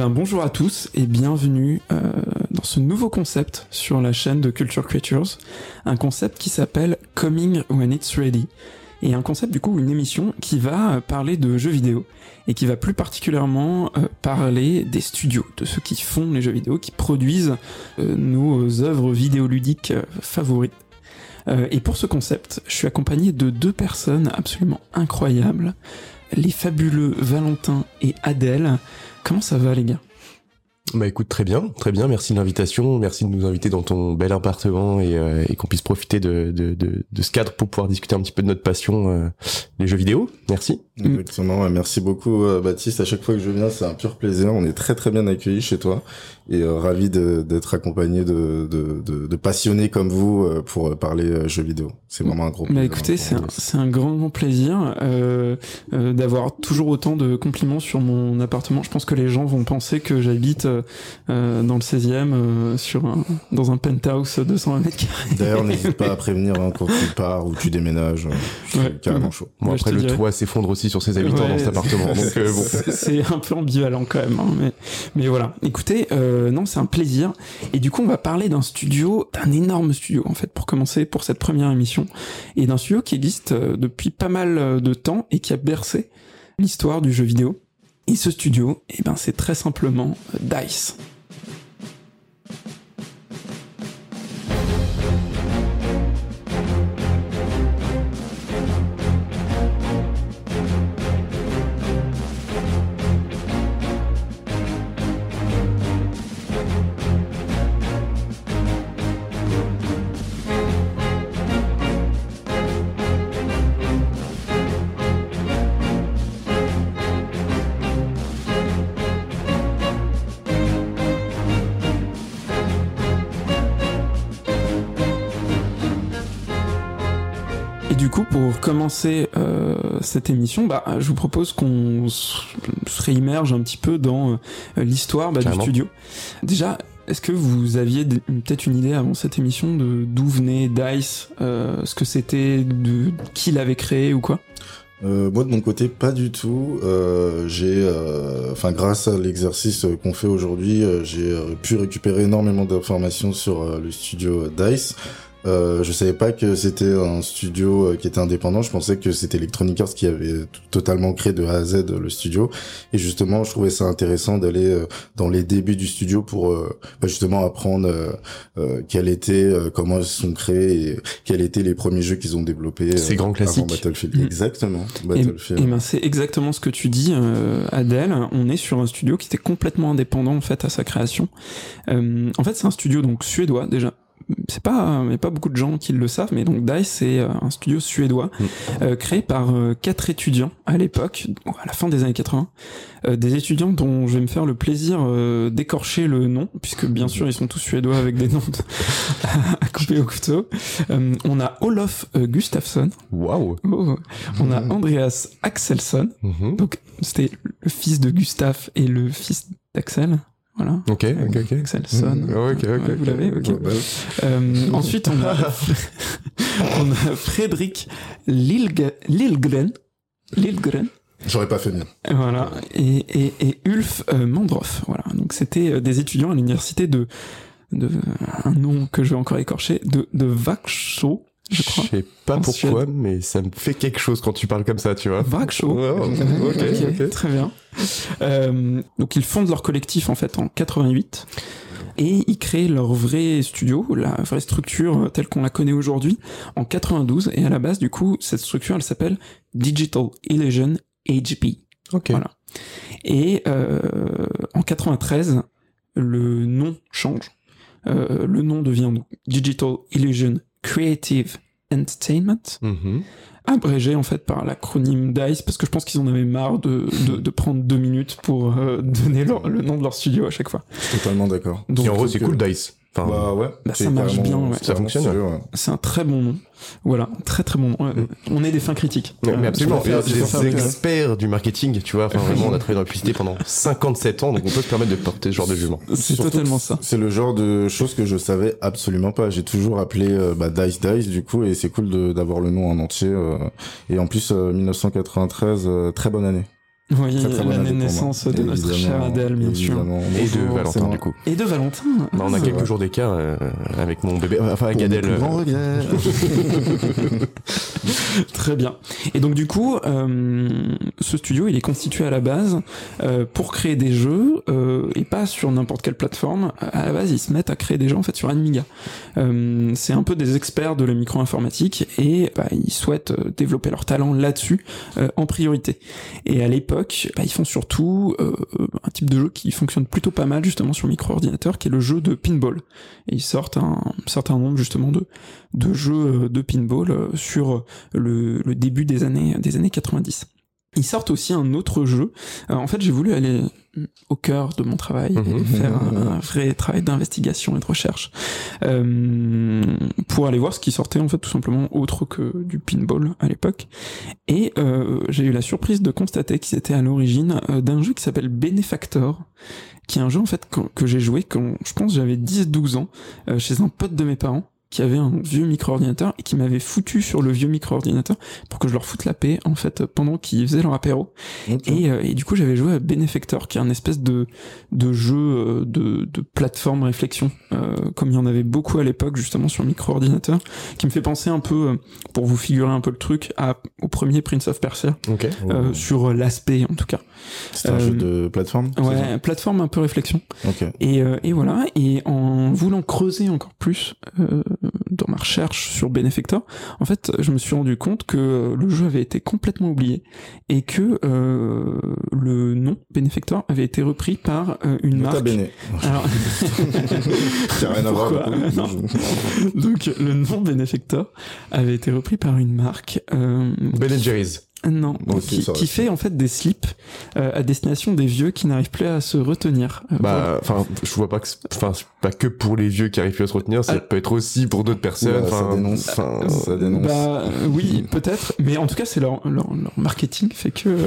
ben bonjour à tous et bienvenue euh, dans ce nouveau concept sur la chaîne de Culture Creatures, un concept qui s'appelle Coming When It's Ready, et un concept du coup une émission qui va parler de jeux vidéo et qui va plus particulièrement euh, parler des studios, de ceux qui font les jeux vidéo, qui produisent euh, nos œuvres vidéoludiques favorites. Et pour ce concept, je suis accompagné de deux personnes absolument incroyables, les fabuleux Valentin et Adèle. Comment ça va les gars? Bah écoute, très bien, très bien, merci de l'invitation, merci de nous inviter dans ton bel appartement et, euh, et qu'on puisse profiter de, de, de, de ce cadre pour pouvoir discuter un petit peu de notre passion, euh, les jeux vidéo. Merci. Exactement, ouais, merci beaucoup euh, Baptiste. À chaque fois que je viens, c'est un pur plaisir. On est très très bien accueillis chez toi et euh, ravi d'être accompagné de, de, de, de passionnés comme vous euh, pour parler euh, jeux vidéo. C'est vraiment un gros Bah plaisir. écoutez, c'est un, c'est un grand, grand plaisir euh, euh, d'avoir toujours autant de compliments sur mon appartement. Je pense que les gens vont penser que j'habite euh, dans le 16e, euh, sur un, dans un penthouse de 120 mètres carrés. D'ailleurs, n'hésite pas à prévenir hein, quand tu pars ou tu déménages. euh, suis Ouais. carrément chaud. Bon après le dirais. toit s'effondre aussi sur ses habitants Ouais, dans cet appartement, euh, bon. C'est- C'est un peu ambivalent quand même, hein, mais, mais voilà. Écoutez, euh, non, c'est un plaisir. Et du coup, on va parler d'un studio, d'un énorme studio en fait, pour commencer pour cette première émission, et d'un studio qui existe euh, depuis pas mal euh, de temps et qui a bercé l'histoire du jeu vidéo. Et ce studio, eh ben, c'est très simplement euh, Dice. Pour commencer euh, cette émission, bah, je vous propose qu'on se réimmerge un petit peu dans euh, l'histoire bah, du studio. Déjà, est-ce que vous aviez peut-être une idée avant cette émission de d'où venait Dice, euh, ce que c'était, de qui l'avait créé ou quoi? Euh, moi de mon côté pas du tout. Euh, j'ai, euh, enfin grâce à l'exercice qu'on fait aujourd'hui, euh, j'ai pu récupérer énormément d'informations sur le studio Dice. Euh, je savais pas que c'était un studio euh, qui était indépendant. Je pensais que c'était Electronic Arts qui avait t- totalement créé de A à Z euh, le studio. Et justement, je trouvais ça intéressant d'aller euh, dans les débuts du studio pour euh, bah, justement apprendre euh, euh, quel était, euh, comment ils se sont créés et quels étaient les premiers jeux qu'ils ont développés. Ces euh, grands avant classiques. Battlefield. Mm. Exactement. Et, Battlefield. et ben c'est exactement ce que tu dis, euh, Adèle. On est sur un studio qui était complètement indépendant en fait à sa création. Euh, en fait, c'est un studio donc suédois déjà. C'est pas, il y a pas beaucoup de gens qui le savent, mais donc Dice c'est euh, un studio suédois Mm. euh, créé par euh, quatre étudiants à l'époque, à la fin des années 80. Euh, des étudiants dont je vais me faire le plaisir d'écorcher le nom, puisque bien sûr ils sont tous suédois avec des noms de- à couper au couteau. On a Olof Gustafsson, Waouh. Oh. on a Andreas Axelsson, Mhm. donc c'était le fils de Gustave et le fils d'Axel. Voilà. Ok, ok, ok. Axelsson. Mhm. Ok, ok, Ouais, vous l'avez, ok. Global. Euh, ensuite, on a, on a Frédéric Lilgren. Lilgren. J'aurais pas fait mieux. Voilà. Et, et, et Ulf euh, Mandroff. Voilà. Donc c'était euh, des étudiants à l'université de, de, un nom que je vais encore écorcher, de, de Vaxo, je Je crois. sais pas En pourquoi, mais ça me fait quelque chose quand tu parles comme ça, tu vois. Vaxo. Ouais, ouais, ok, ok. Très bien. Euh, donc ils fondent leur collectif en fait en 88 et ils créent leur vrai studio, la vraie structure telle qu'on la connaît aujourd'hui en 92 et à la base du coup cette structure elle s'appelle Digital Illusion HP. Ok. Voilà. Et euh, en 93 le nom change. Euh, le nom devient Digital Illusion Creative Entertainment Mhm. abrégé en fait par l'acronyme DICE parce que je pense qu'ils en avaient marre de, de, de prendre deux minutes pour euh, donner leur- le nom de leur studio à chaque fois. Totalement d'accord. Et en gros, c'est cool, Dice. Enfin, Bah ouais. Bah, ça marche bien, ouais. Ça fonctionne, ouais. c'est un très bon nom. Voilà, très très bon nom. Ouais, Mm. On est des fins critiques. Ouais, mais Euh, absolument, faire- des experts du marketing, tu vois. Enfin, vraiment, on a travaillé dans la publicité pendant 57 ans, donc on peut se permettre de porter ce genre de jugement. C'est totalement ça. C'est le genre de choses que je savais absolument pas. J'ai toujours appelé euh, bah, Dice Dice du coup et c'est cool de- d'avoir le nom en entier. euh, et en plus euh, 1993, euh, très bonne année. Oui, l'année naissance de notre chère Adèle, bien sûr. Et de Valentin du coup. Et de Valentin. Bah, on a Ah, quelques jours d'écart euh, avec mon bébé, enfin avec Pour Adèle. mon plus euh, grand regret. Très bien. Et donc du coup, euh, ce studio, il est constitué à la base euh, pour créer des jeux euh, et pas sur n'importe quelle plateforme. À la base, ils se mettent à créer des jeux en fait sur Amiga. Euh, c'est un peu des experts de la micro-informatique et bah, ils souhaitent euh, développer leur talent là-dessus euh, en priorité. Et à l'époque, bah, ils font surtout euh, un type de jeu qui fonctionne plutôt pas mal justement sur micro-ordinateur, qui est le jeu de pinball. Et ils sortent un certain nombre justement de jeux euh, de pinball euh, sur le, le début des années des années 90. Ils sortent aussi un autre jeu. Euh, en fait, j'ai voulu aller au cœur de mon travail et Mhm. faire un, un vrai travail d'investigation et de recherche euh, pour aller voir ce qui sortait en fait tout simplement autre que du pinball à l'époque. Et euh, j'ai eu la surprise de constater qu'ils étaient à l'origine d'un jeu qui s'appelle Benefactor, qui est un jeu en fait que, que j'ai joué quand je pense j'avais 10-12 ans chez un pote de mes parents qui avait un vieux micro-ordinateur et qui m'avait foutu sur le vieux micro-ordinateur pour que je leur foute la paix en fait pendant qu'ils faisaient leur apéro. Et, euh, et du coup j'avais joué à Benefactor qui est un espèce de, de jeu euh, de, de plateforme réflexion euh, comme il y en avait beaucoup à l'époque justement sur micro-ordinateur qui me fait penser un peu, pour vous figurer un peu le truc, à, au premier Prince of Persia Ok. euh, sur l'aspect en tout cas. C'est un jeu de plateforme Ouais, plateforme un peu réflexion. ça Ok. Et, et voilà, et en voulant creuser encore plus dans ma recherche sur Benefactor, en fait, je me suis rendu compte que le jeu avait été complètement oublié et que euh, le nom Benefactor avait été repris par euh, une Nota marque. bene. Alors, rien à voir. Donc le nom Benefactor avait été repris par une marque. Euh, Ben Jerry's. Non, qui, fait en fait des slips euh, à destination des vieux qui n'arrivent plus à se retenir. Euh, voilà. Bah, enfin, je vois pas que, c'est- enfin, pas que pour les vieux qui arrivent plus à se retenir, ça Ah. peut être aussi pour d'autres personnes. Ça dénonce. enfin, Ça dénonce. Bah euh, oui, peut-être, mais en tout cas, c'est leur, leur, leur marketing fait que euh,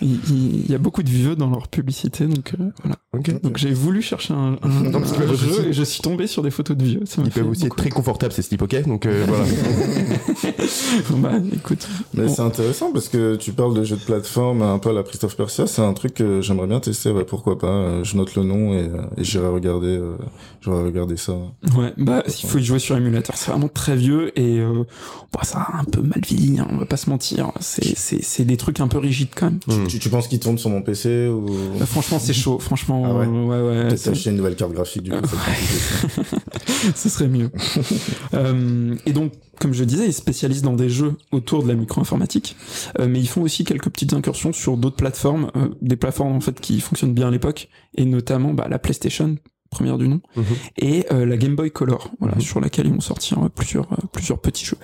il, y a beaucoup de vieux dans leur publicité, donc euh, voilà. ok. Donc j'ai voulu chercher un, un, Non, parce un jeu aussi- et je suis tombé sur des photos de vieux. Ça Ils peuvent aussi être très confortables ces slips, ok Donc euh, voilà. bah écoute, Mais Bon. c'est intéressant parce que tu parles de jeux de plateforme un peu à la of Persia. C'est un truc que j'aimerais bien tester. Ouais, pourquoi pas. Euh, Je note le nom et, euh, et j'irai regarder. Euh, j'irai regarder ça. ouais, bah il faut y jouer sur émulateur. C'est vraiment très vieux et euh, bah, ça a un peu mal vieilli. hein, on va pas se mentir. C'est c'est c'est des trucs un peu rigides quand même. Hmm. Tu, tu penses qu'il tourne sur mon PC ou? Euh, franchement, c'est chaud. Franchement, Ah ouais. euh, ouais, ouais. peut-être acheter une nouvelle carte graphique du coup. Ce serait mieux. Euh, et donc, comme je disais, ils se spécialisent dans des jeux autour de la micro-informatique, euh, mais ils font aussi quelques petites incursions sur d'autres plateformes, euh, des plateformes en fait qui fonctionnent bien à l'époque, et notamment bah, la PlayStation première du nom Mhm. et euh, la Game Boy Color voilà Mhm. sur laquelle ils vont sortir plusieurs euh, plusieurs petits jeux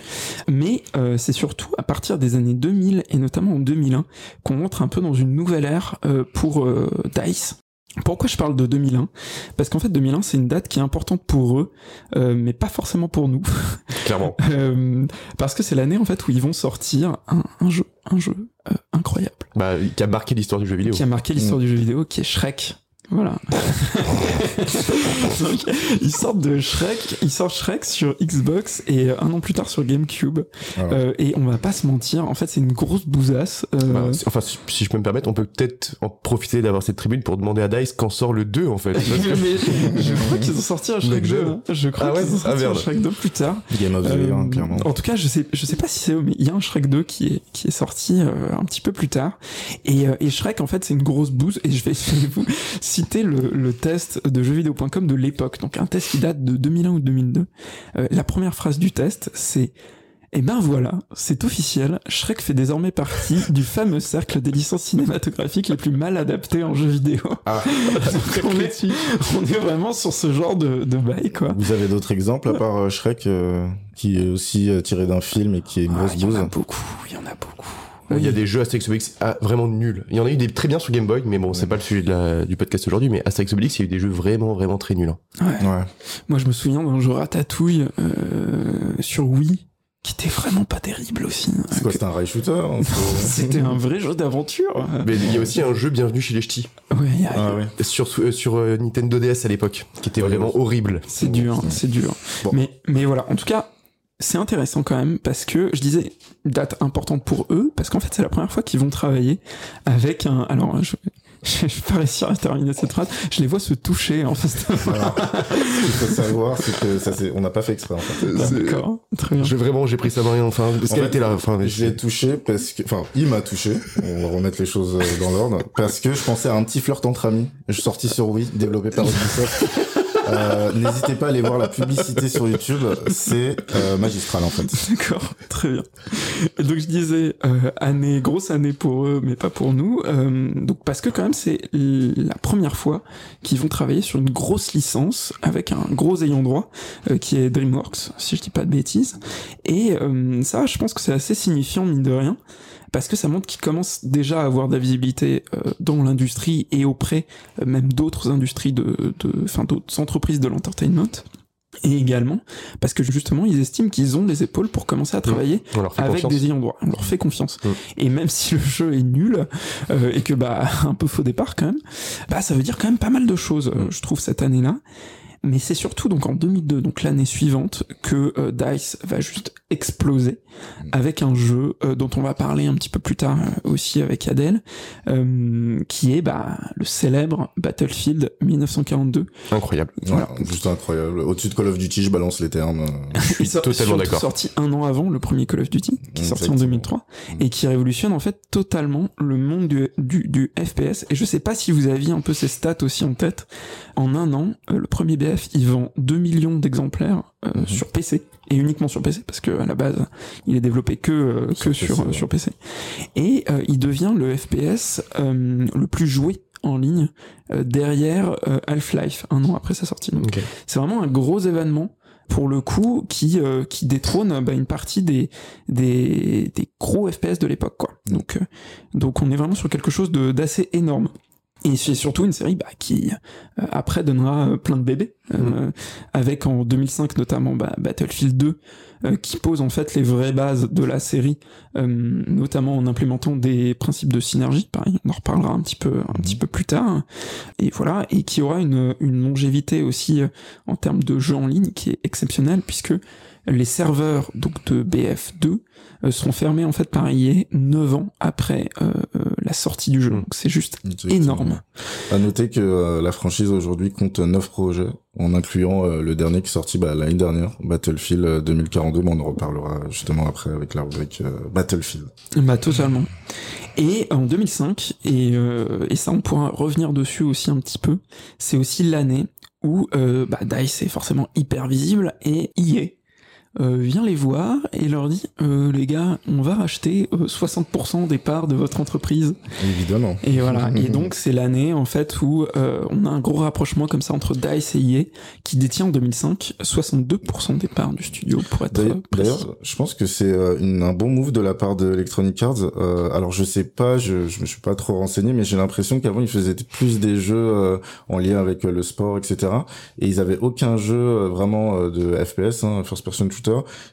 mais euh, c'est surtout à partir des années 2000 et notamment en 2001 qu'on entre un peu dans une nouvelle ère euh, pour euh, Dice pourquoi je parle de 2001 Parce qu'en fait 2001 c'est une date qui est importante pour eux, euh, mais pas forcément pour nous, Clairement. Euh, parce que c'est l'année en fait où ils vont sortir un, un jeu, un jeu euh, incroyable, Bah, qui a marqué l'histoire du jeu vidéo. qui a marqué l'histoire du jeu vidéo, qui est Shrek. Voilà. Donc, ils sortent de Shrek, ils sortent Shrek sur Xbox et euh, un an plus tard sur GameCube. Ah. Euh, et on va pas se mentir, en fait c'est une grosse bousasse. euh, Bah, c'est- enfin, si si je peux me permettre, on peut peut-être en profiter d'avoir cette tribune pour demander à Dice quand sort le 2 en fait. Parce que- mais je crois qu'ils ont sorti un Shrek Le 2. jeu. hein. Je crois Ah ouais qu'ils ont Ah, sorti un. Shrek 2 plus tard. Game of the Euh, Year, hein, clairement. en tout cas, je sais, je sais pas si c'est eux, mais il y a un Shrek 2 qui est, qui est sorti euh, un petit peu plus tard. Et, euh, et Shrek, en fait, c'est une grosse bouse. Et je vais, je vais vous citer le, le test de jeuxvideo.com de l'époque. Donc, un test qui date de 2001 ou 2002. Euh, la première phrase du test, c'est et ben voilà, c'est officiel, Shrek fait désormais partie du fameux cercle des licences cinématographiques les plus mal adaptées en jeux vidéo. Ah. On est, on est vraiment sur ce genre de, de bail, quoi. Vous avez d'autres exemples à part euh, Shrek euh, qui est aussi euh, tiré d'un film et qui est une Ah, grosse Il y en a beaucoup, il y en a beaucoup. Il y a des jeux Asterix Obélix ah, vraiment nuls. Il y en a eu des très bien sur Game Boy, mais bon, c'est Ouais. pas le sujet de la- du podcast aujourd'hui, mais Asterix Obélix, il y a eu des jeux vraiment, vraiment très nuls. hein. Ouais. Ouais. Moi, je me souviens d'un jeu Ratatouille euh, sur Wii qui était vraiment pas terrible aussi. C'est quoi, c'était un rail shooter hein, C'était un vrai jeu d'aventure. Mais il y a aussi un jeu Bienvenue chez les Ch'tis, Ouais, y a- Ah ouais. sur, euh, sur euh, Nintendo DS à l'époque, qui était Ouais, vraiment ouais. horrible. c'est dur, c'est dur. Bon. Mais, mais voilà, en tout cas, c'est intéressant quand même parce que je disais date importante pour eux parce qu'en fait c'est la première fois qu'ils vont travailler avec un alors je je vais pas réussir à terminer cette phrase. Je les vois se toucher en face de moi. ce qu'il faut savoir, c'est que ça, c'est, on n'a pas fait exprès, en fait. D'accord. Très bien. Je vraiment, j'ai pris sa main, enfin, parce qu'elle était là, enfin, mais je l'ai touché parce que, enfin, il m'a touché. On va remettre les choses dans l'ordre. Parce que je pensais à un petit flirt entre amis. Je suis sorti sur Wii, développé par Ubisoft. Euh, n'hésitez pas à aller voir la publicité sur YouTube, c'est euh, magistral en fait. D'accord, très bien. Donc je disais euh, année, grosse année pour eux, mais pas pour nous. Euh, donc parce que quand même c'est la première fois qu'ils vont travailler sur une grosse licence avec un gros ayant droit euh, qui est DreamWorks, si je dis pas de bêtises. Et ça, je pense que c'est assez signifiant mine de rien parce que ça montre qu'ils commencent déjà à avoir de la visibilité euh, dans l'industrie et auprès euh, même d'autres industries de, enfin d'autres entreprises de l'entertainment. Et également parce que justement ils estiment qu'ils ont les épaules pour commencer à mmh. travailler avec des ayants droit. On leur fait confiance. Mmh. Et même si le jeu est nul euh, et que bah un peu faux départ quand même, bah ça veut dire quand même pas mal de choses, mmh. je trouve cette année-là. Mais c'est surtout donc en 2002, donc l'année suivante, que euh, Dice va juste exploser mm. avec un jeu euh, dont on va parler un petit peu plus tard euh, aussi avec Adèle, qui est bah, le célèbre Battlefield 1942. Incroyable. Voilà. juste incroyable. Au-dessus de Call of Duty, je balance les termes. je suis totalement d'accord. sorti un an avant le premier Call of Duty, qui est sorti en 2003, mm. et qui révolutionne en fait totalement le monde du, du, du FPS. Et je sais pas si vous aviez un peu ces stats aussi en tête. En un an, le premier BF il vend 2 millions d'exemplaires euh, mhm. sur PC et uniquement sur PC parce que à la base il est développé que euh, que sur PC, sur, PC et euh, il devient le FPS le plus joué en ligne derrière Half-Life un an après sa sortie. C'est vraiment un gros événement pour le coup qui qui détrône bah, une partie des des des gros FPS de l'époque quoi. Donc donc on est vraiment sur quelque chose de d'assez énorme. Et c'est surtout une série bah, qui euh, après donnera euh, plein de bébés, euh, mm. avec en 2005 notamment bah, Battlefield 2, qui pose en fait les vraies bases de la série, notamment en implémentant des principes de synergie. Pareil, on en reparlera un petit peu un petit mm. peu plus tard. Et voilà, et qui aura une, une longévité aussi en termes de jeu en ligne qui est exceptionnelle puisque les serveurs donc de BF2 euh, sont fermés en fait par EA 9 ans après euh, euh, la sortie du jeu. Donc c'est juste énorme. À noter que la franchise aujourd'hui compte 9 projets en incluant le dernier qui est sorti bah, l'année dernière, Battlefield 2042, mais on en reparlera justement après avec la rubrique Battlefield. Bah totalement. Et en 2005, et, et ça on pourra revenir dessus aussi un petit peu, c'est aussi l'année où bah, DICE est forcément hyper visible et EA euh, vient les voir et leur dit euh, les gars on va racheter 60% euh, des parts de votre entreprise. Évidemment. Et voilà. Et donc c'est l'année en fait où euh, on a un gros rapprochement comme ça entre DICE et EA qui détient en 2005 62% des parts du studio pour être d'ailleurs je pense que c'est un bon move de la part de Electronic Arts. Alors je sais pas je, je me suis pas trop renseigné mais j'ai l'impression qu'avant ils faisaient plus des jeux en lien avec le sport etc et ils avaient aucun jeu vraiment de FPS hein, first person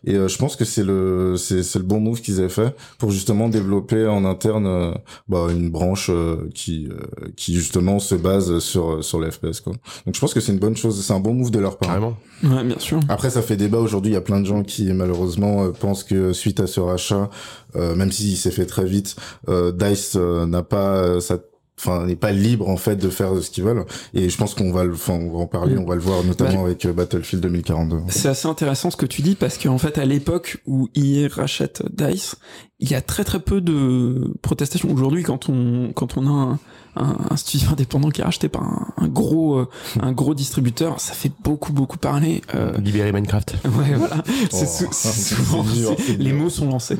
et euh, je pense que c'est le c'est c'est le bon move qu'ils avaient fait pour justement développer en interne euh, bah, une branche euh, qui qui justement se base sur sur les FPS quoi. Donc je pense que c'est une bonne chose, c'est un bon move de leur part. Vraiment. Ouais, bien sûr. Après ça fait débat aujourd'hui, il y a plein de gens qui malheureusement pensent que suite à ce rachat même s'il s'est fait très vite, Dice n'a pas sa enfin n'est pas libre en fait de faire ce qu'ils veulent. Et je pense qu'on va enfin on va en parler mm. on va le voir notamment avec euh, Battlefield 2042 c'est assez intéressant ce que tu dis parce qu'en fait à l'époque où EA rachète Dice il y a très très peu de protestations. Aujourd'hui quand on quand on a un, un, studio indépendant qui est racheté par un, gros euh, un gros distributeur ça fait beaucoup beaucoup parler euh... libérer Minecraft. Ouais voilà. C'est oh, souvent les mots sont lancés.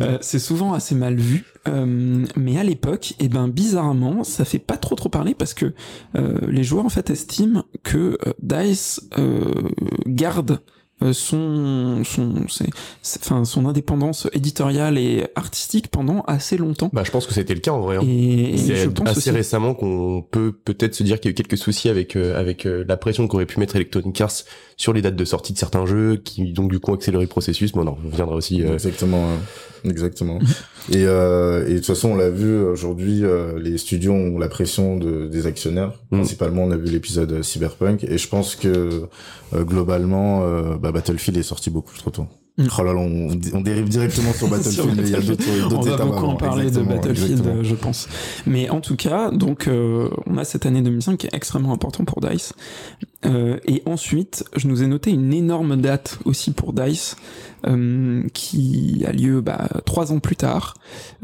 Euh, c'est souvent assez mal vu euh, mais à l'époque, et eh ben bizarrement, ça fait pas trop trop parler parce que euh, les joueurs en fait estiment que euh, Dice garde son son enfin son indépendance éditoriale et artistique pendant assez longtemps. Bah je pense que c'était le cas en vrai. Hein. Et, c'est assez récemment qu'on peut peut-être se dire qu'il y a eu quelques soucis avec avec la pression qu'aurait pu mettre Electronic Arts sur les dates de sortie de certains jeux qui donc du coup accéléré le processus. Mais non, on viendra aussi. Exactement. Exactement. et, euh, et de toute façon, on l'a vu aujourd'hui, euh, les studios ont la pression de, des actionnaires. Mm. Principalement, on a vu l'épisode euh, Cyberpunk, et je pense que euh, globalement, bah, Battlefield est sorti beaucoup trop tôt. Oh là là, on, dérive directement sur Battlefield, mais il y a d'autres On va beaucoup en parler de Battlefield, je pense. Mais en tout cas, donc, euh, on a cette année 2005 qui est extrêmement important pour DICE. Euh, et ensuite, je nous ai noté une énorme date aussi pour DICE, euh, qui a lieu bah, trois ans plus tard.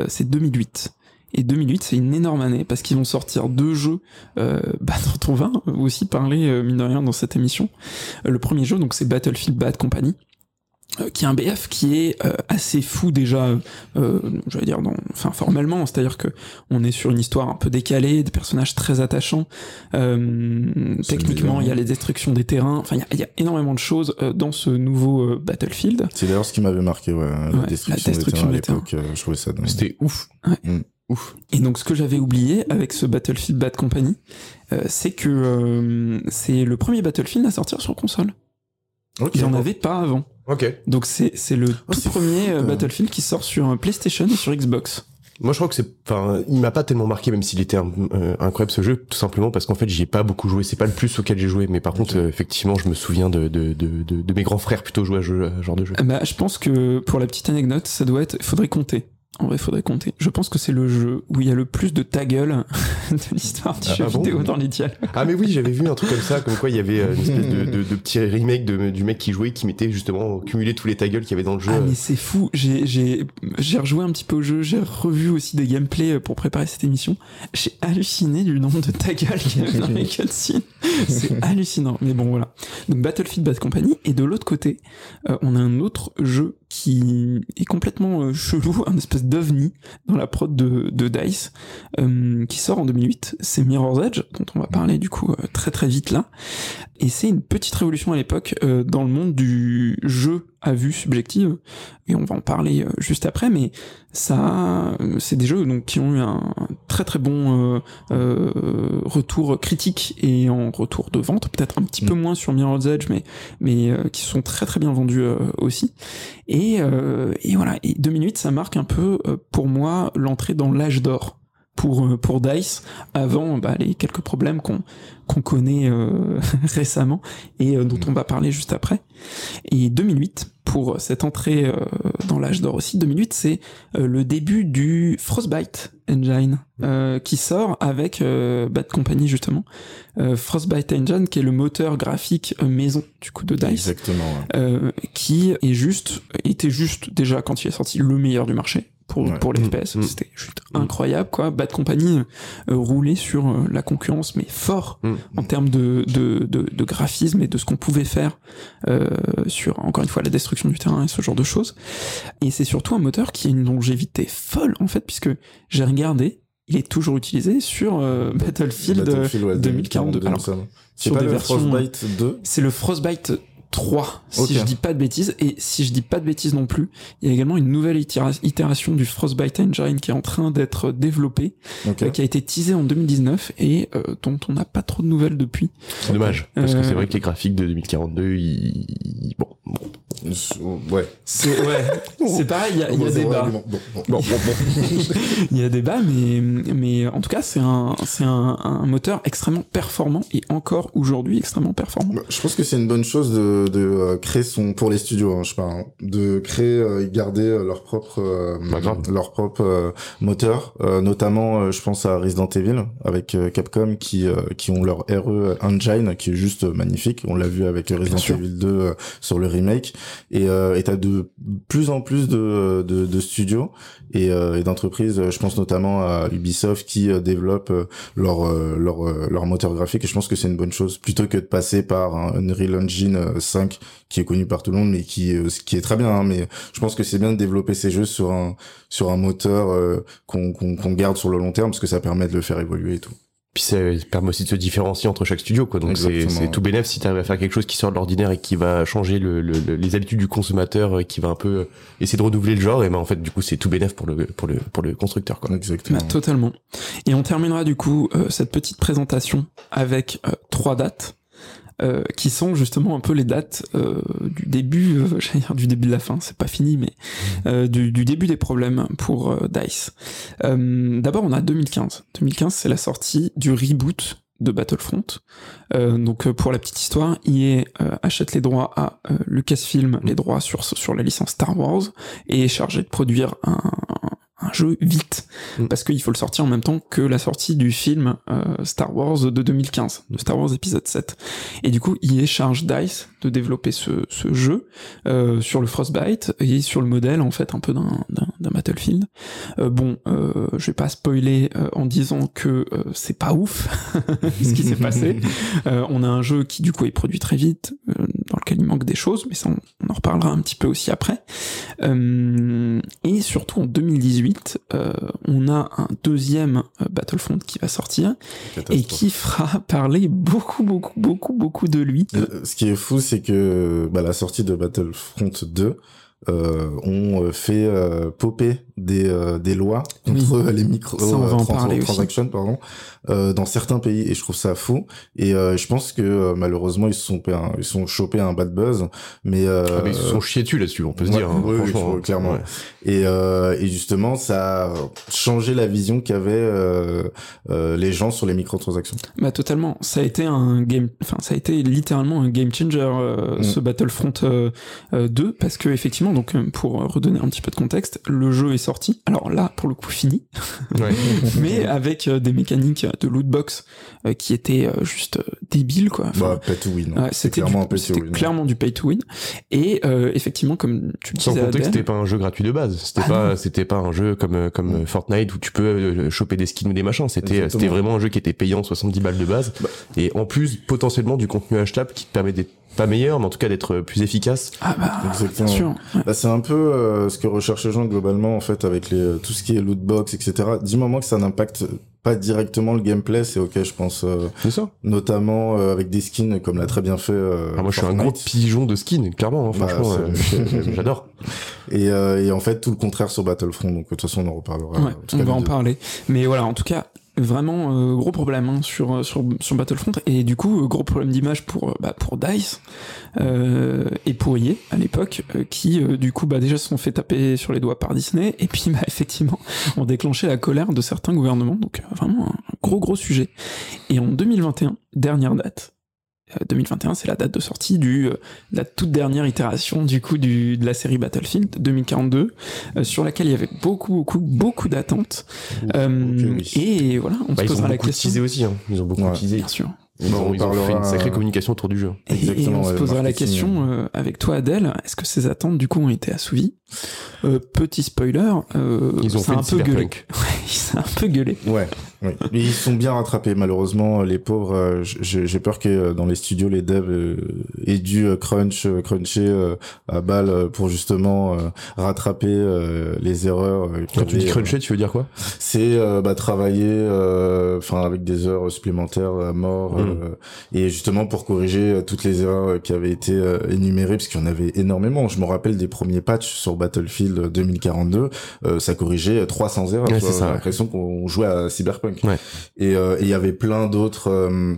Euh, c'est 2008. Et 2008, c'est une énorme année parce qu'ils vont sortir deux jeux euh, bah, dont on va aussi parler, euh, mine de rien, dans cette émission. le premier jeu, donc c'est Battlefield Bad Company. Euh, qui est un BF qui est euh, assez fou déjà, euh, je vais dire, dans, enfin formellement, c'est-à-dire que on est sur une histoire un peu décalée, des personnages très attachants. Euh, techniquement, il y a les destructions des terrains. Enfin, il y, a énormément de choses dans ce nouveau Battlefield. C'est d'ailleurs ce qui m'avait marqué, ouais, la, destruction des terrains. je trouvais ça. C'était ouf. Mm. Ouf. Et donc ce que j'avais oublié avec ce Battlefield Bad Company, c'est que c'est le premier Battlefield à sortir sur console. Il n'y en avait pas avant. Ok. Donc c'est c'est le oh, tout premier euh, Battlefield qui sort sur PlayStation et sur Xbox. Moi, je crois que c'est, enfin, il m'a pas tellement marqué, même s'il était euh, incroyable ce jeu, tout simplement parce qu'en fait, j'y ai pas beaucoup joué. C'est pas le plus auquel j'ai joué, mais par contre, euh, effectivement, je me souviens de de, de, de, mes grands frères plutôt jouer à ce genre de jeu. Bah, je pense que pour la petite anecdote, ça doit être, faudrait compter. En vrai, faudrait compter. Je pense que c'est le jeu où il y a le plus de ta gueule de l'histoire du ah, jeu vidéo dans les dialogues. Ah mais oui, j'avais vu un truc comme ça, comme quoi il y avait euh, une espèce de, de, de petit remake de, du mec qui jouait, qui mettait justement cumulé tous les ta gueule qu'il y avait dans le jeu. Ah mais c'est fou. J'ai j'ai j'ai rejoué un petit peu au jeu, j'ai revu aussi des gameplays euh, pour préparer cette émission. J'ai halluciné du nombre de ta gueule qu'il y avait dans les cutscenes. C'est hallucinant. Mais bon voilà. Donc Battlefield Bad Company et de l'autre côté, euh, on a un autre jeu qui est complètement euh, chelou, un espèce d'ovni dans la prod de, DICE, euh, qui sort en 2008. C'est Mirror's Edge, dont on va parler du coup euh, très très vite là. Et c'est une petite révolution à l'époque dans le monde du jeu à vue subjective, et on va en parler euh, juste après, mais ça, c'est des jeux donc qui ont eu un très très bon euh, euh, retour critique et en retour de vente, peut-être un petit peu mm. moins sur Mirror's Edge, mais mais qui sont très très bien vendus aussi. Et, et voilà, et 2008, ça marque un peu pour moi l'entrée dans l'âge d'or pour pour Dice avant bah, les quelques problèmes qu'on qu'on connaît euh, récemment et euh, dont on va parler juste après. Et 2008, pour cette entrée euh, dans l'âge d'or aussi, 2008, c'est le début du Frostbite Engine qui sort avec Bad Company justement. Frostbite Engine qui est le moteur graphique maison du coup de Dice. Exactement. qui est juste, était juste déjà quand il est sorti le meilleur du marché pour, pour les FPS. Mm. C'était juste mm. incroyable, quoi. Bad Company euh, roulait sur euh, la concurrence, mais fort mm. en termes de, de, de, de, graphisme et de ce qu'on pouvait faire euh, sur, encore une fois, la destruction du terrain et ce genre de choses. Et c'est surtout un moteur qui a une longévité folle, en fait, puisque j'ai regardé, il est toujours utilisé sur euh, Battlefield, 2042. Alors, c'est pas le Frostbite 2 C'est le Frostbite 3, si je dis pas de bêtises. Et si je dis pas de bêtises non plus, il y a également une nouvelle itération du Frostbite Engine qui est en train d'être développée, euh, qui a été teasée en 2019 et euh, dont on n'a pas trop de nouvelles depuis. C'est dommage, parce que c'est euh, vrai que les graphiques de 2042, ils... bon, bon. Ouais. C'est ouais. c'est pareil, il y a, y a débat. Bon, il y a débat, mais mais en tout cas, c'est un c'est un, un, moteur extrêmement performant et encore aujourd'hui extrêmement performant. Bah, je pense que c'est une bonne chose de de, euh, créer son pour les studios, hein, je parle, hein, de créer euh, et garder euh, leur propre leur propre moteur, notamment je pense à Resident Evil avec Capcom qui qui ont leur RE engine qui est juste magnifique. On l'a vu avec Resident Evil 2 sur le remake et et t'as de plus en plus de de, de studios et, et d'entreprises. Je pense notamment à Ubisoft qui développe leur leur leur moteur graphique. Et je pense que c'est une bonne chose. Plutôt que de passer par un Unreal Engine 5 qui est connu par tout le monde mais qui qui est très bien hein, mais je pense que c'est bien de développer ces jeux sur un sur un moteur euh, qu'on qu'on garde sur le long terme parce que ça permet de le faire évoluer et tout puis ça permet aussi de se différencier entre chaque studio quoi. Donc c'est tout bénéf si tu arrives à faire quelque chose qui sort de l'ordinaire et qui va changer le, les habitudes du consommateur euh, qui va un peu euh, essayer de renouveler le genre et ben en fait du coup c'est tout bénéf pour le pour le pour le constructeur quoi. Exactement. Bah, totalement. Et on terminera du coup cette petite présentation avec trois dates euh, qui sont justement un peu les dates euh, du début, euh, j'allais dire du début de la fin, c'est pas fini, mais mmh. euh, du, du, début des problèmes pour Dice. D'abord, on a 2015. 2015, c'est la sortie du reboot de Battlefront. Euh, donc pour la petite histoire, EA achète les droits à Lucasfilm, les droits sur sur la licence Star Wars, et est chargé de produire un, un jeu vite. Mm. parce qu'il faut le sortir en même temps que la sortie du film euh, Star Wars de 2015 de Star Wars épisode 7 et du coup il est charge DICE de développer ce, ce jeu euh, sur le Frostbite et sur le modèle en fait un peu d'un Battlefield. Euh, bon je vais pas spoiler en disant que c'est pas ouf ce qui s'est passé. On a un jeu qui du coup est produit très vite lequel il manque des choses mais ça on, on en reparlera un petit peu aussi après et surtout en 2018 euh, on a un deuxième euh, Battlefront qui va sortir et qui fera parler beaucoup, beaucoup, beaucoup, beaucoup de lui. Euh, ce qui est fou, c'est que bah, la sortie de Battlefront 2 euh, ont fait popper des, des lois contre les micro transactions pardon euh, dans certains pays et je trouve ça fou. Et euh, je pense que euh, malheureusement ils se sont ils sont chopés un bad buzz mais, ah, mais ils se sont chiés dessus là-dessus on peut se dire hein, oui, oui, clairement. Et, et justement ça a changé la vision qu'avaient les gens sur les microtransactions. Bah totalement. Ça a été un game enfin ça a été littéralement un game changer mm. ce Battlefront 2 parce que effectivement donc pour redonner un petit peu de contexte le jeu est sorti alors là pour le coup fini mais avec des mécaniques de lootbox euh, qui était euh, juste euh, débile quoi. bah, pay to win. c'était clairement, clairement du pay to win. Et effectivement, comme tu le disais, sans compter que c'était pas un jeu gratuit de base. C'était ah pas, c'était pas un jeu comme comme mm. Fortnite où tu peux choper des skins ou des machins. C'était c'était vraiment un jeu qui était payant 70 balles de base bah. et en plus potentiellement du contenu achetable qui te permet d'être pas meilleur, mais en tout cas d'être plus efficace. Ah bah, Exactement. Sûr. Bah, c'est un peu ce que recherchent les gens globalement en fait avec les tout ce qui est lootbox, etc. Du moment que ça n'impacte pas directement le gameplay, c'est ok, je pense. Euh, c'est ça. Notamment euh, avec des skins, comme l'a très bien fait. Euh, ah, moi, je suis un gros pigeon de skins, clairement. Hein, bah, franchement, j'adore. Et, et, en fait, tout le contraire sur Battlefront. Donc, de toute façon, on en reparlera. Ouais, on va en parler. Mais voilà, en tout cas, vraiment euh, gros problème hein, sur, sur sur Battlefront. Et du coup euh, gros problème d'image pour euh, bah, pour Dice euh, et pour EA à l'époque qui du coup bah déjà se sont fait taper sur les doigts par Disney. Et puis bah effectivement ont déclenché la colère de certains gouvernements. Donc vraiment un gros gros sujet. Et en 2021 dernière date 2021, c'est la date de sortie du euh, la toute dernière itération du coup du, de la série Battlefield 2042, euh, sur laquelle il y avait beaucoup beaucoup beaucoup d'attentes. Euh, et voilà, on bah, se posera la question. aussi, hein. ils ont beaucoup ouais. utilisé. Bien sûr. Ils, ont, ils ont, fait une sacrée communication autour du jeu. Et, et on se posera la question euh, avec toi, Adèle. Est-ce que ces attentes du coup ont été assouvies? Euh, Petit spoiler, euh, ils ont fait un peu gueulé. Ouais, un peu gueulé. Ouais. Oui. Mais ils sont bien rattrapés. Malheureusement, les pauvres. Euh, j'ai peur que euh, dans les studios, les devs euh, aient dû crunch, cruncher à balle pour justement rattraper les erreurs. Quand tu dis cruncher, tu veux dire quoi? C'est bah, travailler, enfin avec des heures supplémentaires à mort, mmh. et justement pour corriger toutes les erreurs qui avaient été énumérées, parce qu'il y en avait énormément. Je me rappelle des premiers patchs sur Battlefield 2042, ça corrigeait 300 erreurs. Ouais, J'ai l'impression qu'on jouait à Cyberpunk. Euh, et il y avait plein d'autres euh,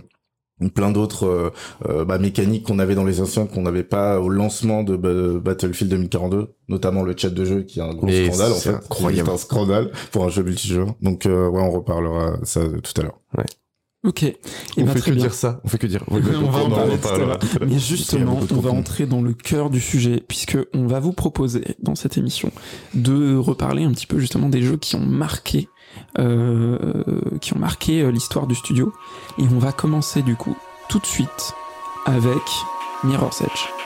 plein d'autres euh, bah, mécaniques qu'on avait dans les anciens qu'on n'avait pas au lancement de Battlefield 2042 notamment le chat de jeu qui est un gros scandale en fait. incroyable. un scandale pour un jeu multijoueur. Donc ouais on reparlera ça tout à l'heure. Ouais. Ok. Et on fait que dire ça. On fait que dire. On, va en parler Mais justement, on va entrer dans le cœur du sujet puisque on va vous proposer dans cette émission de reparler un petit peu justement des jeux qui ont marqué euh, qui ont marqué euh, l'histoire du studio. Et on va commencer du coup tout de suite avec Mirror's Edge.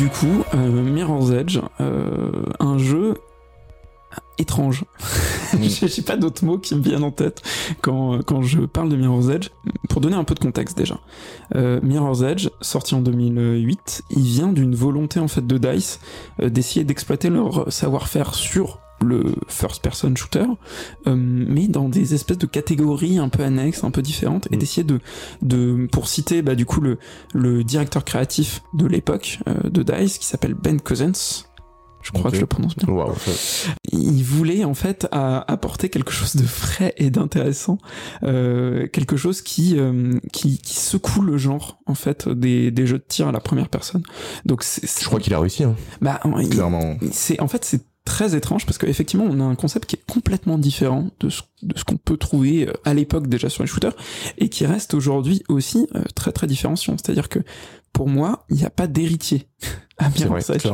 Du coup, euh, Mirror's Edge, euh, un jeu étrange. Mm. J'ai pas d'autres mots qui me viennent en tête quand, quand je parle de Mirror's Edge. Pour donner un peu de contexte déjà. Euh, Mirror's Edge, sorti en 2008, il vient d'une volonté en fait de DICE euh, d'essayer d'exploiter leur savoir-faire sur le first person shooter, euh, mais dans des espèces de catégories un peu annexes, un peu différentes, et mm. d'essayer de, de, pour citer bah, du coup le, le directeur créatif de l'époque euh, de Dice, qui s'appelle Ben Cousins, je crois que je le prononce bien. Il voulait en fait apporter quelque chose de frais et d'intéressant, euh, quelque chose qui, euh, qui, qui secoue le genre en fait des, des jeux de tir à la première personne. Donc je crois qu'il a réussi. Hein. Bah clairement. C'est en fait c'est très étrange parce qu'effectivement on a un concept qui est complètement différent de ce, de ce qu'on peut trouver euh, à l'époque déjà sur les shooters et qui reste aujourd'hui aussi euh, très très différenciant. C'est-à-dire que pour moi, il n'y a pas d'héritier à Mirror's Edge.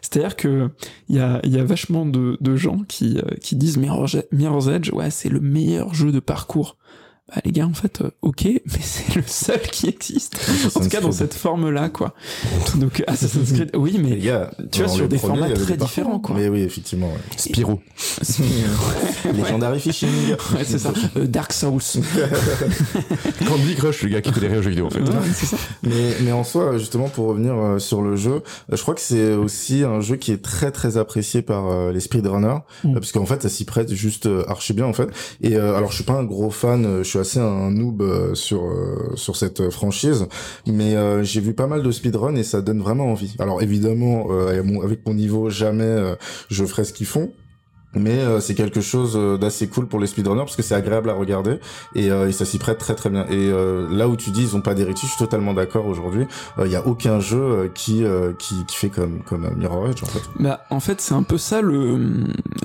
C'est-à-dire que il y a, y a vachement de, de gens qui, euh, qui disent Mirror's Edge, ouais, c'est le meilleur jeu de parcours bah les gars en fait euh, ok mais c'est le seul qui existe. En tout cas dans cette forme là quoi. Donc Assassin's Creed oui mais gars, tu vois sur des formats très différents quoi. Mais oui effectivement ouais. Spyro Legendary Fishing. Ouais c'est ça. Euh, Dark Souls. Candy Crush le gars qui connaît rien aux jeux vidéo en fait. Ouais, ça. mais mais en soi justement pour revenir euh, sur le jeu je crois que c'est aussi un jeu qui est très très apprécié par les speedrunners mm. parce qu'en fait ça s'y prête juste archi bien en fait. Et alors je suis pas un gros fan je suis assez un noob euh, sur euh, sur cette franchise, mais euh, j'ai vu pas mal de speedrun et ça donne vraiment envie. Alors évidemment, avec mon niveau, jamais je ferai ce qu'ils font, mais c'est quelque chose d'assez cool pour les speedrunners parce que c'est agréable à regarder et, et ça s'y prête très très bien et là où tu dis ils ont pas d'héritage je suis totalement d'accord aujourd'hui il y a aucun jeu qui, qui qui fait comme comme Mirror Edge en fait bah en fait c'est un peu ça le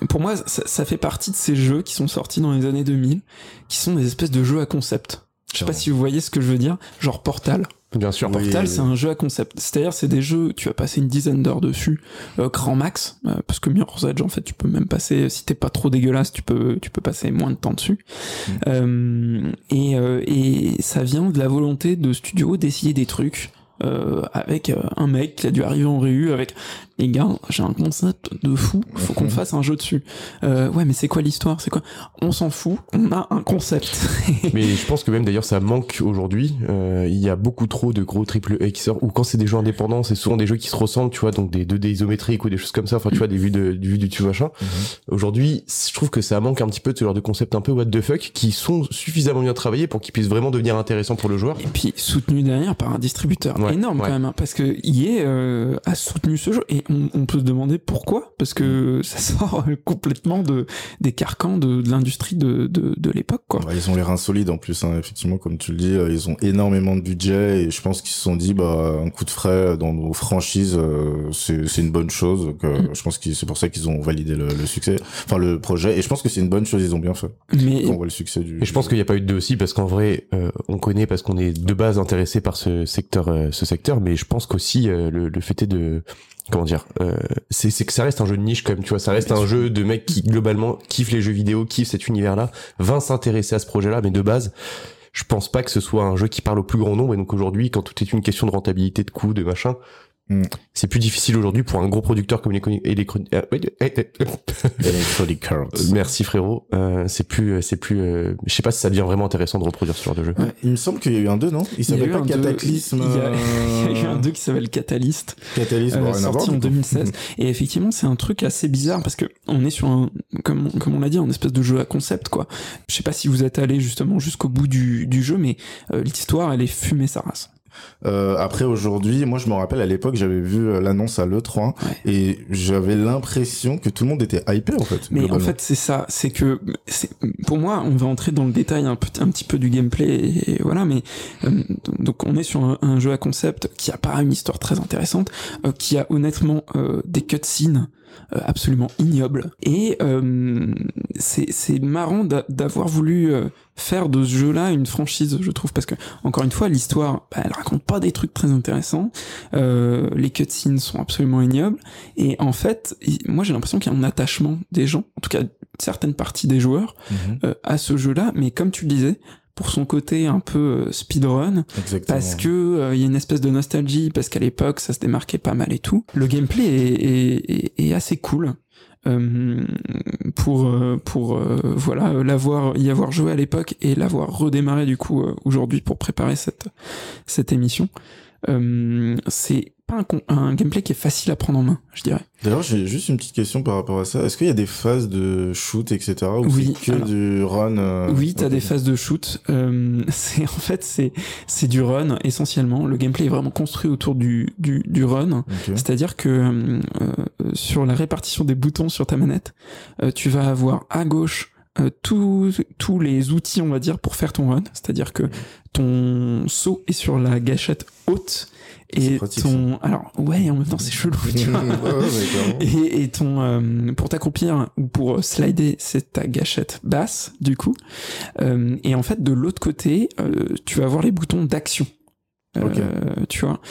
pour moi ça, ça, fait partie de ces jeux qui sont sortis dans les années 2000 qui sont des espèces de jeux à concept. Je sais pas si vous voyez ce que je veux dire, genre Portal. Bien sûr. Portal, c'est un jeu à concept. C'est-à-dire, c'est des jeux, tu vas passer une dizaine d'heures dessus, euh, grand max, euh, parce que Mirror's Edge, en fait, tu peux même passer, si t'es pas trop dégueulasse, tu peux, tu peux passer moins de temps dessus. Mm. Euh, et, euh, et ça vient de la volonté de studio d'essayer des trucs. avec un mec qui a dû arriver en réu avec les gars, j'ai un concept de fou, faut qu'on fasse un jeu dessus. Euh, ouais, mais c'est quoi l'histoire? C'est quoi? On s'en fout, on a un concept. mais je pense que même d'ailleurs ça manque aujourd'hui. Euh, il y a beaucoup trop de gros triple A qui sortent, ou quand c'est des jeux indépendants, c'est souvent des jeux qui se ressemblent, tu vois, donc des 2D isométriques ou des choses comme ça, enfin tu vois, des vues de, du, du machin. Mhm. Aujourd'hui, je trouve que ça manque un petit peu de ce genre de concept un peu what the fuck, qui sont suffisamment bien travaillés pour qu'ils puissent vraiment devenir intéressants pour le joueur. Et puis soutenu derrière par un distributeur énorme quand même, hein, parce que EA euh, a soutenu ce jeu et on, peut se demander pourquoi, parce que ça sort complètement de, des carcans de, l'industrie de, de, de l'époque. Quoi. ils ont les reins solides en plus, hein, effectivement, comme tu le dis, euh, ils ont énormément de budget et je pense qu'ils se sont dit, bah, un coup de frais dans nos franchises, euh, c'est une bonne chose. Donc, mm. Je pense que c'est pour ça qu'ils ont validé le, le, succès, enfin le projet, et je pense que c'est une bonne chose, ils ont bien fait. Mais on voit le succès du. Et je pense qu'il n'y a pas eu de deux aussi, parce qu'en vrai, euh, on connaît parce qu'on est de base intéressé par ce secteur, ce secteur, mais je pense qu'aussi le, le fait est de comment dire euh, c'est que ça reste un jeu de niche quand même tu vois. Ça reste un jeu de mecs qui globalement kiffent les jeux vidéo kiffent cet univers là va s'intéresser à ce projet là mais de base je pense pas que ce soit un jeu qui parle au plus grand nombre. Et donc aujourd'hui quand tout est une question de rentabilité de coût de machin Mm. C'est plus difficile aujourd'hui pour un gros producteur comme Electronic euh, Arts. Merci frérot. Euh, c'est plus, euh, c'est plus. Euh, je sais pas si ça devient vraiment intéressant de reproduire ce genre de jeu. Ouais, il me semble qu'il y a eu un 2 non? Il s'appelle pas Cataclysme. Il y, a, il y, a eu un 2 qui s'appelle Catalyst. Catalyst, euh, sorti en 2016. Et effectivement, c'est un truc assez bizarre parce que on est sur un, comme, comme on l'a dit, un espèce de jeu à concept quoi. Je sais pas si vous êtes allé justement jusqu'au bout du, du jeu, mais l'histoire elle est fumée sa race. Euh, après aujourd'hui, moi je me rappelle à l'époque j'avais vu euh, l'annonce à l'E3 et j'avais l'impression que tout le monde était hypé en fait. Mais en fait c'est ça, c'est que pour moi on va entrer dans le détail un, peu, un petit peu du gameplay et, voilà, mais euh, donc on est sur un, jeu à concept qui a pas une histoire très intéressante, euh, qui a honnêtement des cutscenes absolument ignoble. Et euh, c'est marrant d'avoir voulu euh, faire de ce jeu-là une franchise, je trouve, parce que encore une fois, l'histoire, bah, elle raconte pas des trucs très intéressants. Euh, les cutscenes sont absolument ignobles. Et en fait, moi j'ai l'impression qu'il y a un attachement des gens, en tout cas certaines parties des joueurs, mhm. à ce jeu-là. Mais comme tu le disais, pour son côté un peu euh, speedrun. Parce que euh, il y a une espèce de nostalgie parce qu'à l'époque ça se démarquait pas mal et tout. Le gameplay est, est, est assez cool. Euh, pour euh, pour voilà l'avoir y avoir joué à l'époque et l'avoir redémarré du coup aujourd'hui pour préparer cette cette émission. C'est pas un, gameplay qui est facile à prendre en main, je dirais. D'ailleurs, j'ai juste une petite question par rapport à ça. Est-ce qu'il y a des phases de shoot, etc. Ou oui, que du run euh, Oui, t'as des phases de shoot. Euh, c'est en fait c'est c'est du run essentiellement. Le gameplay est vraiment construit autour du du, du run. C'est-à-dire que euh, sur la répartition des boutons sur ta manette, tu vas avoir à gauche tous tous les outils, on va dire, pour faire ton run. C'est-à-dire que ton saut est sur la gâchette haute et ton alors ouais en même temps c'est chelou tu vois. Et, et, ton euh, pour t'accroupir ou pour slider c'est ta gâchette basse du coup. Euh, et en fait de l'autre côté euh, tu vas avoir les boutons d'action. Tu vois.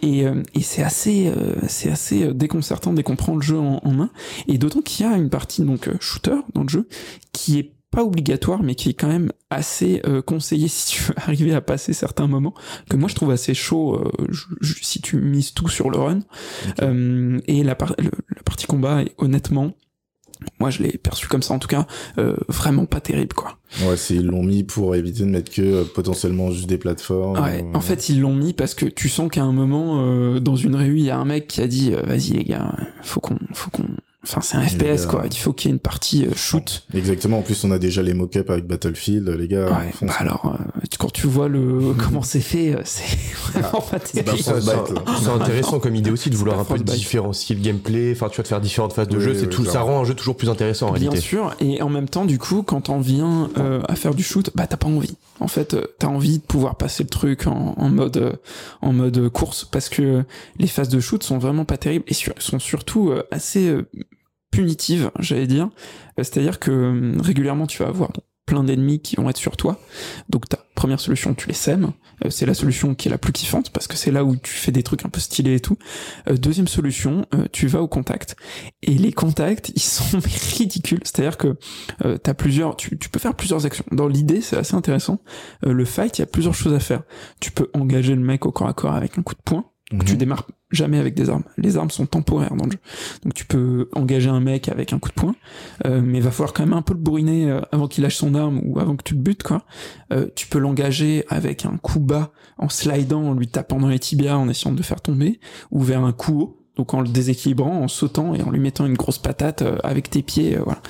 Et, et c'est assez c'est assez déconcertant dès qu'on prend le jeu en, en main. Et d'autant qu'il y a une partie donc shooter dans le jeu qui est pas obligatoire, mais qui est quand même assez euh, conseillé si tu veux arriver à passer certains moments, que moi je trouve assez chaud euh, si tu mises tout sur le run. Euh, et la, la partie combat est honnêtement, moi je l'ai perçu comme ça en tout cas, vraiment pas terrible quoi. Ouais, c'est ils l'ont mis pour éviter de mettre que potentiellement juste des plateformes. Ouais, en fait ils l'ont mis parce que tu sens qu'à un moment dans une réunion il y a un mec qui a dit vas-y les gars, faut qu'on faut qu'on Enfin, c'est un FPS quoi. Il faut qu'il y ait une partie euh, shoot. Exactement. En plus, on a déjà les mock-ups avec Battlefield, les gars. Ouais, bah alors, euh, quand tu vois le comment c'est fait, euh, c'est vraiment pas terrible. C'est intéressant comme idée aussi de vouloir un peu différencier le gameplay. Enfin, tu vas te faire différentes phases de jeu. C'est tout. Ça rend un jeu toujours plus intéressant en Bien réalité. Bien sûr. Et en même temps, du coup, quand on vient à faire du shoot, bah t'as pas envie. En fait, t'as envie de pouvoir passer le truc en, en mode en mode course parce que les phases de shoot sont vraiment pas terribles et sont surtout assez punitive, j'allais dire. Euh, c'est-à-dire que euh, régulièrement, tu vas avoir plein d'ennemis qui vont être sur toi. Donc ta première solution, tu les sèmes. Euh, c'est la solution qui est la plus kiffante parce que c'est là où tu fais des trucs un peu stylés et tout. deuxième solution, tu vas au contact. Et les contacts, ils sont ridicules. C'est-à-dire que t'as plusieurs, tu, tu, peux faire plusieurs actions. Dans l'idée, c'est assez intéressant. le fight, il y a plusieurs choses à faire. Tu peux engager le mec au corps à corps avec un coup de poing. Donc tu mhm. démarres jamais avec des armes. Les armes sont temporaires dans le jeu. Donc tu peux engager un mec avec un coup de poing, euh, mais il va falloir quand même un peu le bourriner euh, avant qu'il lâche son arme ou avant que tu le butes quoi. Euh, tu peux l'engager avec un coup bas en slidant, en lui tapant dans les tibias, en essayant de le faire tomber, ou vers un coup haut donc en le déséquilibrant, en sautant et en lui mettant une grosse patate euh, avec tes pieds, euh, voilà.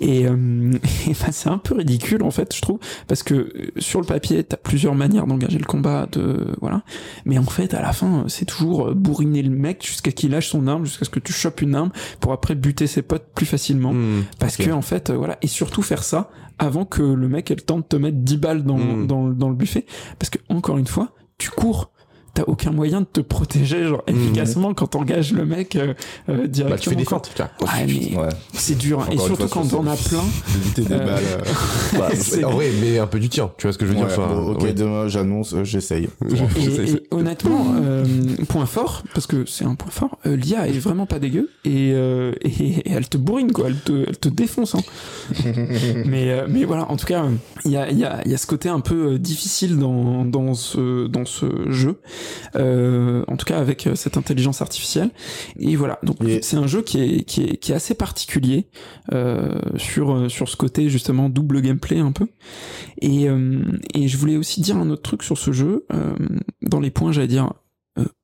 Et, euh, ben, c'est un peu ridicule en fait, je trouve, parce que sur le papier, t'as plusieurs manières d'engager le combat, de voilà. Mais en fait, à la fin, c'est toujours bourriner le mec jusqu'à qu'il lâche son arme, jusqu'à ce que tu chopes une arme pour après buter ses potes plus facilement. Mmh, parce que en fait, voilà, et surtout faire ça avant que le mec elle tente de te mettre 10 balles dans, mmh. dans, dans le buffet, parce que encore une fois, tu cours t'as aucun moyen de te protéger genre mmh. efficacement quand t'engages le mec euh, euh, directement. Bah, tu fais des fentes, ouais, mais c'est dur. et surtout quand on a plein. Éviter des euh, balles. bah, en vrai, mais un peu du tien. Tu vois ce que je veux dire enfin, Ok, demain j'annonce, j'essaye. Et, honnêtement, point fort, parce que c'est un point fort, l'IA est vraiment pas dégueu et, et, elle te bourrine quoi, elle te, elle te défonce. Hein. mais mais voilà, en tout cas, il y a il y a il y a ce côté un peu difficile dans dans ce dans ce jeu. Euh, en tout cas avec euh, cette intelligence artificielle. Et voilà, donc c'est un jeu qui est, qui est, qui est assez particulier euh, sur, sur ce côté justement double gameplay un peu. Et, et je voulais aussi dire un autre truc sur ce jeu, dans les points j'allais dire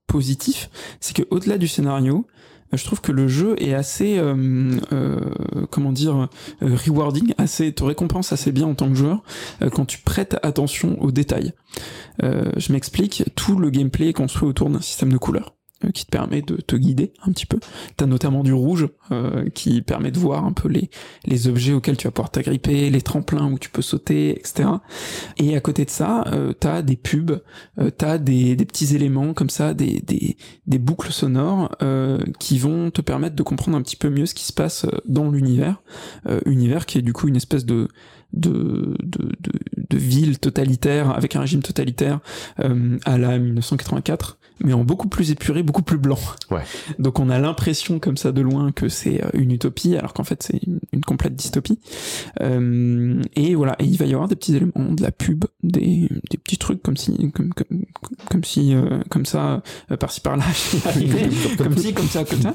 positifs, c'est que au-delà du scénario, je trouve que le jeu est assez euh, euh, comment dire euh, rewarding, assez te récompense assez bien en tant que joueur quand tu prêtes attention aux détails. je m'explique, tout le gameplay est construit autour d'un système de couleurs. Euh, qui te permet de te guider un petit peu. T'as notamment du rouge euh, qui permet de voir un peu les, les objets auxquels tu vas pouvoir t'agripper, les tremplins où tu peux sauter, etc. Et à côté de ça, euh, t'as des pubs, euh, t'as des, des petits éléments comme ça, des, des, des boucles sonores euh, qui vont te permettre de comprendre un petit peu mieux ce qui se passe dans l'univers. univers qui est du coup une espèce de de, de, de, de ville totalitaire avec un régime totalitaire à la 1984 mais en beaucoup plus épuré, beaucoup plus blanc. Ouais. Donc on a l'impression comme ça de loin que c'est euh, une utopie, alors qu'en fait c'est une, complète dystopie. Euh, et voilà, et il va y avoir des petits éléments, de la pub, des, des petits trucs comme si, comme, comme, comme si, euh, comme ça, euh, par-ci par-là, comme si, comme ça, comme ça.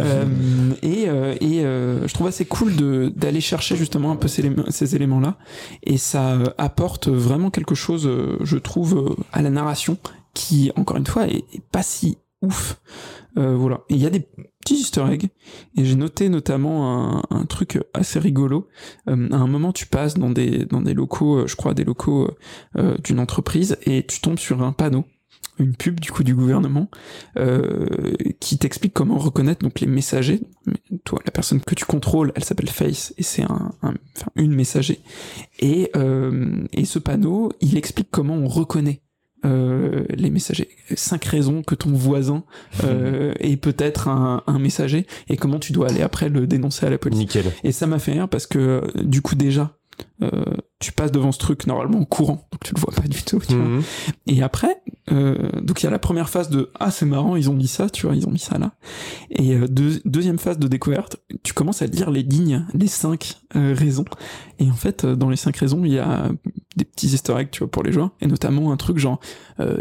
Euh, et et je trouve assez cool de d'aller chercher justement un peu ces, ces éléments-là, et ça apporte vraiment quelque chose, je trouve, à la narration qui, encore une fois, est, pas si ouf. voilà. Et il y a des petits easter eggs. Et j'ai noté notamment un, truc assez rigolo. à un moment, tu passes dans des, dans des locaux, je crois, des locaux d'une entreprise, et tu tombes sur un panneau une pub du coup du gouvernement euh, qui t'explique comment reconnaître donc les messagers. Toi, la personne que tu contrôles, elle s'appelle Face et c'est un, enfin, une messager. Et, euh, et ce panneau, il explique comment on reconnaît euh, les messagers. Cinq raisons que ton voisin euh, est peut-être un, un, messager et comment tu dois aller après le dénoncer à la police. Nickel. Et ça m'a fait rire parce que du coup déjà, euh, tu passes devant ce truc normalement courant, donc tu le vois pas du tout. Tu vois. Mhm. Et après, euh, donc il y a la première phase de ah c'est marrant ils ont mis ça, tu vois ils ont mis ça là. Et euh, deuxième phase de découverte, tu commences à lire les lignes, les cinq euh, raisons. Et en fait dans les cinq raisons il y a des petits easter eggs tu vois pour les joueurs et notamment un truc genre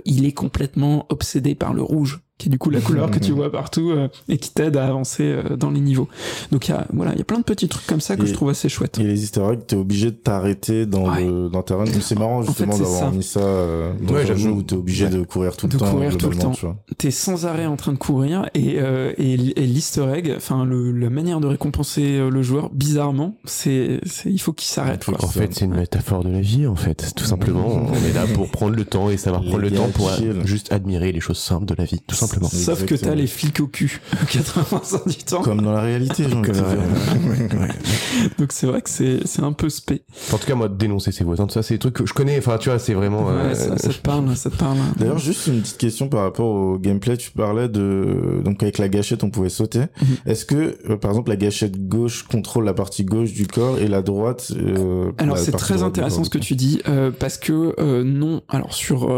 il est complètement obsédé par le rouge qui est du coup la couleur que tu vois partout euh, et qui t'aide à avancer euh, dans les niveaux. Donc il y a voilà, il y a plein de petits trucs comme ça que je trouve assez chouette. Et les easter eggs, t'es obligé de t'arrêter dans le dans ta run. C'est marrant justement d'avoir mis ça euh, dans ouais, un jeu où t'es obligé de courir tout le temps. Courir tout le temps. T'es sans arrêt en train de courir et euh, et, et l'easter egg, enfin le la manière de récompenser le joueur, bizarrement, c'est il faut qu'il s'arrête. En fait, c'est une métaphore de la vie en fait, tout simplement. on est là pour prendre le temps et savoir prendre le temps pour juste admirer les choses simples de la vie, tout simplement. Sauf que t'as les flics au cul 80% du temps. Comme dans la réalité, Donc c'est vrai que c'est un peu spé. En tout cas, moi, dénoncer ses voisins, ça, c'est des trucs que je connais. Enfin, tu vois, c'est vraiment. Ouais, ça, te parle, ça te parle. D'ailleurs, juste une petite question par rapport au gameplay. Tu parlais de donc avec la gâchette, on pouvait sauter. Mhm. Est-ce que, euh, par exemple, la gâchette gauche contrôle la partie gauche du corps et la droite euh, Alors c'est très intéressant ce que tu dis euh, parce que non. Alors sur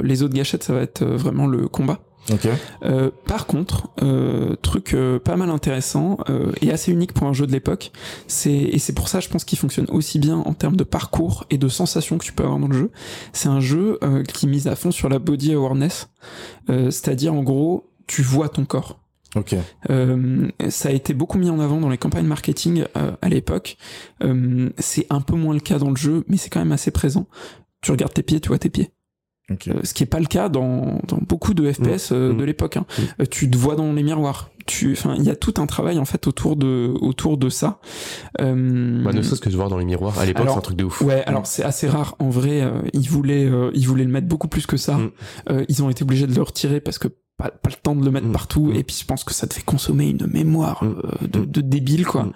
les autres gâchettes, ça va être vraiment le combat. Euh, par contre, euh, truc euh, pas mal intéressant et assez unique pour un jeu de l'époque, c'est et c'est pour ça je pense qu'il fonctionne aussi bien en termes de parcours et de sensations que tu peux avoir dans le jeu. C'est un jeu qui mise à fond sur la body awareness, c'est-à-dire en gros tu vois ton corps. Ok. ça a été beaucoup mis en avant dans les campagnes marketing à l'époque. c'est un peu moins le cas dans le jeu, mais c'est quand même assez présent. Tu regardes tes pieds, tu vois tes pieds. Euh, ce qui est pas le cas dans, dans beaucoup de FPS euh, mmh. de mmh. l'époque. Hein. Mmh. Euh, tu te vois dans les miroirs. Tu, enfin, il y a tout un travail en fait autour de autour de ça. Euh... Bah, ne serait-ce que de voir dans les miroirs. À l'époque, c'est un truc de ouf. Ouais, alors c'est assez rare. En vrai, ils voulaient ils voulaient le mettre beaucoup plus que ça. ils ont été obligés de le retirer parce que pas, pas, le temps de le mettre mm. partout mm. et puis je pense que ça te fait consommer une mémoire mm. euh, de, de, débile quoi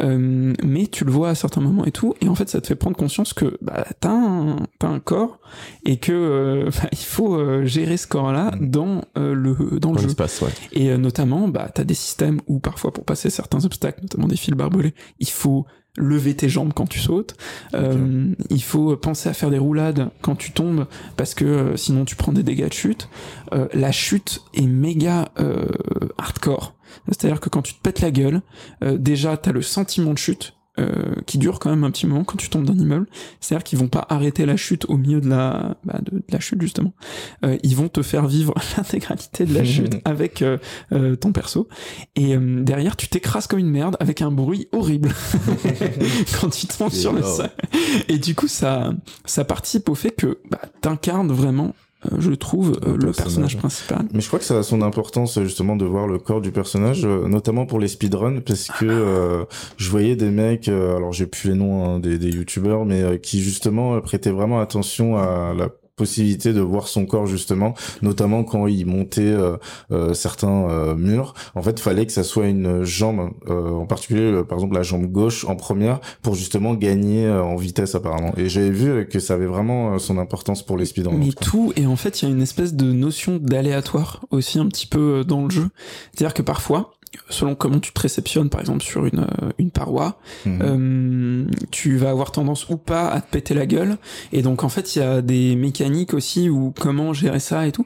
euh, mais tu le vois à certains moments et tout et en fait ça te fait prendre conscience que bah, t'as un, as un corps et que euh, bah, il faut euh, gérer ce corps là dans le dans le jeu ouais. et notamment bah t'as des systèmes où parfois pour passer certains obstacles notamment des fils barbelés il faut lever tes jambes quand tu sautes. Euh, il faut penser à faire des roulades quand tu tombes parce que euh, sinon tu prends des dégâts de chute. Euh, la chute est méga hardcore. C'est-à-dire que quand tu te pètes la gueule, déjà t'as le sentiment de chute euh, qui dure quand même un petit moment quand tu tombes d'un immeuble. C'est-à-dire qu'ils vont pas arrêter la chute au milieu de la, bah, de, la chute justement. Euh, ils vont te faire vivre l'intégralité de la chute avec euh, euh, ton perso. Et derrière, tu t'écrases comme une merde avec un bruit horrible quand tu tombes sur le sol. Et du coup, ça, ça participe au fait que bah, t'incarnes vraiment euh, je trouve, euh, le personnage. principal. Mais je crois que ça a son importance justement de voir le corps du personnage, euh, notamment pour les speedruns, parce que je voyais des mecs, alors j'ai plus les noms hein, des, des youtubeurs, mais qui justement prêtaient vraiment attention à la possibilité de voir son corps justement, notamment quand il montait euh, euh, certains euh, murs. En fait, fallait que ça soit une jambe, en particulier par exemple la jambe gauche en première, pour justement gagner en vitesse apparemment. Et j'avais vu que ça avait vraiment son importance pour les speedruns. Mais tout et en fait, il y a une espèce de notion d'aléatoire aussi un petit peu dans le jeu, c'est-à-dire que parfois selon comment tu te réceptionnes, par exemple sur une, euh, une paroi, mhm. euh, tu vas avoir tendance ou pas à te péter la gueule. Et donc en fait, il y a des mécaniques aussi ou comment gérer ça et tout.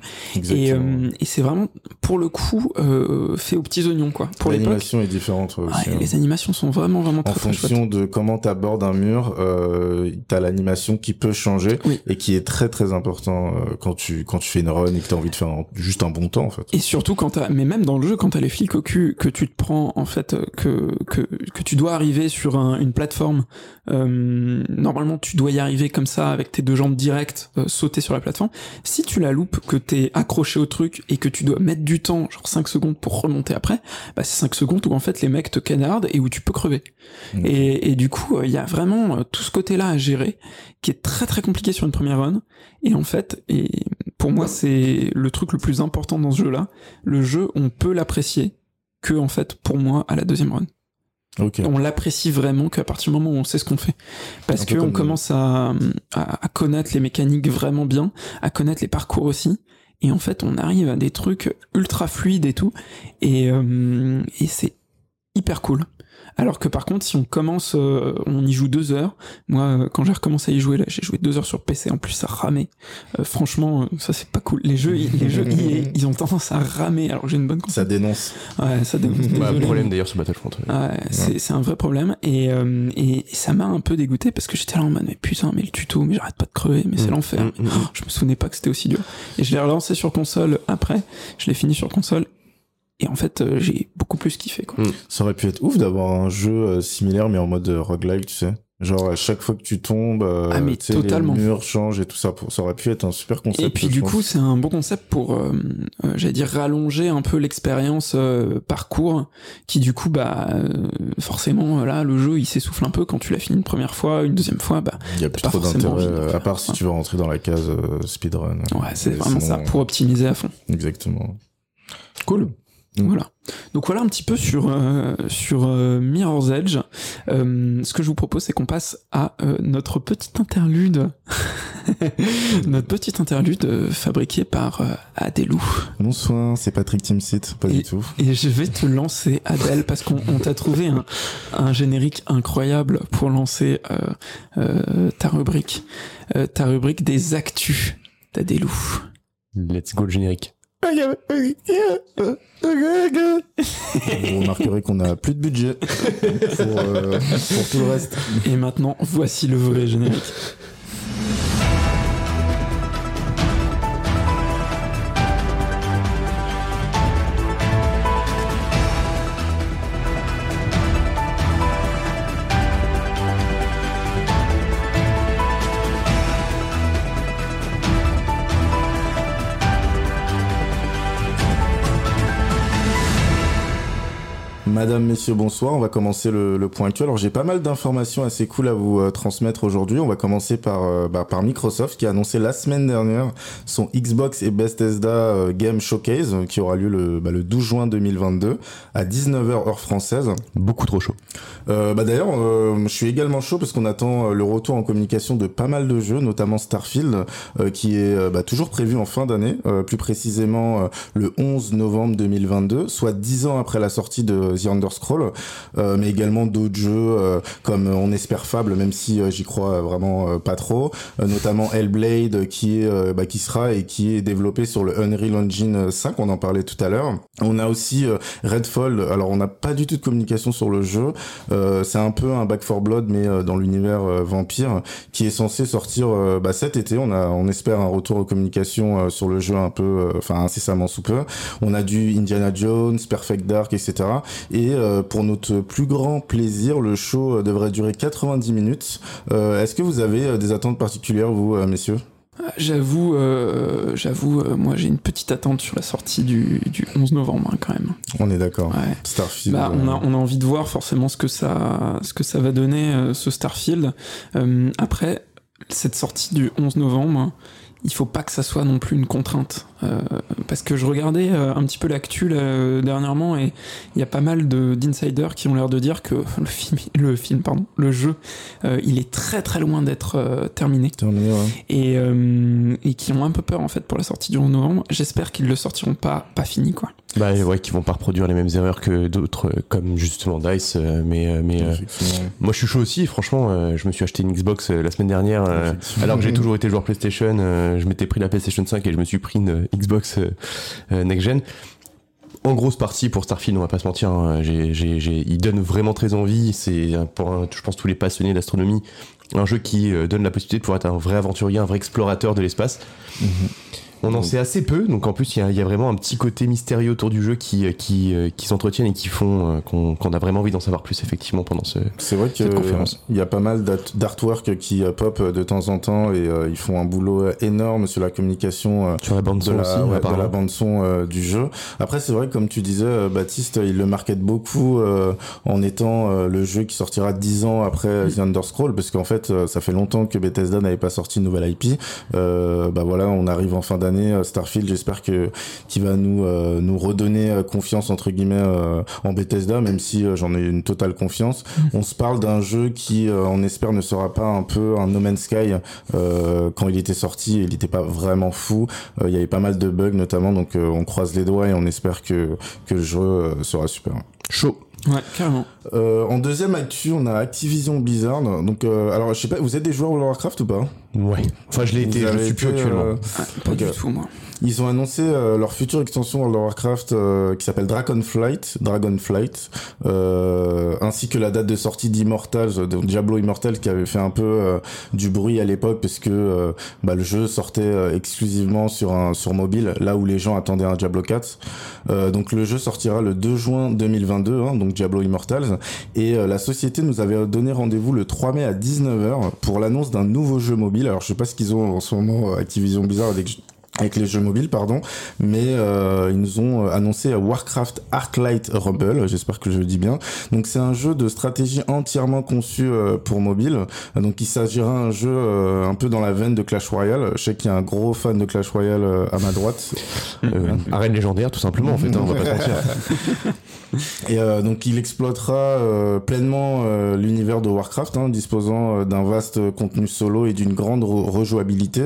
Et, euh, et c'est vraiment pour le coup euh, fait aux petits oignons quoi. Pour l'animation est différente aussi. Hein. Les animations sont vraiment vraiment très, en fonction de comment tu abordes un mur, euh, t'as l'animation qui peut changer et qui est très très important quand tu quand tu fais une run et que t'as envie de faire juste un bon temps en fait. Et surtout quand t'as, mais même dans le jeu quand t'as les flics au cul tu que tu te prends en fait que que que tu dois arriver sur une plateforme euh, normalement tu dois y arriver comme ça avec tes deux jambes directes euh, sauter sur la plateforme. Si tu la loupes que t'es accroché au truc et que tu dois mettre du temps genre 5 secondes pour remonter après bah c'est 5 secondes où en fait les mecs te canardent et où tu peux crever. Et, et du coup il y a vraiment tout ce côté là à gérer qui est très très compliqué sur une première run. Et en fait et pour moi c'est le truc le plus important dans ce jeu là le jeu on peut l'apprécier que en fait pour moi à la deuxième run. On l'apprécie vraiment qu'à partir du moment où on sait ce qu'on fait. Parce qu'on commence à, à, connaître les mécaniques vraiment bien, à connaître les parcours aussi. Et en fait, on arrive à des trucs ultra fluides et tout. Et, euh, et c'est hyper cool. Alors que par contre, si on commence, euh, on y joue deux heures. Moi, euh, quand j'ai recommencé à y jouer, là, j'ai joué deux heures sur PC. En plus, ça ramait. Euh, franchement, ça c'est pas cool. Les jeux, les jeux, ils, ont tendance à ramer. Alors j'ai une bonne. Ça dénonce. Ouais, ça dénonce. bah, un problème d'ailleurs sur Battlefront. Ouais, c'est c'est un vrai problème et et, ça m'a un peu dégoûté parce que j'étais là en mode mais putain, mais le tuto, mais j'arrête pas de crever, mais c'est mm, l'enfer. Mm, mm, je me souvenais pas que c'était aussi dur. Et je l'ai relancé sur console après. Je l'ai fini sur console et en fait, euh, j'ai beaucoup plus kiffé. Quoi. Hmm. Ça aurait pu être ouf d'avoir un jeu euh, similaire, mais en mode euh, roguelike, tu sais. Genre à chaque fois que tu tombes, ah, mais totalement. les murs changent et tout ça. Ça aurait pu être un super concept. Et puis du coup, c'est un bon concept pour, j'allais dire, rallonger un peu l'expérience parcours, qui du coup, bah, forcément, là, le jeu, il s'essouffle un peu quand tu l'as fini une première fois, une deuxième fois, bah. Il y a plus trop d'intérêt, à part si tu veux rentrer dans la case speedrun. Ouais, c'est vraiment ça, pour optimiser à fond. Exactement. Cool. Voilà. Donc voilà un petit peu sur euh, sur euh, Mirror's Edge. Euh, ce que je vous propose, c'est qu'on passe à notre petite interlude, notre petite interlude fabriquée par Adelou. Bonsoir, c'est Patrick Timsit, pas du tout. Et je vais te lancer Adèle parce qu'on t'a trouvé un, un, générique incroyable pour lancer ta rubrique, ta rubrique des actus d'Adelou. Let's go le générique. Vous remarquerez qu'on a plus de budget pour, euh, pour tout le reste. Et maintenant, voici le vrai générique. Madame, messieurs, bonsoir. On va commencer le, le point actuel. Alors j'ai pas mal d'informations assez cool à vous euh, transmettre aujourd'hui. On va commencer par euh, bah, par Microsoft qui a annoncé la semaine dernière son Xbox et Bethesda euh, Game Showcase qui aura lieu le, bah, le 12 juin 2022 à 19h heure française. Beaucoup trop chaud. bah d'ailleurs, je suis également chaud parce qu'on attend le retour en communication de pas mal de jeux, notamment Starfield, qui est bah, toujours prévu en fin d'année, plus précisément le 11 novembre 2022, soit 10 ans après la sortie de The Underscroll, euh, mais également d'autres jeux euh, comme On espère Fable, même si euh, j'y crois vraiment pas trop, notamment Hellblade qui est bah, qui sera et qui est développé sur le Unreal Engine 5, on en parlait tout à l'heure. On a aussi Redfall, alors on n'a pas du tout de communication sur le jeu, c'est un peu un Back 4 Blood mais dans l'univers vampire qui est censé sortir bah, cet été. On a, on espère un retour aux communications sur le jeu un peu, enfin incessamment sous peu. On a du Indiana Jones, Perfect Dark, etc. Et euh, pour notre plus grand plaisir, le show euh, devrait durer 90 minutes. Euh, est-ce que vous avez des attentes particulières, vous, messieurs? J'avoue, j'avoue, moi j'ai une petite attente sur la sortie du, du 11 novembre hein, quand même. On est d'accord. Starfield. Bah, on, a, on a envie de voir forcément ce que ça, ce que ça va donner ce Starfield. après, cette sortie du 11 novembre, il faut pas que ça soit non plus une contrainte. Euh, parce que je regardais euh, un petit peu l'actu dernièrement et il y a pas mal d'insiders qui ont l'air de dire que le film, le film, pardon, le jeu, euh, il est très très loin d'être terminé. terminé ouais. et, et qui ont un peu peur en fait pour la sortie du 11 novembre. J'espère qu'ils le sortiront pas pas fini quoi. Bah ouais, qu'ils vont pas reproduire les mêmes erreurs que d'autres comme justement Dice. mais mais moi je suis chaud aussi. Franchement, je me suis acheté une Xbox la semaine dernière alors que j'ai toujours été joueur PlayStation. je m'étais pris la PlayStation 5 et je me suis pris une Xbox euh, euh, Next Gen en grosse partie pour Starfield, on va pas se mentir. Hein, il donne vraiment très envie. C'est pour, je pense, tous les passionnés d'astronomie, un jeu qui euh, donne la possibilité de pouvoir être un vrai aventurier, un vrai explorateur de l'espace. On en sait assez peu, donc en plus il y, y a, vraiment un petit côté mystérieux autour du jeu qui qui, qui s'entretiennent et qui font qu'on a vraiment envie d'en savoir plus effectivement pendant ce C'est vrai qu'il y a pas mal d'artwork qui pop de temps en temps et ils font un boulot énorme sur la communication sur la bande son de la, aussi, de la bande son du jeu. Après c'est vrai comme tu disais Baptiste, il le market beaucoup en étant le jeu qui sortira dix ans après The Underscroll parce qu'en fait ça fait longtemps que Bethesda n'avait pas sorti une nouvelle IP. Euh, bah voilà, on arrive en fin d'année. Euh, Starfield, j'espère que qui va nous euh, nous redonner euh, confiance entre guillemets en Bethesda, même si j'en ai une totale confiance. On se parle d'un jeu qui, on espère, ne sera pas un peu un No Man's Sky quand il était sorti. Il n'était pas vraiment fou. Il y avait pas mal de bugs notamment, donc on croise les doigts et on espère que que le jeu sera super. Chaud. Ouais, carrément. Euh, en deuxième actu, on a Activision Blizzard. Donc, euh, alors, je sais pas, vous êtes des joueurs de Warcraft ou pas? Ouais. Enfin, je l'ai été, je suis plus actuellement. Euh, ah, pas du tout, moi. Ils ont annoncé euh, leur future extension World of Warcraft euh, qui s'appelle Dragonflight, Dragonflight, euh, ainsi que la date de sortie d'Immortals, de Diablo Immortals qui avait fait un peu euh, du bruit à l'époque parce que bah, le jeu sortait exclusivement sur un sur mobile, là où les gens attendaient un Diablo 4. donc le jeu sortira le 2 juin 2022, hein, donc Diablo Immortals, et la société nous avait donné rendez-vous le 3 mai à 19h pour l'annonce d'un nouveau jeu mobile. Alors je sais pas ce qu'ils ont en ce moment Activision Blizzard avec avec les jeux mobiles, pardon, mais euh, ils nous ont euh, annoncé Warcraft Arclight Rebel, j'espère que je le dis bien. Donc c'est un jeu de stratégie entièrement conçu euh, pour mobile. Donc il s'agira d'un jeu euh, un peu dans la veine de Clash Royale. Je sais qu'il y a un gros fan de Clash Royale à ma droite. arène légendaire, tout simplement, en fait, hein, on va pas se mentir. Et donc il exploitera pleinement l'univers de Warcraft, hein, disposant d'un vaste contenu solo et d'une grande rejouabilité.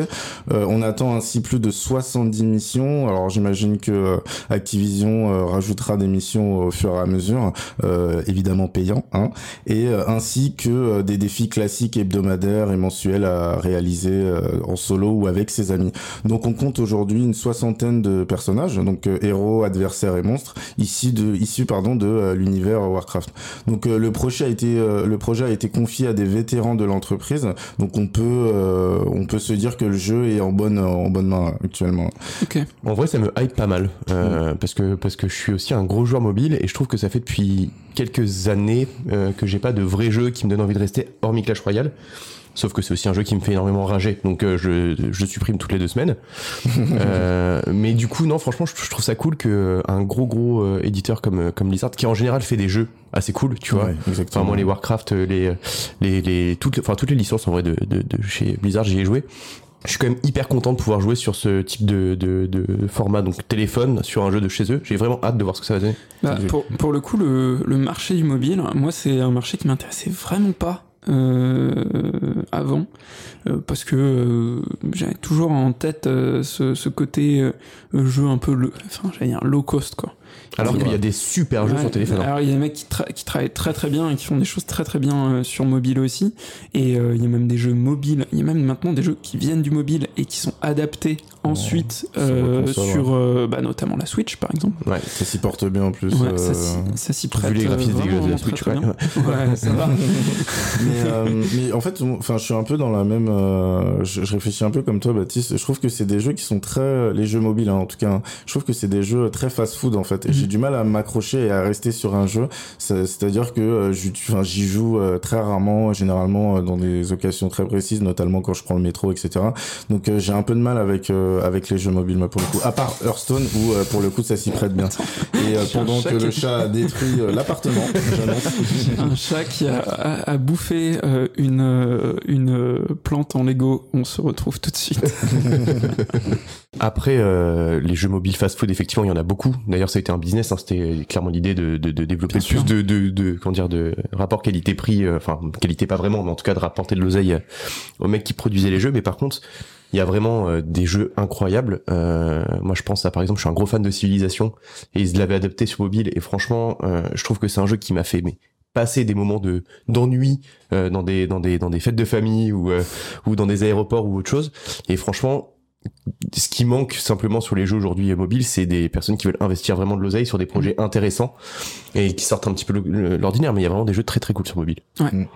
on attend ainsi plus de 70 missions. Alors j'imagine que euh, Activision euh, rajoutera des missions au fur et à mesure, euh, évidemment payants, hein, et ainsi que des défis classiques hebdomadaires et mensuels à réaliser en solo ou avec ses amis. Donc on compte aujourd'hui une soixantaine de personnages, donc héros, adversaires et monstres, ici de, issus pardon de l'univers Warcraft. Donc le projet a été le projet a été confié à des vétérans de l'entreprise, donc on peut on peut se dire que le jeu est en bonne en bonne main actuellement. En vrai, ça me hype pas mal euh, mm. parce que parce que je suis aussi un gros joueur mobile et je trouve que ça fait depuis quelques années euh, que j'ai pas de vrai jeu qui me donne envie de rester hormis Clash Royale. Sauf que c'est aussi un jeu qui me fait énormément rager, donc euh, je, je supprime toutes les deux semaines. euh, mais du coup, non, franchement, je, trouve ça cool que un gros gros éditeur comme comme Blizzard, qui en général fait des jeux assez cool, tu vois. Enfin, moi, les Warcraft, les les les toutes, enfin toutes les licences en vrai de, de, de chez Blizzard, j'y ai joué je suis quand même hyper content de pouvoir jouer sur ce type de, de, de format, donc téléphone, sur un jeu de chez eux. J'ai vraiment hâte de voir ce que ça va donner. Bah, pour, pour, le coup, le, le marché du mobile, moi, c'est un marché qui m'intéressait vraiment pas. Euh, avant euh, parce que euh, j'avais toujours en tête ce, ce, côté jeu un peu le enfin j'allais dire low cost quoi alors qu'il y a des super jeux sur téléphone. Alors il y a des mecs qui, qui, travaillent très très bien et qui font des choses très très bien euh, sur mobile aussi. Et euh, il y a même des jeux mobiles. Il y a même maintenant des jeux qui viennent du mobile et qui sont adaptés ensuite euh, sur bah, notamment la Switch par exemple. Ouais, ça s'y porte bien en plus. Ouais, ça s'y prête. Vu les graphismes de la Switch, ouais. ouais. ça va. mais, mais en fait, enfin, je suis un peu dans la même. Je, je, réfléchis un peu comme toi, Baptiste. Je trouve que c'est des jeux qui sont très les jeux mobiles, hein, en tout cas. Hein. Je trouve que c'est des jeux très fast-food en fait. J'ai du mal à m'accrocher et à rester sur un jeu. C'est-à-dire que euh, j'y joue euh, très rarement, généralement euh, dans des occasions très précises, notamment quand je prends le métro, etc. Donc j'ai un peu de mal avec avec les jeux mobiles, moi, pour le coup. À part Hearthstone, où pour le coup ça s'y prête bien. Et pendant que le chat a détruit l'appartement, un chat qui a, a, bouffé une une plante en Lego. On se retrouve tout de suite. Après, les jeux mobiles fast-food, effectivement, il y en a beaucoup. D'ailleurs, ça a été un business. Hein, C'était clairement l'idée de, de, de, développer plus de, de, de, comment dire, de rapport qualité-prix. Euh, enfin, qualité pas vraiment, mais en tout cas de rapporter de l'oseille euh, aux mecs qui produisaient les jeux. Mais par contre, il y a vraiment euh, des jeux incroyables. moi, je pense à par exemple, je suis un gros fan de Civilisation et ils l'avaient adapté sur mobile. Et franchement, je trouve que c'est un jeu qui m'a fait mais passer des moments de d'ennui dans des dans des dans des fêtes de famille ou ou dans des aéroports ou autre chose. Et franchement, ce qui manque simplement sur les jeux aujourd'hui mobiles, c'est des personnes qui veulent investir vraiment de l'oseille sur des projets mm. intéressants et qui sortent un petit peu l'ordinaire. Mais il y a vraiment des jeux très très cool sur mobile. Ouais. Mm.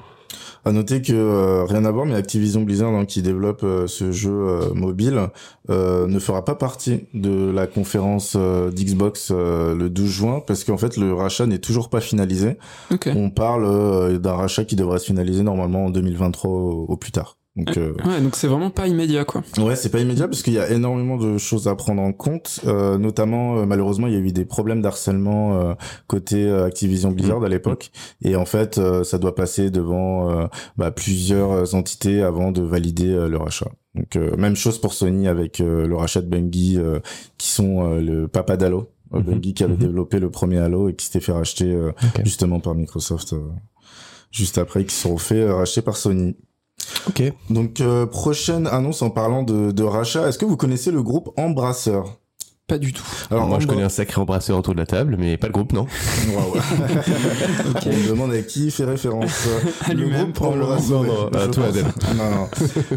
À noter que euh, rien à voir, mais Activision Blizzard hein, qui développe euh, ce jeu euh, mobile ne fera pas partie de la conférence d'Xbox le 12 juin parce qu'en fait le rachat n'est toujours pas finalisé. On parle d'un rachat qui devrait se finaliser normalement en 2023 au plus tard. Donc, euh, ouais, donc c'est vraiment pas immédiat, quoi. Ouais, c'est pas immédiat parce qu'il y a énormément de choses à prendre en compte. Euh, notamment, euh, malheureusement, il y a eu des problèmes d'harcèlement euh, côté Activision Blizzard à mm. l'époque, et en fait, ça doit passer devant bah, plusieurs entités avant de valider leur achat. Donc, même chose pour Sony avec le rachat de Bungie, qui sont le papa d'Halo. Mm-hmm. Bungie qui avait mm-hmm. développé le premier Halo et qui s'était fait racheter justement par Microsoft juste après, qui se sont fait racheter par Sony. Ok. Donc euh, prochaine annonce en parlant de, de rachat. Est-ce que vous connaissez le groupe Embrasseur? Pas du tout. Alors moi, je connais un sacré embrasseur autour de la table, mais pas le groupe, non. On me demande à qui il fait référence. le groupe Embrasseur. Ah, toi, non, non.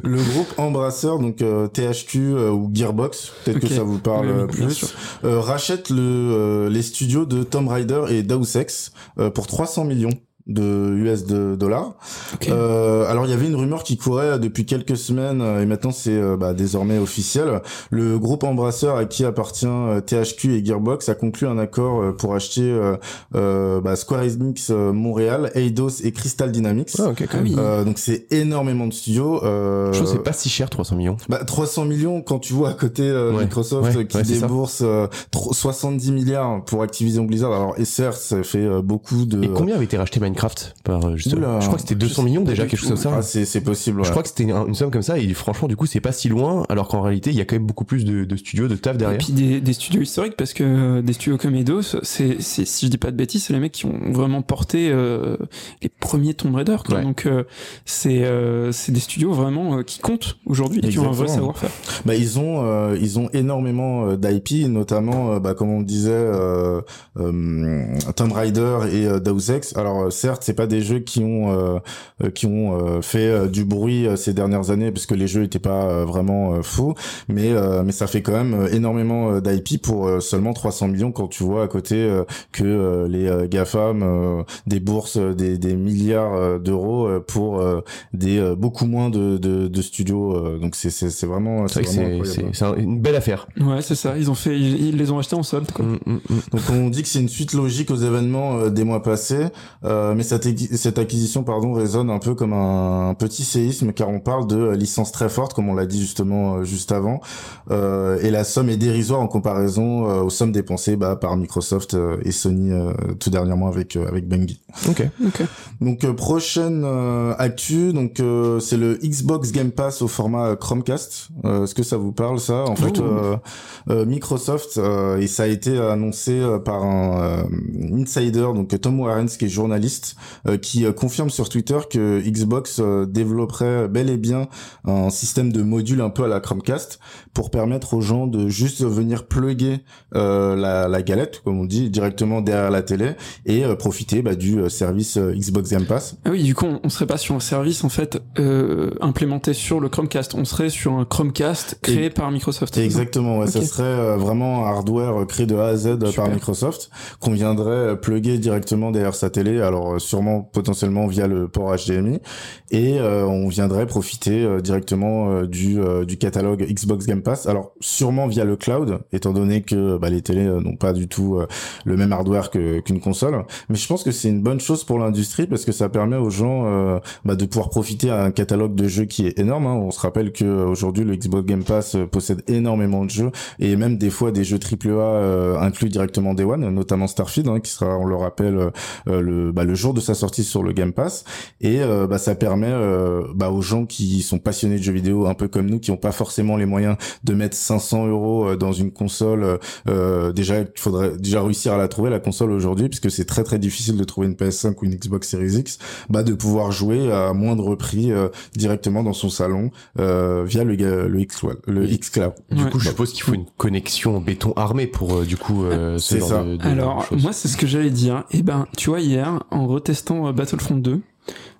Le groupe Embrasseur, donc euh, THQ euh, ou Gearbox, peut-être que ça vous parle plus, rachète le, les studios de Tomb Raider et Deus Ex pour 300 millions de US de dollars. Euh, alors il y avait une rumeur qui courait depuis quelques semaines euh, et maintenant c'est euh, bah, désormais officiel. Le groupe embrasseur à qui appartient THQ et Gearbox a conclu un accord pour acheter bah, Square Enix Montréal, Eidos et Crystal Dynamics. Ah, donc c'est énormément de studios. Je trouve c'est pas si cher 300 millions. Bah 300 millions quand tu vois à côté Microsoft qui débourse 70 milliards pour Activision Blizzard. Alors et certes ça fait beaucoup de. Et combien avait été racheté Minecraft par euh, juste, je crois que c'était 200 millions déjà quelque chose comme ça. Ah, c'est possible je crois que c'était une, somme comme ça et franchement du coup c'est pas si loin alors qu'en réalité il y a quand même beaucoup plus de, de studios de taf derrière. Et puis des, des, studios historiques parce que euh, des studios comme Eidos c'est si je dis pas de bêtises c'est les mecs qui ont vraiment porté euh, les premiers Tomb Raider quoi. donc euh, c'est c'est des studios vraiment qui comptent aujourd'hui et qui ont un vrai savoir-faire. Bah ils ont ils ont énormément d'IP notamment bah comme on disait Tomb Raider et Deus Ex. Alors certes, c'est pas des jeux qui ont euh, qui ont euh, fait euh, du bruit ces dernières années parce que les jeux étaient pas vraiment fous, mais mais ça fait quand même énormément d'IP pour seulement 300 millions quand tu vois à côté que les GAFAM des bourses des, des milliards d'euros pour des beaucoup moins de, de, de studios donc c'est c'est vraiment c'est une belle affaire. Ouais, c'est ça, ils ont fait ils, les ont achetés en solde quoi. Mm, mm, mm. Donc on dit que c'est une suite logique aux événements des mois passés. Euh, mais cette, cette, acquisition pardon résonne un peu comme un, petit séisme car on parle de licences très fortes comme on l'a dit justement euh, juste avant euh, et la somme est dérisoire en comparaison aux sommes dépensées bah, par Microsoft et Sony tout dernièrement avec avec Bungie. Ok. ok. Donc prochaine actu donc c'est le Xbox Game Pass au format Chromecast. Est-ce que ça vous parle ça? En fait Microsoft et ça a été annoncé par un insider donc Tom Warren qui est journaliste euh, qui euh, confirme sur Twitter que Xbox euh, développerait bel et bien un système de module un peu à la Chromecast pour permettre aux gens de juste venir plugger la, galette, comme on dit, directement derrière la télé et profiter bah, du service Xbox Game Pass. Ah oui, du coup, on, serait pas sur un service en fait implémenté sur le Chromecast, on serait sur un Chromecast créé par Microsoft. Exactement, ouais, ça serait vraiment un hardware créé de A à Z par Microsoft qu'on viendrait plugger directement derrière sa télé. Alors euh, sûrement potentiellement via le port HDMI, et euh, on viendrait profiter euh, directement du, du catalogue Xbox Game Pass. Alors sûrement via le cloud, étant donné que bah, les télés n'ont pas du tout le même hardware qu'une console. Mais je pense que c'est une bonne chose pour l'industrie parce que ça permet aux gens bah, de pouvoir profiter à un catalogue de jeux qui est énorme. Hein. On se rappelle que aujourd'hui le Xbox Game Pass possède énormément de jeux et même des fois des jeux AAA inclus directement Day One, notamment Starfield, hein, qui sera, on le rappelle, le, bah, le jour de sa sortie sur le Game Pass et euh, bah, ça permet euh, bah, aux gens qui sont passionnés de jeux vidéo un peu comme nous qui n'ont pas forcément les moyens de mettre 500 euros euh, dans une console déjà il faudrait déjà réussir à la trouver la console aujourd'hui puisque c'est très très difficile de trouver une PS5 ou une Xbox Series X bah de pouvoir jouer à moindre prix directement dans son salon via le le X le X Cloud. Du coup, je suppose qu'il faut une connexion en béton armé pour du coup ce genre ça. De, Alors moi c'est ce que j'allais dire. Et eh ben tu vois hier en retestant euh, Battlefront 2.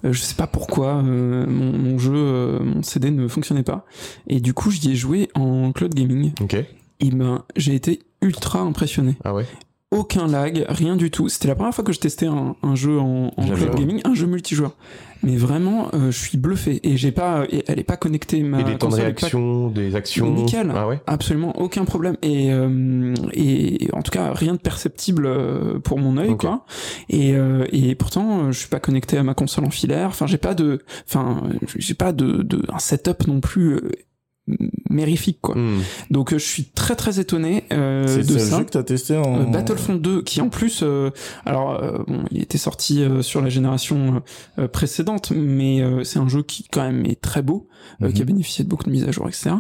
Euh, je sais pas pourquoi euh, mon, jeu, mon CD ne fonctionnait pas. Et du coup, j'y ai joué en cloud gaming. Ok. Et ben, j'ai été ultra impressionné. Ah ouais aucun lag, rien du tout. C'était la première fois que je testais un, un jeu en, en cloud gaming, un jeu multijoueur. Mais vraiment, euh, je suis bluffé et j'ai pas, elle est pas connectée ma. Et des temps de réaction, des actions. Nickel. Ah ouais. Absolument aucun problème et euh, et en tout cas rien de perceptible euh, pour mon œil quoi. Et et pourtant je suis pas connecté à ma console en filaire. Enfin j'ai pas de, enfin j'ai pas de, de un setup non plus mérifique quoi. Hmm. Donc euh, je suis très très étonné euh, de ça. C'est le jeu que t'as testé en euh, Battlefront 2 qui en plus alors bon, il était sorti sur la génération précédente mais c'est un jeu qui quand même est très beau qui a mhm. bénéficié de beaucoup de mises à jour etc.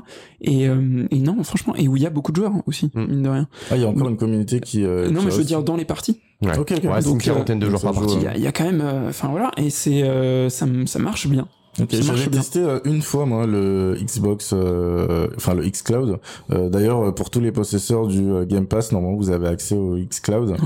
Et, et non franchement et où il y a beaucoup de joueurs aussi hmm. mine de rien. Ah il y a encore une communauté qui Non mais je veux dire dans les parties. Ouais. Okay, okay. Donc, une quarantaine de joueurs par partie. Il y, y, a quand même enfin voilà et c'est ça ça marche bien. Ok, j'avais testé euh, une fois moi le Xbox, euh, enfin le xCloud. Euh, D'ailleurs, pour tous les possesseurs du euh, Game Pass, normalement vous avez accès au xCloud. Ouais.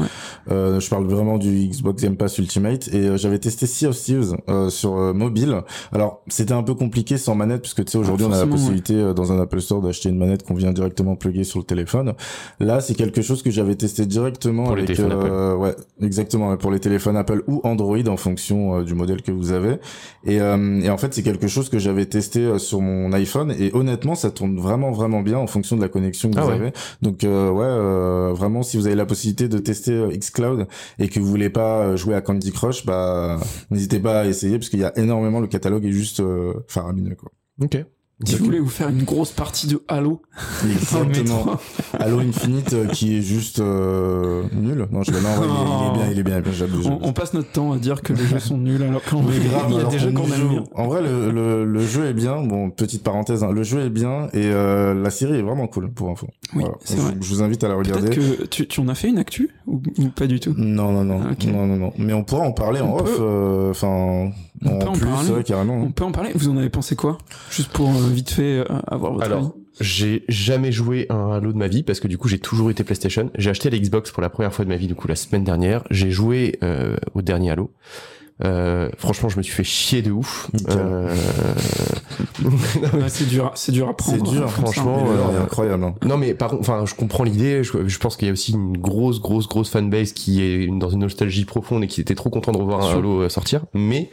Euh, je parle vraiment du Xbox Game Pass Ultimate et j'avais testé Sea of Thieves sur mobile. Alors c'était un peu compliqué sans manette puisque tu sais aujourd'hui on a la possibilité dans un Apple Store d'acheter une manette qu'on vient directement plugger sur le téléphone. Là c'est quelque chose que j'avais testé directement pour avec les téléphones Apple. ouais exactement pour les téléphones Apple ou Android en fonction du modèle que vous avez et, et en en fait, c'est quelque chose que j'avais testé euh, sur mon iPhone et honnêtement, ça tourne vraiment vraiment bien en fonction de la connexion que ah vous avez. Donc euh, ouais, euh, vraiment, si vous avez la possibilité de tester xCloud et que vous voulez pas jouer à Candy Crush, bah n'hésitez pas à essayer parce qu'il y a énormément. Le catalogue est juste faramineux quoi. Ok. Si vous voulez vous faire une grosse partie de Halo. Exactement. Halo Infinite euh, qui est juste euh, nul. Non, je non, ouais, il, est, bien, il est bien. J'adore. On, on, passe notre temps à dire que les jeux sont nuls alors qu'en vrai, il y a des jeux qu'on aime bien. En vrai, le, le, le, jeu est bien. Bon, petite parenthèse, hein, le jeu est bien et euh, la série est vraiment cool pour info. Oui, c'est vrai. Je vous invite à la regarder. Que tu, tu en as fait une actu ou, pas du tout? Non, non, non, non, non, non. Mais on pourra en parler en off. Euh, enfin, on peut en parler. carrément. On peut en parler. Vous en avez pensé quoi? Juste pour euh, vite fait euh, avoir votre Alors, j'ai jamais joué un Halo de ma vie parce que du coup j'ai toujours été PlayStation. J'ai acheté la Xbox pour la première fois de ma vie du coup la semaine dernière. J'ai joué euh, au dernier Halo. Euh, franchement, je me suis fait chier de ouf. Euh... c'est dur, c'est dur à prendre. C'est dur, hein, franchement, euh... incroyable. Hein. Non, mais par contre, enfin, je comprends l'idée. Je, je, pense qu'il y a aussi une grosse, grosse, grosse fanbase qui est dans une nostalgie profonde et qui était trop content de revoir un Halo euh, sortir. Mais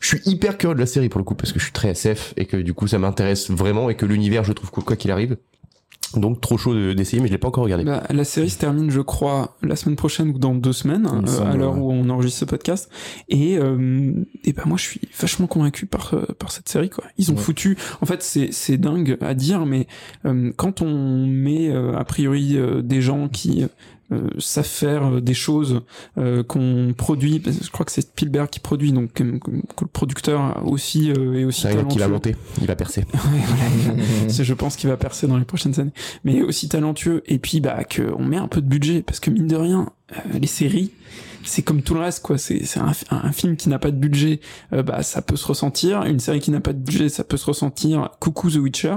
je suis hyper curieux de la série pour le coup parce que je suis très SF et que du coup ça m'intéresse vraiment et que l'univers, je trouve quoi qu'il arrive. Donc trop chaud d'essayer, mais je l'ai pas encore regardé. Bah, la série se termine, je crois, la semaine prochaine ou dans deux semaines, euh, à l'heure où on enregistre ce podcast. Et, euh, et ben moi, je suis vachement convaincu par euh, par cette série. Quoi. Ils ont foutu. En fait, c'est c'est dingue à dire, mais euh, quand on met a priori des gens qui euh, savent faire euh, des choses euh, qu'on produit. Je crois que c'est Spielberg qui produit, donc que, le producteur aussi est aussi talentueux. va monter, il va percer. je pense qu'il va percer dans les prochaines années. Mais aussi talentueux. Et puis bah qu'on met un peu de budget, parce que mine de rien, les séries c'est comme tout le reste quoi. C'est un, un, film qui n'a pas de budget euh, bah ça peut se ressentir. Une série qui n'a pas de budget ça peut se ressentir. Coucou The Witcher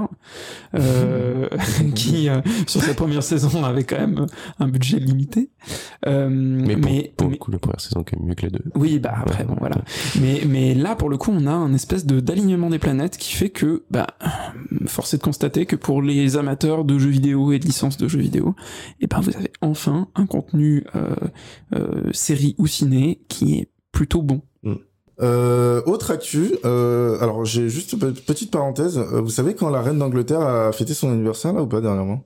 euh, qui euh, sur sa première saison avait quand même un budget limité. Euh, mais pour, mais, pour le coup la première saison quand même mieux que les deux. Oui bah après bon voilà. Mais mais là pour le coup on a un espèce de d'alignement des planètes qui fait que bah force est de constater que pour les amateurs de jeux vidéo et de licences de jeux vidéo et eh ben vous avez enfin un contenu euh, euh, série ou ciné qui est plutôt bon. Mm. Euh, autre actu, euh, alors j'ai juste une petite parenthèse. Euh, vous savez quand la reine d'Angleterre a fêté son anniversaire là ou pas dernièrement?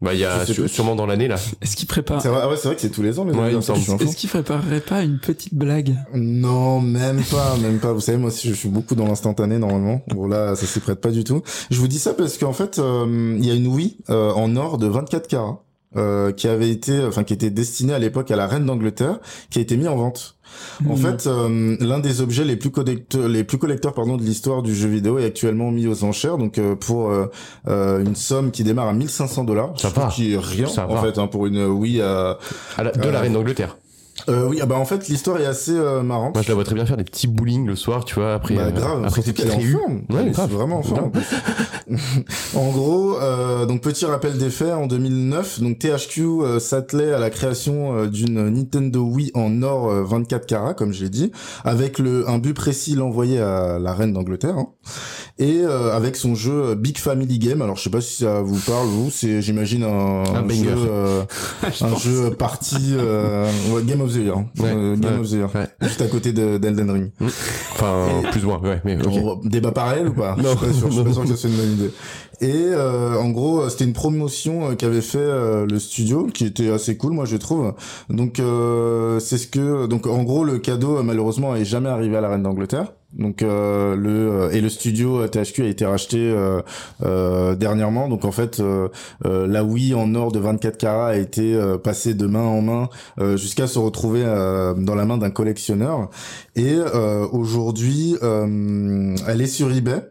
Bah il y a sûrement dans l'année là. Est-ce qu'il prépare C'est vrai, ah ouais, c'est vrai que c'est tous les ans les ouais, Est-ce qu'il préparerait pas une petite blague? Non, même pas, même pas. Vous savez moi aussi je suis beaucoup dans l'instantané normalement. Bon là ça s'y prête pas du tout. Je vous dis ça parce qu'en fait il y a une Wii en or de 24 carats euh, qui avait été, enfin qui était destiné à l'époque à la reine d'Angleterre, qui a été mis en vente. En hmm. fait, euh, l'un des objets les plus collecteurs, les plus collecteurs pardon de l'histoire du jeu vidéo est actuellement mis aux enchères, donc euh, pour une somme qui démarre à 1500 dollars, qui est rien en fait hein, pour une Wii à, de la reine d'Angleterre. Euh, oui, ah bah en fait l'histoire est assez euh, marrante. Moi je la vois très bien faire des petits bowling le soir, tu vois, après bah, euh, grave, après est en forme. Ouais, grave. vraiment en forme. en gros, euh, donc petit rappel des faits, en 2009, donc THQ euh, s'attelait à la création d'une Nintendo Wii en or 24 carats, comme je l'ai dit, avec le un but précis l'envoyer à la reine d'Angleterre, hein, et avec son jeu Big Family Game. Alors je sais pas si ça vous parle, vous, c'est j'imagine un, un, jeu, un jeu parti Game of the Year, hein. ouais, Game of the Year, juste à côté d'Elden Ring. Enfin, plus loin, ouais, mais. Débat pareil ou pas? Non, je suis pas sûr, pas que soit une bonne idée. Et euh, en gros, c'était une promotion euh, qu'avait fait euh, le studio, qui était assez cool, moi je trouve. Donc euh, c'est ce que, donc en gros, le cadeau malheureusement est jamais arrivé à la reine d'Angleterre. Donc euh, le et le studio THQ a été racheté euh, dernièrement. Donc en fait, la Wii en or de 24 carats a été passée de main en main jusqu'à se retrouver dans la main d'un collectionneur. Et aujourd'hui, elle est sur eBay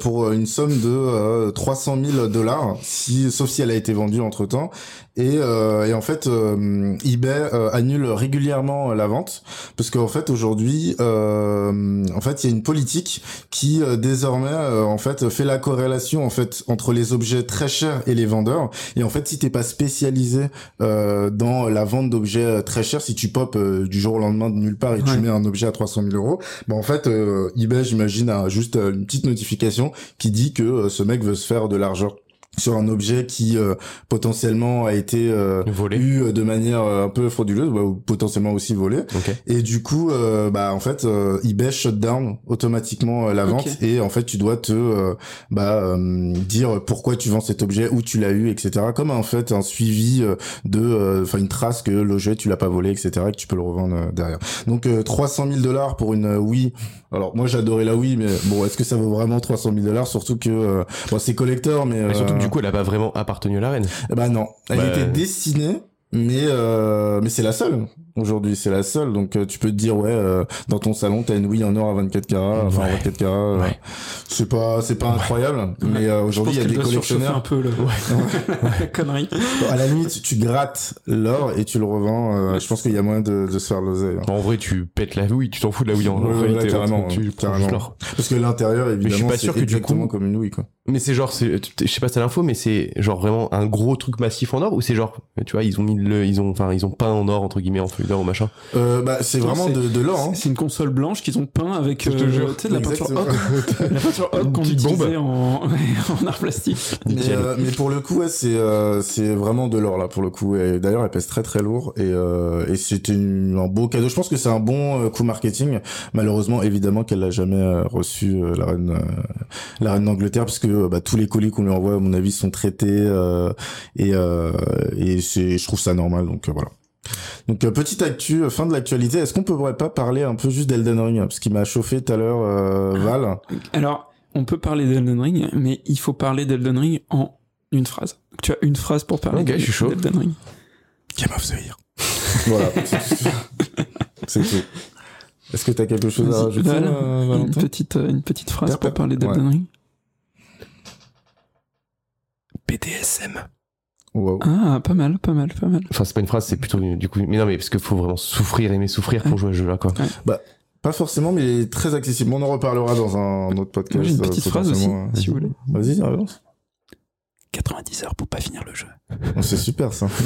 pour une somme de 300 000 dollars, si sauf si elle a été vendue entre temps. Et, euh, et en fait, euh, eBay euh, annule régulièrement la vente. Parce qu'en fait aujourd'hui, euh, en fait, il y a une politique qui euh, désormais en fait fait la corrélation en fait entre les objets très chers et les vendeurs. Et en fait, si t'es pas spécialisé dans la vente d'objets très chers, si tu pop du jour au lendemain de nulle part et tu mets un objet à 300 000 euros, bah en fait, eBay, j'imagine, a juste une petite notification qui dit que ce mec veut se faire de l'argent sur un objet qui euh, potentiellement a été euh, volé. eu euh, de manière un peu frauduleuse bah, ou potentiellement aussi volé okay. et du coup bah en fait eBay shut down automatiquement la vente okay. et en fait tu dois te bah dire pourquoi tu vends cet objet où tu l'as eu etc comme en fait un suivi de enfin une trace que l'objet tu l'as pas volé etc et que tu peux le revendre derrière donc 300 000 dollars pour une Wii alors moi j'adorais la Wii mais bon est-ce que ça vaut vraiment 300 000 dollars? Surtout que bon c'est collector mais, mais surtout que du coup elle a pas vraiment appartenu à la reine. Bah non, elle Bah, était destinée, mais euh, mais c'est la seule aujourd'hui, c'est la seule. Donc euh, tu peux te dire ouais, euh, dans ton salon t'as une Wii en or à 24 carats, enfin Ouais. 24 carats, euh, c'est pas c'est pas incroyable, mais euh, aujourd'hui il y a des collectionneurs. un peu le... la connerie. Bon, à la limite tu grattes l'or et tu le revends. euh, je pense qu'il y a moyen de, de se faire l'oseille. hein. En vrai, tu pètes la Wii, tu t'en fous de la Wii en ouais, réalité. carrément, tu carrément. l'or. Parce que l'intérieur évidemment pas sûr que du exactement coup- comme une Wii quoi. Mais c'est genre, c'est, je sais pas si t'as l'info, mais c'est genre vraiment un gros truc massif en or ou c'est genre, tu vois, ils ont mis le, ils ont, enfin, ils ont peint en or entre guillemets en ou machin. Euh, bah c'est vraiment de, de l'or. Hein. C'est une console blanche qu'ils ont peint avec Je te euh, de la peinture Exactement. Hog. La peinture Une qu'on utilisait en, en art plastique. Mais, euh, mais pour le coup, ouais, c'est euh, c'est vraiment de l'or là pour le coup. Et d'ailleurs, elle pèse très très lourd et euh, et c'était un beau cadeau. Je pense que c'est un bon euh, coup marketing. Malheureusement, évidemment, qu'elle l'a jamais reçu euh, la reine euh, la reine d'Angleterre parce que bah, tous les colis qu'on lui envoie, à mon avis, sont traités euh, et euh, et c'est je trouve ça normal. Donc euh, voilà. Donc euh, petite actu, euh, fin de l'actualité. Est-ce qu'on pourrait pas parler un peu juste d'Elden Ring parce qu'il m'a chauffé tout à l'heure, euh, Val. Alors, on peut parler d'Elden Ring, mais il faut parler d'Elden Ring en une phrase. Tu as une phrase pour parler Ok, de- je suis chaud. d'Elden Ring. Game of the Year. voilà. c'est tout. Est-ce que t'as quelque chose à rajouter, euh, une petite, euh, une petite phrase pour parler d'Elden Ouais. Ring. BDSM. Wow. Ah, pas mal, pas mal, pas mal. Enfin, c'est pas une phrase, c'est plutôt du coup, mais non, mais parce qu'il faut vraiment souffrir, aimer souffrir pour jouer à ce jeu-là, quoi. Pas forcément, mais il est très accessible. On en reparlera dans un autre podcast. Moi, j'ai une euh, petite phrase aussi, potentiellement, euh, si vous voulez. Vas-y, avance. 90 heures pour pas finir le jeu. Oh, c'est super ça.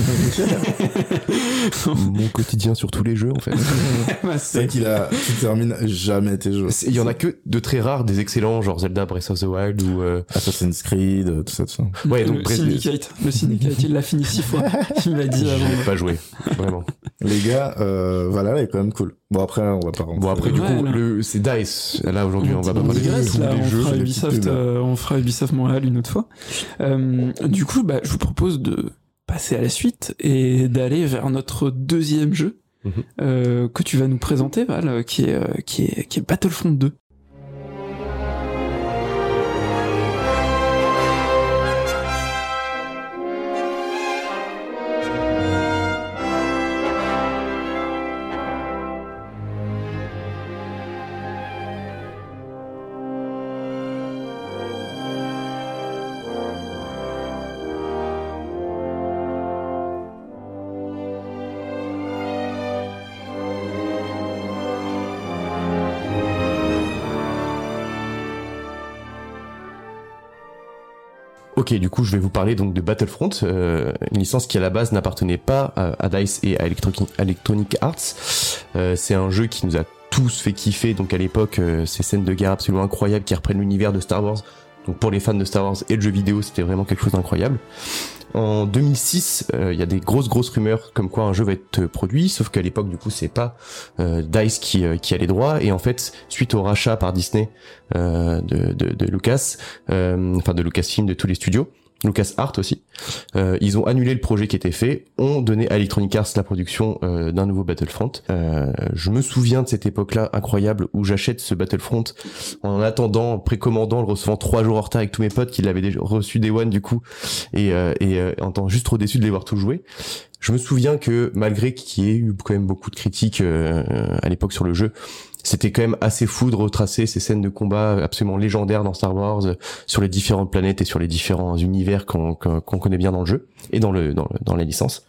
Mon quotidien sur tous les jeux, en fait. Bah, c'est qu'il a, tu termines jamais tes jeux. C'est- Il y en a que de très rares, des excellents, genre Zelda Breath of the Wild ou, euh, Assassin's Creed, euh, tout ça, tout ça. Ouais, donc, le Syndicate, le Syndicate, il l'a fini six fois. Il m'a dit avant. ai pas joué. Vraiment. Les gars, euh, voilà, est quand même cool. Bon après, on va pas rentrer. Bon, après, du Ouais, coup, là. le, c'est DICE. Là, aujourd'hui, on va pas On parler de tous là, les on jeux. fera Ubisoft, euh, on fera Ubisoft Montréal une autre fois. Euh, du coup, bah, je vous propose de passer à la suite et d'aller vers notre deuxième jeu Mhm. euh, que tu vas nous présenter, Val, qui est, euh, qui est, qui est Battlefront 2. Du coup, je vais vous parler donc de Battlefront, euh, une licence qui à la base n'appartenait pas à, DICE et à Electronic, Arts. Euh, c'est un jeu qui nous a tous fait kiffer. Donc à l'époque, euh, ces scènes de guerre absolument incroyables qui reprennent l'univers de Star Wars. Donc pour les fans de Star Wars et de jeux vidéo, c'était vraiment quelque chose d'incroyable. En 2006, euh, il y a des grosses grosses rumeurs comme quoi un jeu va être produit, sauf qu'à l'époque du coup c'est pas euh, Dice qui, euh, qui a les droits et en fait suite au rachat par Disney de, de, de, Lucas, enfin de Lucasfilm de tous les studios, Lucas Art aussi. Euh, ils ont annulé le projet qui était fait, ont donné à Electronic Arts la production euh, d'un nouveau Battlefront. Euh, je me souviens de cette époque-là incroyable où j'achète ce Battlefront en attendant, précommandant, le recevant trois jours en retard avec tous mes potes qui l'avaient déjà reçu des One du coup, et, et en tant juste trop déçu de les voir tout jouer. Je me souviens que malgré qu'il y ait eu quand même beaucoup de critiques à l'époque sur le jeu, c'était quand même assez fou de retracer ces scènes de combat absolument légendaires dans Star Wars sur les différentes planètes et sur les différents univers qu'on connaît bien dans le jeu et dans le dans, le, dans les licences.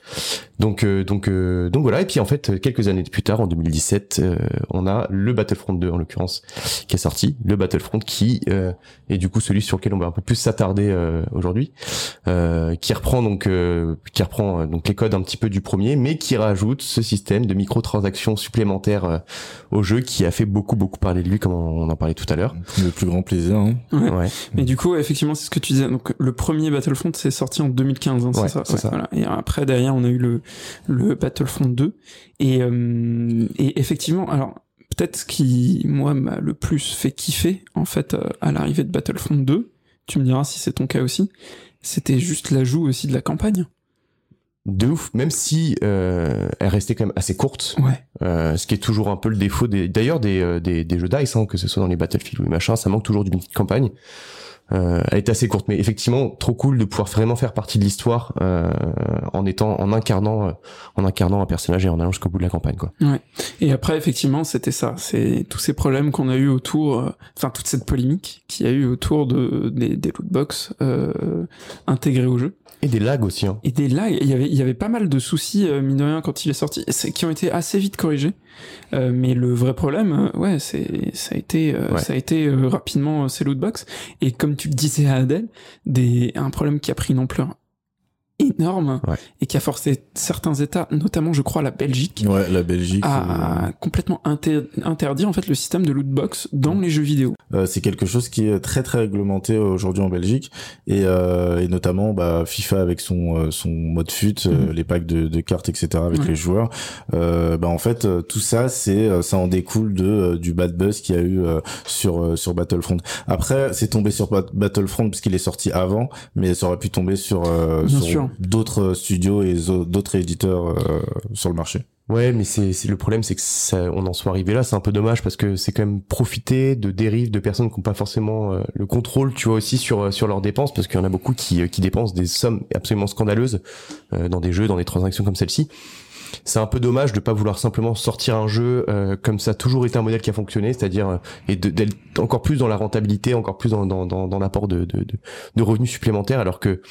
Donc euh, donc euh, donc voilà et puis en fait quelques années plus tard en 2017 euh, on a le Battlefront 2 en l'occurrence qui est sorti, le Battlefront qui est du coup celui sur lequel on va un peu plus s'attarder aujourd'hui, qui reprend donc qui reprend donc les codes un petit peu du premier mais qui rajoute ce système de microtransactions supplémentaires au jeu qui a fait beaucoup beaucoup parler de lui comme on en parlait tout à l'heure. Le plus grand plaisir. Hein. Ouais. Mais du coup effectivement c'est ce que tu disais donc le premier Battlefront c'est sorti en 2015 hein, c'est ça, ça. Voilà. Et après derrière on a eu le le Battlefront 2 et euh, et effectivement alors peut-être ce qui moi m'a le plus fait kiffer en fait euh, à l'arrivée de Battlefront 2 tu me diras si c'est ton cas aussi c'était juste l'ajout aussi de la campagne de ouf, même si euh, elle restait quand même assez courte. Ouais. Euh, ce qui est toujours un peu le défaut des, d'ailleurs des, des, des, jeux DICE, hein, que ce soit dans les Battlefield ou les machins, ça manque toujours d'une petite campagne. Euh, elle est assez courte, mais effectivement trop cool de pouvoir vraiment faire partie de l'histoire euh, en étant, en incarnant, euh, en incarnant un personnage et en allant jusqu'au bout de la campagne, quoi. Ouais. Et après, effectivement, c'était ça, c'est tous ces problèmes qu'on a eu autour, euh, enfin toute cette polémique qu'il y a eu autour de des, des lootbox intégrés au jeu. Et des lags aussi. Hein. Et des lags. Il y avait, il y avait pas mal de soucis, euh, mine de rien, quand il est sorti, qui ont été assez vite corrigés. Euh, mais le vrai problème, euh, ouais, c'est, ça a été, euh, ça a été rapidement ces lootbox. Et comme tu le disais à Adèle, des, un problème qui a pris une ampleur énorme et qui a forcé certains États, notamment je crois la Belgique, ouais, la Belgique à complètement interdire en fait le système de lootbox dans les jeux vidéo. Euh, c'est quelque chose qui est très très réglementé aujourd'hui en Belgique et, euh, et notamment bah, FIFA avec son euh, son mode fut, euh, mhm. les packs de, de, cartes etc avec les joueurs. bah en fait tout ça c'est ça en découle de du bad buzz qu'il y a eu sur sur Battlefront. Après c'est tombé sur Battlefront puisqu'il est sorti avant, mais ça aurait pu tomber sur, sur d'autres studios et d'autres éditeurs euh, sur le marché. Ouais, mais c'est le problème, c'est que ça, on en soit arrivé là. C'est un peu dommage parce que c'est quand même profiter de dérives de personnes qui n'ont pas forcément euh, le contrôle, tu vois aussi sur euh, sur leurs dépenses, parce qu'il y en a beaucoup qui qui dépensent des sommes absolument scandaleuses dans des jeux, dans des transactions comme celle-ci c'est un peu dommage de pas vouloir simplement sortir un jeu euh, comme ça a toujours été un modèle qui a fonctionné, c'est-à-dire euh, et d'être encore plus dans la rentabilité, encore plus dans, dans, dans, l'apport de, de, de, revenus supplémentaires, alors que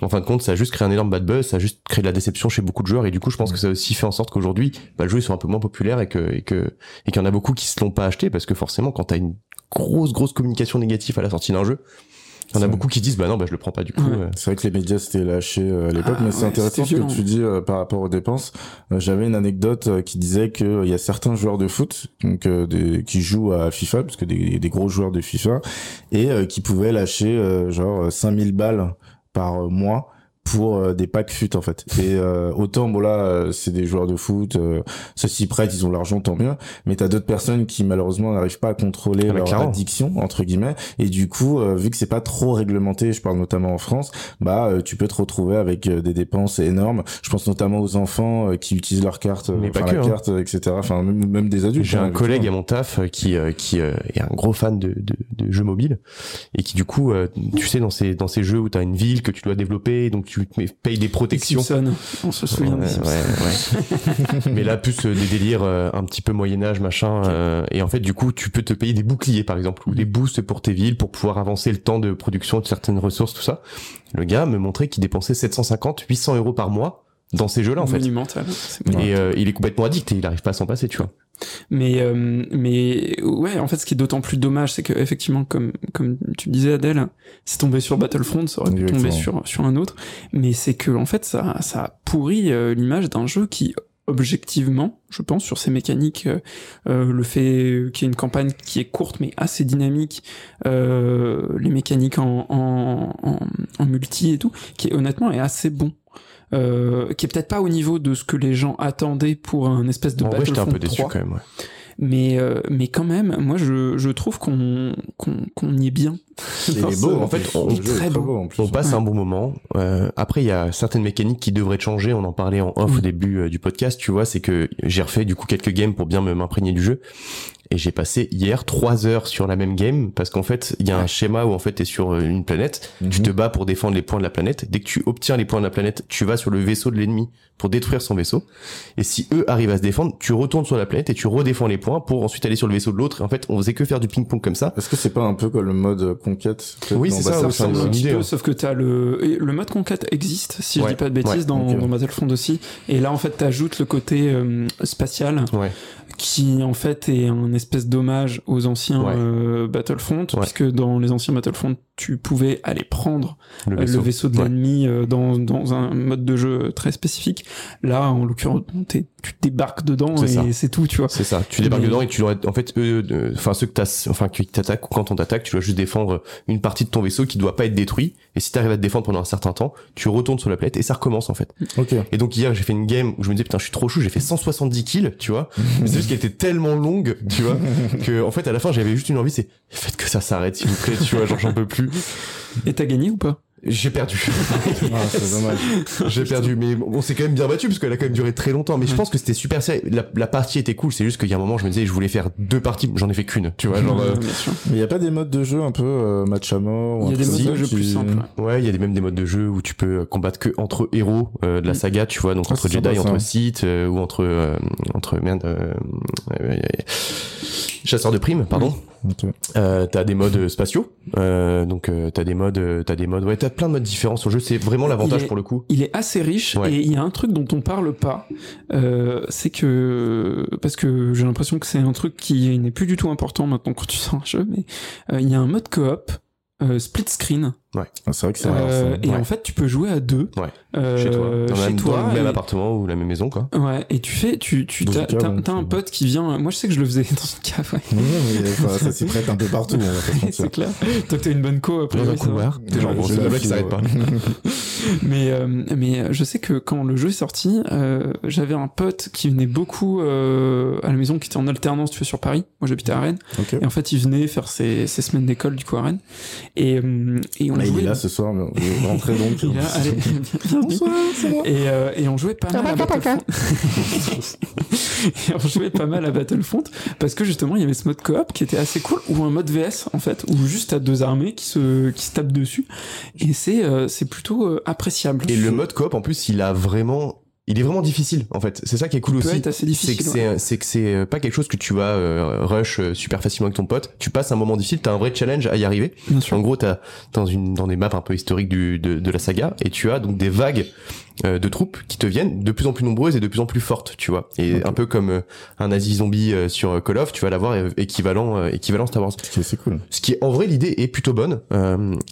en fin de compte, ça a juste créé un énorme bad buzz, ça a juste créé de la déception chez beaucoup de joueurs, et du coup, je pense que ça a aussi fait en sorte qu'aujourd'hui, bah, le jeu soit un peu moins populaire et que et que et qu'il y en a beaucoup qui se l'ont pas acheté parce que forcément, quand t'as une grosse grosse communication négative à la sortie d'un jeu, il y en a beaucoup qui disent bah non bah je le prends pas du coup. C'est vrai que les médias s'étaient lâchés euh, à l'époque, ah mais c'est intéressant ce que tu dis euh, par rapport aux dépenses. Euh, j'avais une anecdote qui disait qu'il y a certains joueurs de foot donc des, qui jouent à FIFA parce que des, des gros joueurs de FIFA et qui pouvaient lâcher genre 5000 balles par mois pour euh, des packs fut en fait. Et euh, autant bon là euh, c'est des joueurs de foot, ça s'y prête, ils ont l'argent tant mieux, mais t'as d'autres personnes qui malheureusement n'arrivent pas à contrôler ah, leur addiction entre guillemets et du coup vu que c'est pas trop réglementé, je parle notamment en France, bah tu peux te retrouver avec des dépenses énormes. Je pense notamment aux enfants qui utilisent leur carte, mais pas que, la hein. carte, etc. Enfin même, même des adultes. J'ai hein, un collègue à mon taf qui qui est un gros fan de, de, de, jeux mobiles et qui du coup tu sais dans ces dans ces jeux où t'as une ville que tu dois développer donc tu payes des protections. on se souvient ouais, ouais, Mais là, plus euh, des délires euh, un petit peu Moyen-Âge, machin. Euh, et en fait, du coup, tu peux te payer des boucliers, par exemple, ou des boosts pour tes villes pour pouvoir avancer le temps de production de certaines ressources, tout ça. Le gars me montrait qu'il dépensait 750, 800 euros par mois dans ces jeux-là, en fait. Monumental. Et il est complètement addict et il arrive pas à s'en passer, tu vois. Mais, euh, mais ouais, en fait, ce qui est d'autant plus dommage, c'est que effectivement, comme comme tu disais, Adèle, c'est tombé sur Battlefront, ça aurait pu tomber sur sur un autre. Mais c'est que en fait, ça ça a pourri euh, l'image d'un jeu qui objectivement, je pense, sur ses mécaniques, euh, euh le fait qu'il y ait une campagne qui est courte mais assez dynamique, euh, les mécaniques en, en, en, en, multi et tout, qui est, honnêtement est assez bon. Euh, qui est peut-être pas au niveau de ce que les gens attendaient pour un espèce de en Battlefront vrai, un peu déçu quand même. Ouais mais euh, mais quand même moi je, je trouve qu'on qu'on y est bien il est beau en fait on, très beau. on passe un bon moment. Euh, après il y a certaines mécaniques qui devraient changer on en parlait en off au début euh, du podcast. Tu vois c'est que j'ai refait du coup quelques games pour bien m'imprégner du jeu. Et j'ai passé hier trois heures sur la même game parce qu'en fait il y a un schéma où en fait t'es sur une planète. Tu mhm. te bats pour défendre les points de la planète. Dès que tu obtiens les points de la planète tu vas sur le vaisseau de l'ennemi pour détruire son vaisseau. Et si eux arrivent à se défendre tu retournes sur la planète et tu redéfends les points pour ensuite aller sur le vaisseau de l'autre. Et en fait on faisait que faire du ping pong comme ça. Est-ce que c'est pas un peu comme le mode conquête oui c'est ça, ça un idée, hein. sauf que t'as le le mode conquête existe si je dis pas de bêtises dans, dans Battlefront aussi. Et là en fait t'ajoutes le côté euh, spatial. Ouais qui en fait est un espèce d'hommage aux anciens euh, Battlefront, puisque dans les anciens Battlefront, tu pouvais aller prendre le euh, vaisseau, de l'ennemi euh, dans, dans un mode de jeu très spécifique. Là, en l'occurrence, tu débarques dedans et c'est tout, tu vois. C'est ça. Tu débarques dedans et tu dois, en fait, enfin ceux que t'as, enfin qui t'attaquent ou quand on t'attaque, tu dois juste défendre une partie de ton vaisseau qui doit pas être détruit. Et si t'arrives à te défendre pendant un certain temps, tu retournes sur la planète et ça recommence en fait. Et donc hier, j'ai fait une game où je me disais putain, je suis trop chou, j'ai fait 170 kills, tu vois. Juste qu'elle était tellement longue, tu vois, que en fait à la fin j'avais juste une envie, c'est faites que ça s'arrête s'il vous plaît, tu vois, genre j'en peux plus. Et t'as gagné ou pas? J'ai perdu. Ah, c'est dommage. J'ai perdu, mais on s'est quand même bien battu parce qu'elle a quand même duré très longtemps. Mais je pense que c'était super sérieux. La, la, partie était cool. C'est juste qu'il y a un moment, je me disais, je voulais faire deux parties. J'en ai fait qu'une. Tu vois, genre. Euh, mais il y a pas des modes de jeu un peu euh, match à mort. Il y a des modes de jeu plus simples. Ouais, il y a même des modes de jeu où tu peux combattre que entre héros euh, de la mm. saga, tu vois, donc ah, entre Jedi, entre Sith ou entre entre merde. chasseur de primes, pardon. Euh, t'as des modes spatiaux, euh, donc euh, t'as des modes, euh, t'as des modes, ouais, t'as plein de modes différents sur le jeu. C'est vraiment l'avantage pour le coup. Il est assez riche et il y a un truc dont on parle pas, euh, c'est que parce que j'ai l'impression que c'est un truc qui n'est plus du tout important maintenant quand tu sors un jeu, mais il y a un mode coop euh, split screen. Ouais. Ah, c'est vrai que c'est euh, Et en fait, tu peux jouer à deux. Ouais. Euh, chez toi. Dans, chez toi, le même appartement ou la même maison, quoi. Ouais. Et tu fais, tu, tu, t'as, t'as, un pote qui vient. Moi, je sais que je le faisais dans une cave. Ouais. Ouais, ça s'y prête un peu partout. c'est clair. Toi, t'as une bonne co après. Dans un couloir. T'es genre, bon, c'est le mec qui s'arrête pas. mais, euh, mais je sais que quand le jeu est sorti, euh, j'avais un pote qui venait beaucoup euh, à la maison, qui était en alternance, tu vois, sur Paris. Moi, j'habitais à Rennes. Okay. Et en fait, il venait faire ses, ses semaines d'école, du coup, à Rennes. Et, euh, et on ah, jouait... Il est là ce soir, mais on rentrer donc. il allez, Bonsoir, c'est moi. Et, euh, et on jouait pas mal à Battlefront. et on jouait pas mal à Battlefront parce que justement, il y avait ce mode coop qui était assez cool, ou un mode VS, en fait, où juste t'as deux armées qui se, qui se tapent dessus. Et c'est, euh, c'est plutôt euh, appréciable. Et le mode coop, en plus, il a vraiment il est vraiment difficile en fait. C'est ça qui est cool aussi. C'est que c'est c'est que c'est euh, pas quelque chose que tu vas euh, rush euh, super facilement avec ton pote. Tu passes un moment difficile, t'as un vrai challenge à y arriver. En gros, t'as dans une dans des maps un peu historiques du de, de la saga et tu as donc des vagues de troupes qui te viennent de plus en plus nombreuses et de plus en plus fortes, tu vois. Et un peu comme euh, un nazi zombie euh, sur Call of, tu vas l'avoir équivalent équivalent Star Wars. C'est cool. Ce qui est en vrai l'idée est plutôt bonne.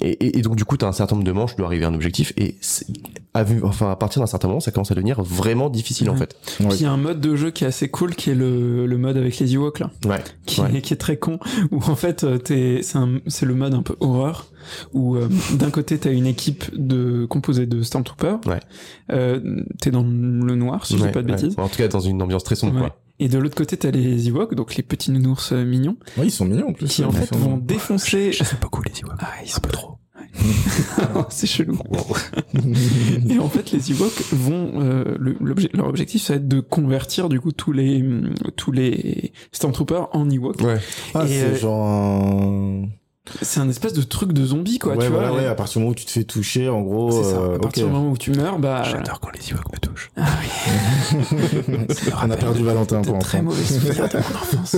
Et, et, donc du coup t'as un certain nombre de manches, tu dois arriver à un objectif et à enfin à partir d'un certain moment ça commence à devenir vraiment difficile en fait. Puis il y a un mode de jeu qui est assez cool qui est le, le mode avec les Ewoks là. Ouais. Qui, Est, qui est très con où en fait t'es c'est c'est le mode un peu horreur où euh, d'un côté t'as une équipe de composée de Stormtroopers. Ouais. Euh, t'es dans le noir, si je dis pas de bêtises. En tout cas, dans une ambiance très sombre. Quoi. Et de l'autre côté, t'as les Ewoks, donc les petits nounours euh, mignons. Ouais, ils sont mignons en plus. Qui en fait vont défoncer. Je, sais pas beaucoup les Ewoks. Ah, ils sont pas trop. c'est chelou. et en fait, les Ewoks vont, euh, leur objectif, ça va être de convertir du coup tous les tous les Stormtroopers en Ewoks. Ouais. Ah, c'est euh, genre un c'est un espèce de truc de zombie, quoi, ouais, tu vois. Ouais, à partir du moment où tu te fais toucher, en gros. C'est ça. À partir du moment où tu meurs, bah. J'adore quand les Ewoks me touchent. Ah oui. On a perdu Valentin pour très mauvais souvenir de mon enfance.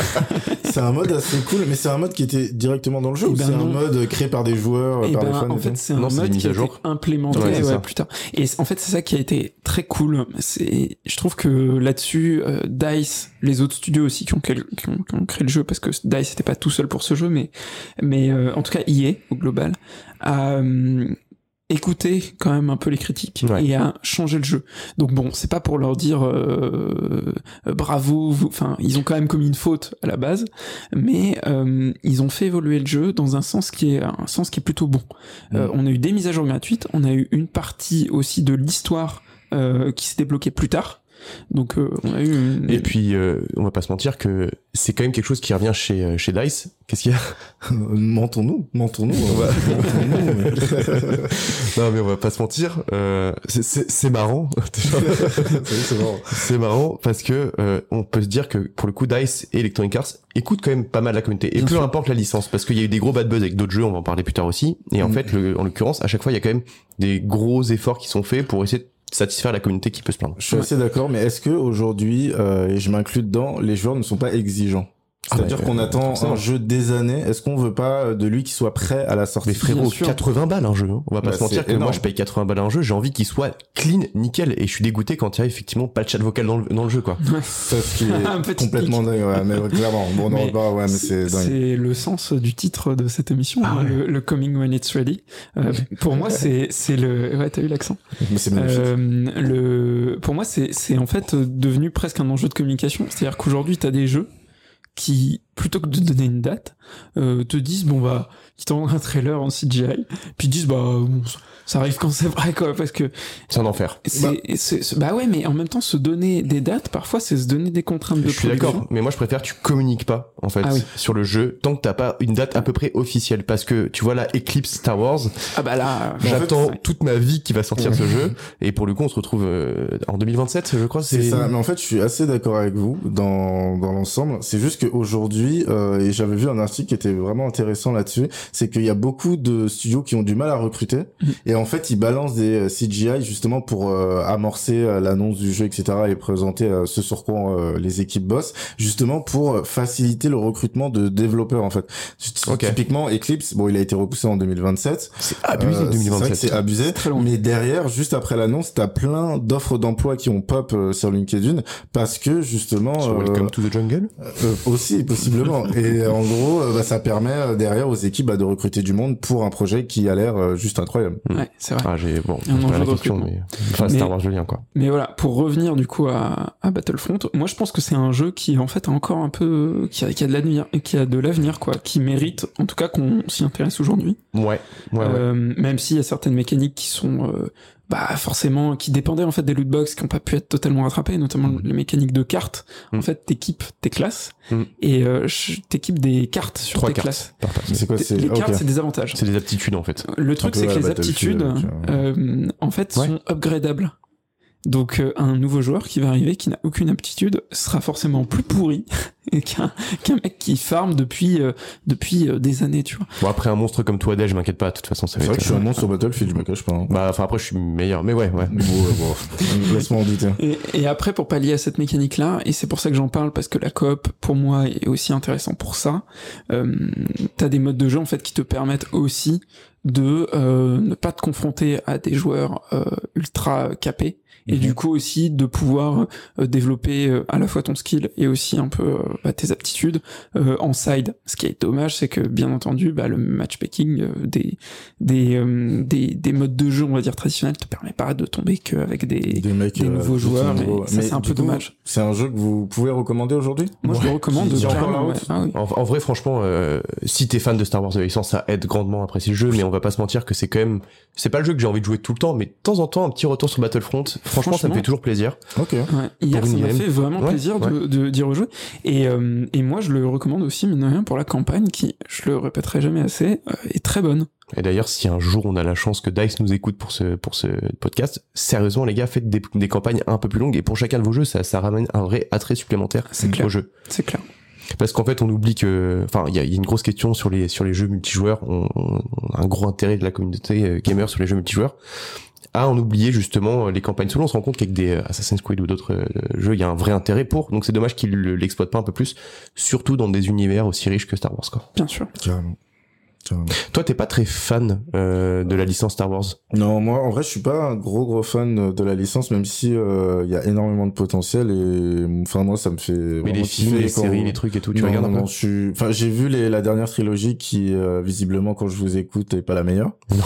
c'est un mode assez cool, mais c'est un mode qui était directement dans le jeu ou ben c'est un mode créé par des joueurs, Eh par ben, des fans en et fait, c'est un Non, mode qui a été implémenté Ouais, ouais, plus tard. Et en fait, c'est ça qui a été très cool. C'est, je trouve que là-dessus, euh, Dice, les autres studios aussi qui ont, quel- qui ont, qui ont créé le jeu, parce que Dice n'était pas tout seul pour ce jeu, mais, mais euh, en tout cas, EA au global a euh, écouté quand même un peu les critiques Ouais. et a changé le jeu. Donc bon, c'est pas pour leur dire euh, bravo, enfin, ils ont quand même commis une faute à la base, mais ils ont fait évoluer le jeu dans un sens qui est un sens qui est plutôt bon. Mm. on a eu des mises à jour gratuites, on a eu une partie aussi de l'histoire qui s'est débloquée plus tard. Donc euh, on a eu une... Et puis, euh, on va pas se mentir que c'est quand même quelque chose qui revient chez, euh, chez Dice. Qu'est-ce qu'il y a? Mentons-nous, mentons-nous. on va- mentons-nous, mais- Non, mais on va pas se mentir. Euh, c'est- c'est c'est marrant. c'est marrant. c'est marrant parce que euh, on peut se dire que pour le coup, Dice et Electronic Arts écoutent quand même pas mal la communauté. Et Bien peu sûr. importe la licence, parce qu'il y a eu des gros bad buzz avec d'autres jeux, on va en parler plus tard aussi. Et en Mm. fait, le- en l'occurrence, à chaque fois, il y a quand même des gros efforts qui sont faits pour essayer de satisfaire la communauté qui peut se plaindre. Je suis assez d'accord, mais est-ce que aujourd'hui, euh, et je m'inclus dedans, les joueurs ne sont pas exigeants? Ah C'est-à-dire bah, qu'on euh, attend forcément. un jeu des années. Est-ce qu'on veut pas euh, de lui qui soit prêt à la sortie Mais frérot, Bien sûr. 80 balles un jeu. hein. On va pas Bah, se mentir que moi je paye 80 balles un jeu, j'ai envie qu'il soit clean, nickel. Et je suis dégoûté quand il y a effectivement pas de chat vocal dans le, dans le jeu quoi. C'est ce qui Un est petit complètement dingue. Ouais, mais clairement, bon, Mais reparle, ouais, mais c'est dingue. C'est le sens du titre de cette émission, Ah hein, ouais. le, le Coming When It's Ready. Euh, pour moi, c'est c'est le. Ouais, t'as eu l'accent. Mais c'est magnifique. Euh, le, pour moi, c'est c'est en fait devenu presque un enjeu de communication. C'est-à-dire qu'aujourd'hui, t'as des jeux qui, plutôt que de donner une date, euh, te disent bon bah, qui t'envoient un trailer en CGI, puis disent bah bon, ça arrive quand c'est vrai quoi, parce que C'est un enfer. c'est Bah. c'est- c'est- bah ouais, mais en même temps, se donner des dates, parfois, c'est se donner des contraintes de Je suis production. d'accord, mais moi je préfère que tu communiques pas en fait Ah oui. sur le jeu tant que t'as pas une date à peu près officielle parce que tu vois la Eclipse Star Wars, Ah bah là, en j'attends fait, toute ma vie qui va sortir ce jeu et pour le coup on se retrouve euh, en 2027 je crois C'est ça, mais en fait, je suis assez d'accord avec vous dans, dans l'ensemble. C'est juste qu'aujourd'hui, euh, et j'avais vu un article qui était vraiment intéressant là-dessus, c'est qu'il y a beaucoup de studios qui ont du mal à recruter, Mhm. et en fait, ils balancent des euh, CGI justement pour euh, amorcer l'annonce du jeu, etc., et présenter ce sur quoi les équipes bossent, justement pour faciliter le recrutement de développeurs, en fait. Ok. Typiquement, Eclipse, bon, il a été repoussé en 2027, c'est abusé euh, C'est vrai que 2027. c'est abusé. Très long. Mais derrière, juste après l'annonce, t'as plein d'offres d'emploi qui ont pop sur LinkedIn parce que justement, Sur euh, Welcome to the Jungle euh, aussi possiblement. Et en gros, euh, bah, ça permet euh, derrière aux équipes bah, de recruter du monde pour un projet qui a l'air euh, juste incroyable. ouais, c'est vrai. Ah j'ai bon, Un c'est pas la question mais enfin Star Wars le lien quoi. Mais voilà, pour revenir du coup à, à Battlefront, moi je pense que c'est un jeu qui en fait a encore un peu, qui a, qui a de l'avenir, qui a de l'avenir quoi, qui mérite en tout cas qu'on s'y intéresse aujourd'hui. Ouais, ouais ouais. Euh, même s'il y a certaines mécaniques qui sont euh, bah forcément qui dépendaient en fait des lootbox qui n'ont pas pu être totalement rattrapées, notamment Mhm. les mécaniques de cartes. En Mhm. fait, t'équipes tes classes Mhm. et euh, t'équipes des cartes sur Trois tes cartes classes. par passe. C'est quoi Les cartes, c'est des avantages. C'est des aptitudes en fait. Le truc, c'est que les aptitudes, euh, en fait, Ouais. sont upgradables. Donc, euh, un nouveau joueur qui va arriver, qui n'a aucune aptitude, sera forcément plus pourri qu'un qu'un mec qui farm depuis euh, depuis euh, des années, tu vois. Bon après un monstre comme toi Dej, je m'inquiète pas, de toute façon ça C'est va vrai être que je suis un monstre sur Battlefield, je me cache pas. hein. Bah enfin après je suis meilleur mais ouais ouais. Bon, ouais, bon, Laisse-moi en douter. Et, et après, pour pallier à cette mécanique-là, et c'est pour ça que j'en parle, parce que la coop, pour moi, est aussi intéressant pour ça, euh, t'as des modes de jeu, en fait, qui te permettent aussi de euh, ne pas te confronter à des joueurs euh, ultra capés, et Mhm. du coup aussi de pouvoir euh, développer euh, à la fois ton skill et aussi un peu euh, bah, tes aptitudes euh, en side. Ce qui est dommage, c'est que bien entendu, bah, le matchmaking euh, des des, euh, des des modes de jeu, on va dire traditionnels, te permet pas de tomber qu'avec des Des mecs, des euh, nouveaux joueurs, niveau. ça, c'est un peu coup, dommage. C'est un jeu que vous pouvez recommander aujourd'hui? Moi, je le recommande carrément, la ouais. Ah oui. En, en vrai, franchement, euh, si t'es fan de Star Wars de licence, ça aide grandement à apprécier le jeu, mais on va pas se mentir que c'est quand même, c'est pas le jeu que j'ai envie de jouer tout le temps, mais de temps en temps, un petit retour sur Battlefront, franchement, ça me Franchement. fait toujours plaisir. Ok. Ouais, hier, ça m'a fait vraiment Ouais, plaisir de, de, d'y rejouer. Et, euh, et moi, je le recommande aussi, mine de rien, pour la campagne qui, je le répéterai jamais assez, euh, est très bonne. Et d'ailleurs, si un jour on a la chance que Dice nous écoute pour ce, pour ce podcast, sérieusement, les gars, faites des, des campagnes un peu plus longues, et pour chacun de vos jeux, ça, ça ramène un vrai attrait supplémentaire au jeu. C'est clair. Parce qu'en fait, on oublie que, enfin, il y a, il y a une grosse question sur les sur les jeux multijoueurs. On, on a un gros intérêt de la communauté euh, gamer sur les jeux multijoueurs. À en oublier justement les campagnes solo. On se rend compte qu'avec des Assassin's Creed ou d'autres jeux, il y a un vrai intérêt pour. Donc c'est dommage qu'ils l'exploitent pas un peu plus, surtout dans des univers aussi riches que Star Wars. Quoi. Bien sûr. Carrément. Toi, t'es pas très fan euh, de la licence Star Wars? Non, moi, en vrai, je suis pas un gros gros fan de la licence, même si il euh, y a énormément de potentiel et enfin moi, ça me fait. Mais les films, les séries, les trucs et tout, tu regardes non, je suis. Enfin, j'ai vu les, la dernière trilogie qui, euh, visiblement, quand je vous écoute, est pas la meilleure. Non.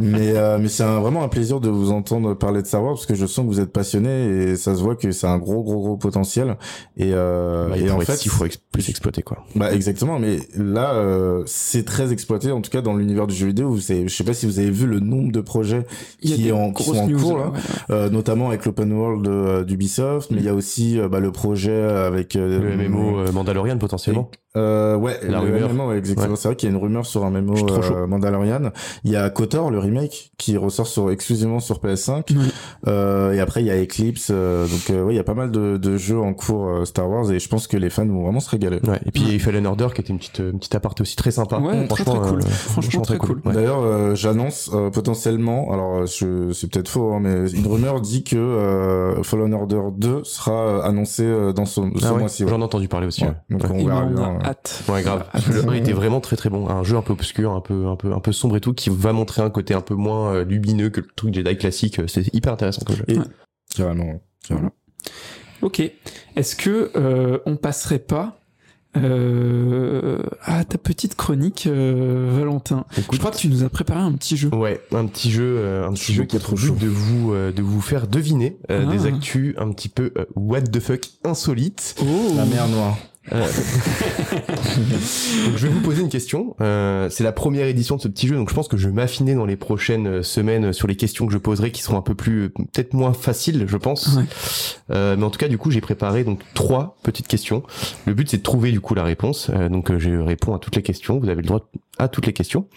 Mais euh, mais c'est vraiment un plaisir de vous entendre parler de Star Wars parce que je sens que vous êtes passionné et ça se voit que c'est un gros gros gros potentiel et, euh, bah, et en fait il faut plus exploiter quoi. Bah exactement mais là euh, c'est très exploité en tout cas dans l'univers du jeu vidéo vous savez, je sais pas si vous avez vu le nombre de projets qui, est en, qui sont en cours là Euh, notamment avec l'open world euh, d'Ubisoft mais il y a aussi euh, bah, le projet avec le MMO Mandalorian potentiellement. Euh, ouais, la rumeur. MMO, exactement. C'est vrai qu'il y a une rumeur sur un MMO euh, Mandalorian. Il y a KOTOR, le remake, qui ressort sur exclusivement sur PS5. Euh, et après, il y a Eclipse. Euh, donc, euh, ouais, il y a pas mal de, de jeux en cours euh, Star Wars et je pense que les fans vont vraiment se régaler. Ouais. Et puis, il y a Fallen Order qui était une petite, une petite aparté aussi très sympa. Ouais, franchement, très, cool. franchement, très cool. D'ailleurs, j'annonce potentiellement, alors je, c'est peut-être faux, hein, mais une rumeur dit que Fallen Order 2 sera annoncé dans ce, ce ah mois-ci. J'en ai entendu parler aussi. Donc, on verra bien. Ouais, grave. Le 1 était vraiment très très bon. Un jeu un peu obscur, un peu, un peu, un peu sombre et tout, qui va montrer un côté un peu moins euh, lumineux que le truc Jedi classique. C'est hyper intéressant comme jeu. Et... Carrément, carrément. Ok. Est-ce que euh, on passerait pas euh, à ta petite chronique, euh, Valentin? je crois que tu nous as préparé un petit jeu. Ouais, un petit jeu, euh, un petit jeu qui a trop de vous, euh, de vous faire deviner euh, ah. des actus un petit peu what the fuck insolites. Oh. La mer noire. Euh, donc je vais vous poser une question. Euh, c'est la première édition de ce petit jeu, donc je pense que je vais m'affiner dans les prochaines semaines sur les questions que je poserai, qui seront un peu plus, peut-être moins faciles, je pense. Euh, mais en tout cas, du coup, j'ai préparé donc trois petites questions. Le but, c'est de trouver du coup la réponse. Euh, donc je réponds à toutes les questions. Vous avez le droit à toutes les questions.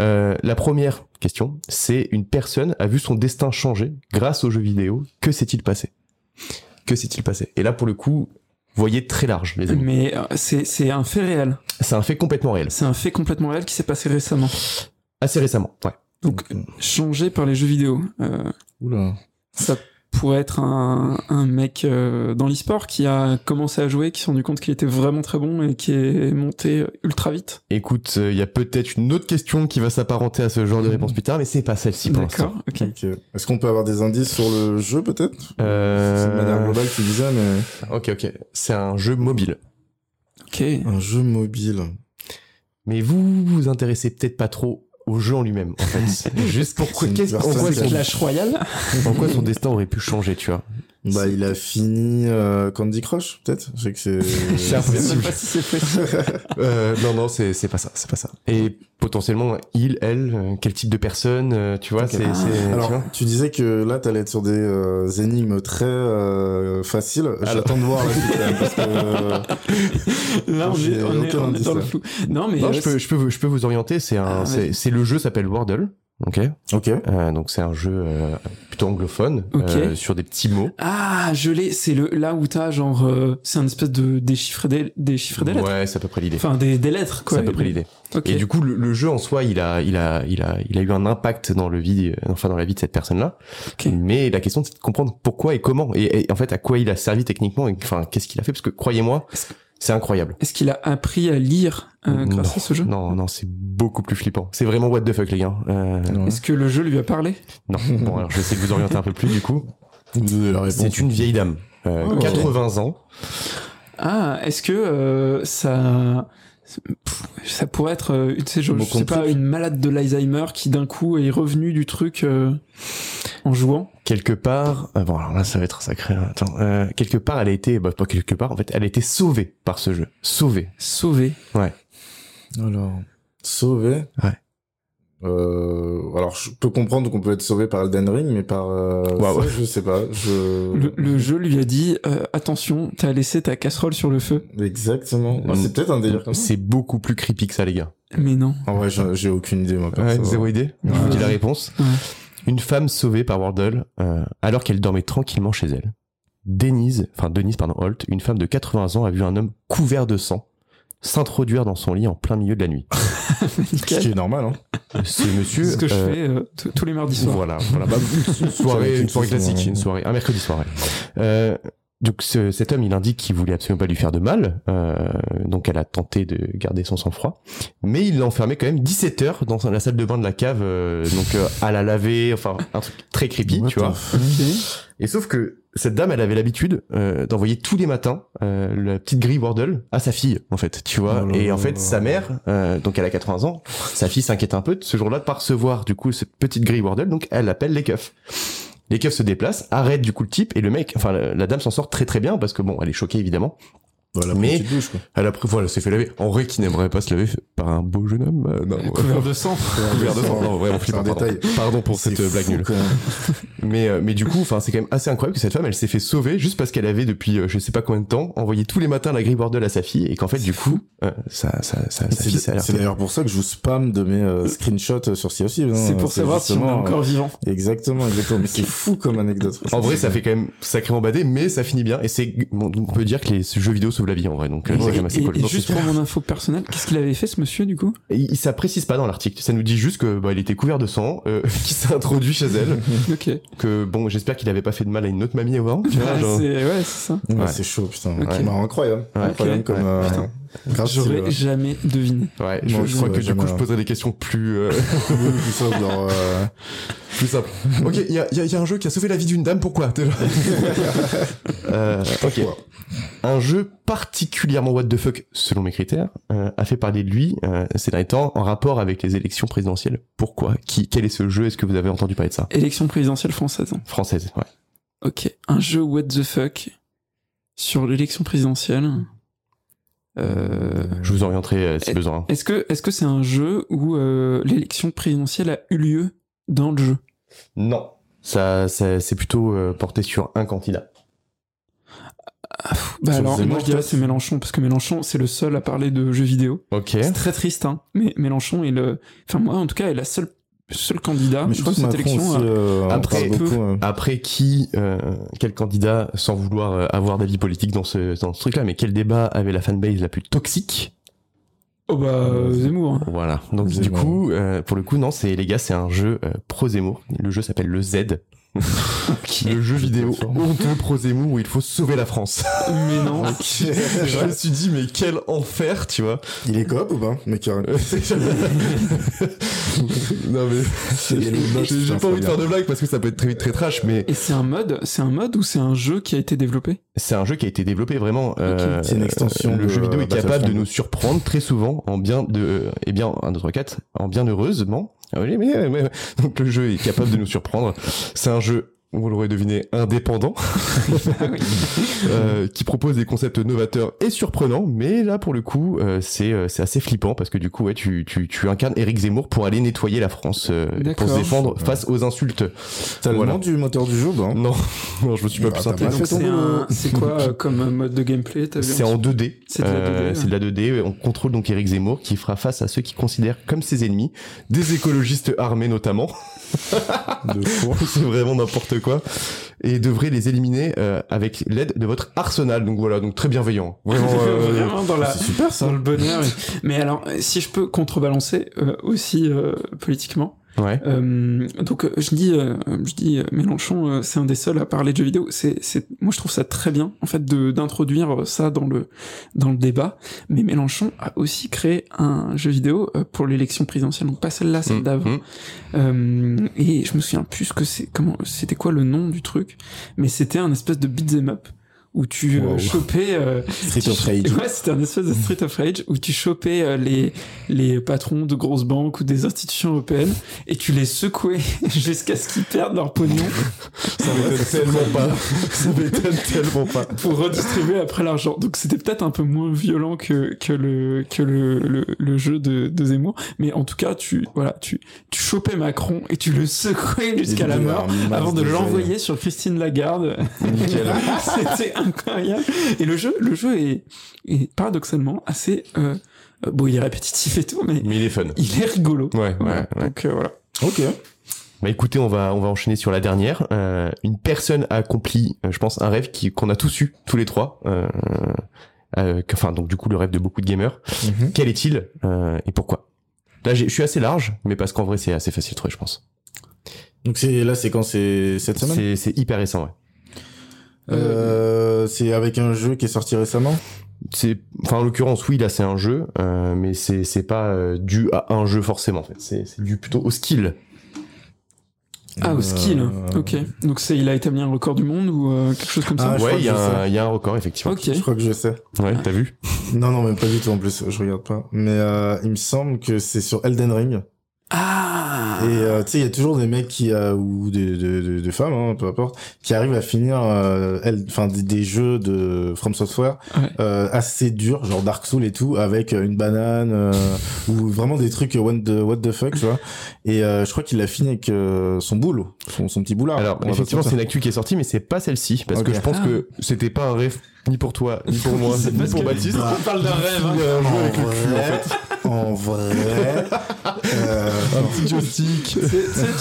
Euh, la première question, c'est une personne a vu son destin changer grâce aux jeux vidéo. Que s'est-il passé? Que s'est-il passé? Et là, pour le coup, voyez très large, les amis. Mais euh, c'est un fait réel. C'est un fait complètement réel. C'est un fait complètement réel qui s'est passé récemment. Assez récemment, ouais. Donc, changé par les jeux vidéo. Euh, Oula. Ça pourrait être un, un mec euh, dans l'e-sport qui a commencé à jouer, qui s'est rendu compte qu'il était vraiment très bon et qui est monté ultra vite. Écoute, il y a peut-être une autre question qui va s'apparenter à ce genre de réponse plus tard, mais c'est pas celle-ci pour l'instant. D'accord, ok. Est-ce qu'on peut avoir des indices sur le jeu peut-être? Euh... C'est de manière globale, tu disais, mais... Ok, ok. C'est un jeu mobile. Ok. Un jeu mobile. Mais vous vous intéressez peut-être pas trop au jeu en lui-même en fait. Juste pourquoi qu'est-ce en quoi son Clash Royale. En quoi son destin aurait pu changer tu vois? Bah il a fini euh, Candy Crush peut-être? Je sais que c'est je sais pas si c'est possible. Euh, non non c'est c'est pas ça c'est pas ça. Et potentiellement il elle euh, quel type de personne euh, tu vois c'est ah. alors tu, vois. tu, disais que là t'allais être sur des euh, énigmes très faciles. J'attends de voir la suite parce que là on est, on est, on est dans le flou. Non mais non, je peux je peux je peux vous orienter. C'est un ah, c'est le jeu s'appelle Wordle Ok. Ok. Euh, donc c'est un jeu euh, plutôt anglophone euh, sur des petits mots. Ah, je l'ai. C'est le là où t'as genre euh, c'est un espèce de déchiffrer des déchiffrer des lettres. Ouais, c'est à peu près l'idée. Enfin des, des lettres quoi. C'est à peu près l'idée. Okay. Et du coup le, le, jeu en soi, il a il a il a il a eu un impact dans le vie enfin dans la vie de cette personne là. Okay. Mais la question c'est de comprendre pourquoi et comment et, et, en fait à quoi il a servi techniquement et enfin qu'est-ce qu'il a fait parce que croyez-moi c'est incroyable. Est-ce qu'il a appris à lire euh, grâce non, à ce jeu? Non, non, c'est beaucoup plus flippant. C'est vraiment what the fuck, les gars. Euh... Est-ce que le jeu lui a parlé? Non. bon, alors je vais essayer de vous orienter un peu plus, du coup. C'est une vieille dame, euh, oh, 80 ans. Ah, est-ce que euh, ça ça pourrait être euh, tu sais, je, je sais pas une malade de l'Alzheimer qui d'un coup est revenu du truc euh, en jouant. Quelque part euh, bon alors là ça va être sacré hein. attends euh, quelque part elle a été bah, pas quelque part en fait elle a été sauvée par ce jeu. Sauvée. Sauvée. Ouais. Alors sauvée. Ouais euh, alors je peux comprendre qu'on peut être sauvé par Elden Ring, mais par euh, wow. ça, je sais pas. Je... Le, le jeu lui a dit euh, attention, t'as laissé ta casserole sur le feu. Exactement. Ah, c'est peut-être un délire comme ça. C'est beaucoup plus creepy que ça, les gars. Mais non. En vrai, j'ai aucune idée moi. Ouais, zéro idée. Je vous dis la réponse. Ouais. Une femme sauvée par Wardle euh, alors qu'elle dormait tranquillement chez elle. Denise, enfin Denise pardon Holt, une femme de 80 ans a vu un homme couvert de sang s'introduire dans son lit en plein milieu de la nuit. Ce qui est normal, hein. Ce monsieur. Ce que je fais euh, tous les mardis soirs. Voilà, voilà. Bah, une soirée, une soirée classique, une soirée, un mercredi soirée. Euh, donc ce, cet homme, il indique qu'il voulait absolument pas lui faire de mal, euh, donc elle a tenté de garder son sang-froid, mais il l'a enfermé quand même 17 heures dans la salle de bain de la cave, euh, donc euh, à la laver, enfin un truc très creepy, tu vois. Et sauf que cette dame, elle avait l'habitude euh, d'envoyer tous les matins euh, la petite grille Wordle à sa fille, en fait, tu vois. Oh et en fait, sa mère, euh, donc elle a 80 ans, sa fille s'inquiète un peu de ce jour-là de pas recevoir du coup cette petite grille Wordle, donc elle appelle les keufs. Les keufs se déplacent, arrêtent du coup le type et le mec, enfin la, dame s'en sort très très bien parce que bon, elle est choquée évidemment. Voilà, mais douche, quoi. elle a pris, voilà, s'est fait laver. En vrai, qui n'aimerait pas se laver par un beau jeune homme? Euh, non, Couvert de sang. Couvert de sang. Non, vraiment. Pardon. Détail. pardon pour cette blague nulle. mais euh, mais du coup, enfin, c'est quand même assez incroyable que cette femme, elle s'est fait sauver juste parce qu'elle avait depuis euh, je sais pas combien de temps envoyé tous les matins la grille bordel à sa fille et qu'en fait, du coup, ça, ça, ça, sa fille, ça C'est d'ailleurs pour ça que je vous spam de mes screenshots sur COC. Hein. C'est pour savoir si on est encore vivant. Exactement, exactement. Mais c'est fou comme anecdote. En vrai, ça fait quand même sacrément badé, mais ça finit bien et c'est, on peut dire que les jeux vidéo la vie en vrai. Donc et, juste pour mon info personnelle, qu'est-ce qu'il avait fait ce monsieur du coup? Il, Ça précise pas dans l'article. Ça nous dit juste que bah, il était couvert de sang, euh, qu'il s'est introduit chez elle. ok. Que bon, j'espère qu'il avait pas fait de mal à une autre mamie avant. Tu vois, genre... c'est ouais, c'est ça. Ouais, C'est chaud, putain. Okay. incroyable. Incroyable comme. Euh, J'aurais jamais deviné. Ouais, je, crois que du coup, je poserai des questions plus. Euh... plus simple, genre, euh... plus simple. ok, il y a, y a, un jeu qui a sauvé la vie d'une dame. Pourquoi euh, Ok. Un jeu particulièrement what the fuck selon mes critères euh, a fait parler de lui euh, ces derniers temps en rapport avec les élections présidentielles. Pourquoi? Qui Quel est ce jeu? Est-ce que vous avez entendu parler de ça? Élection présidentielle française. Française, ouais. Ok, un jeu what the fuck sur l'élection présidentielle. Euh, je vous orienterai euh, si besoin. Est-ce que est-ce que c'est un jeu où euh, l'élection présidentielle a eu lieu dans le jeu? Non, ça, c'est plutôt porté sur un candidat. Ah, bah alors, moi je dirais c'est Mélenchon parce que Mélenchon c'est le seul à parler de jeux vidéo. Ok. C'est très triste, hein. Mais Mélenchon est le, enfin moi en tout cas est la seule seul candidat mais je crois cette élection. Euh, après, hein. après qui, euh, quel candidat, sans vouloir euh, avoir d'avis politique dans ce, dans ce truc-là, mais quel débat avait la fanbase la plus toxique? Oh bah Zemmour. Hein. Voilà. Donc du coup, pour le coup, non, c'est les gars, c'est un jeu pro Zemmour. Le jeu s'appelle le Z. le jeu vidéo honteux pro Zemmour où il faut sauver la France. Mais non. je me suis dit mais quel enfer, tu vois. Il est coop ou pas Mais non mais j'ai pas envie de faire de blagues parce que ça peut être très vite très trash mais Et c'est un mode, c'est un mode ou c'est un jeu qui a été développé? C'est un jeu qui a été développé vraiment euh, c'est une extension le jeu vidéo est capable de nous surprendre très souvent en bien de euh, et bien 1 2 3 4 en bien heureusement oui, mais, mais, donc le jeu est capable de nous surprendre. C'est un jeu vous l'aurez deviné, indépendant, ah euh, qui propose des concepts novateurs et surprenants, mais là pour le coup euh, c'est euh, c'est assez flippant parce que du coup ouais tu tu tu incarnes Eric Zemmour pour aller nettoyer la France euh, pour se défendre face aux insultes. T'as le nom du moteur du jeu bah Non, non je me suis pas plus C'est c'est quoi comme mode de gameplay C'est en 2D. C'est de, la 2D. On contrôle donc Eric Zemmour qui fera face à ceux qui considèrent comme ses ennemis, des écologistes armés notamment. c'est vraiment n'importe quoi et devrez les éliminer euh, avec l'aide de votre arsenal. Donc voilà, donc très bienveillant. Vraiment, euh, dans la, c'est super ça. Dans le bonheur. Mais alors, si je peux contrebalancer euh, aussi politiquement, Ouais. Euh, donc euh, je dis, euh, je dis Mélenchon, c'est un des seuls à parler de jeux vidéo. C'est, c'est, moi je trouve ça très bien en fait de d'introduire ça dans le dans le débat. Mais Mélenchon a aussi créé un jeu vidéo pour l'élection présidentielle, donc pas celle-là, celle mmh, d'avant. Mmh. et je me souviens plus que c'est comment, c'était quoi le nom du truc, mais c'était un espèce de beat'em up où tu euh, chopais euh, Street of Rage. Ouais, c'était un espèce de Street of Rage où tu chopais euh, les les patrons de grosses banques ou des institutions européennes et tu les secouais jusqu'à ce qu'ils perdent leur pognon. Ça m'étonne tellement pas. Ça m'étonne tellement pas. Pour redistribuer après l'argent. Donc c'était peut-être un peu moins violent que que le que le le, le jeu de, de Zemmour, mais en tout cas tu voilà tu tu chopais Macron et tu le secouais jusqu'à la mort avant de l'envoyer sur Christine Lagarde. C'était incroyable. Et le jeu, le jeu est, est paradoxalement assez, euh, euh, bon, il est répétitif et tout, mais, il est fun. Il est rigolo. Ouais, ouais, Donc euh, voilà. Ok. Bah écoutez, on va on va enchaîner sur la dernière. Euh, une personne a accompli, je pense, un rêve qui qu'on a tous eu tous les trois. Euh, enfin donc du coup le rêve de beaucoup de gamers. Mhm. Quel est-il et pourquoi? Là, je suis assez large, mais parce qu'en vrai, c'est assez facile de trouver, je pense. Donc c'est là, c'est quand? C'est cette semaine? C'est hyper récent, ouais. Euh, c'est avec un jeu qui est sorti récemment c'est enfin en l'occurrence oui là c'est un jeu euh, mais c'est c'est pas euh, dû à un jeu forcément en fait. C'est c'est dû plutôt au skill. Ah au skill euh, ok. Donc c'est il a établi un record du monde ou euh, quelque chose comme ça? ah, ouais il y a un, il y a un record effectivement. Je crois que je sais. Ouais t'as vu? Non non même pas du tout en plus je regarde pas. Mais il me semble que c'est sur Elden Ring ah. Et euh, tu sais, il y a toujours des mecs qui euh, ou des, des, des, femmes, hein, peu importe, qui arrivent à finir, euh, enfin des, des, jeux de From Software euh, assez durs, genre Dark Souls et tout, avec une banane ou vraiment des trucs what the, what the fuck, tu vois. Et je crois qu'il a fini avec son boule, son, son petit boulard. Alors effectivement, c'est une actu qui est sortie, mais c'est pas celle-ci parce que je pense que ah. c'était pas un rêve ni pour toi, ni pour moi, ni pour Baptiste. On parle d'un rêve. Hein. En, avec vrai, le en, fait. en vrai, euh, un petit joystick.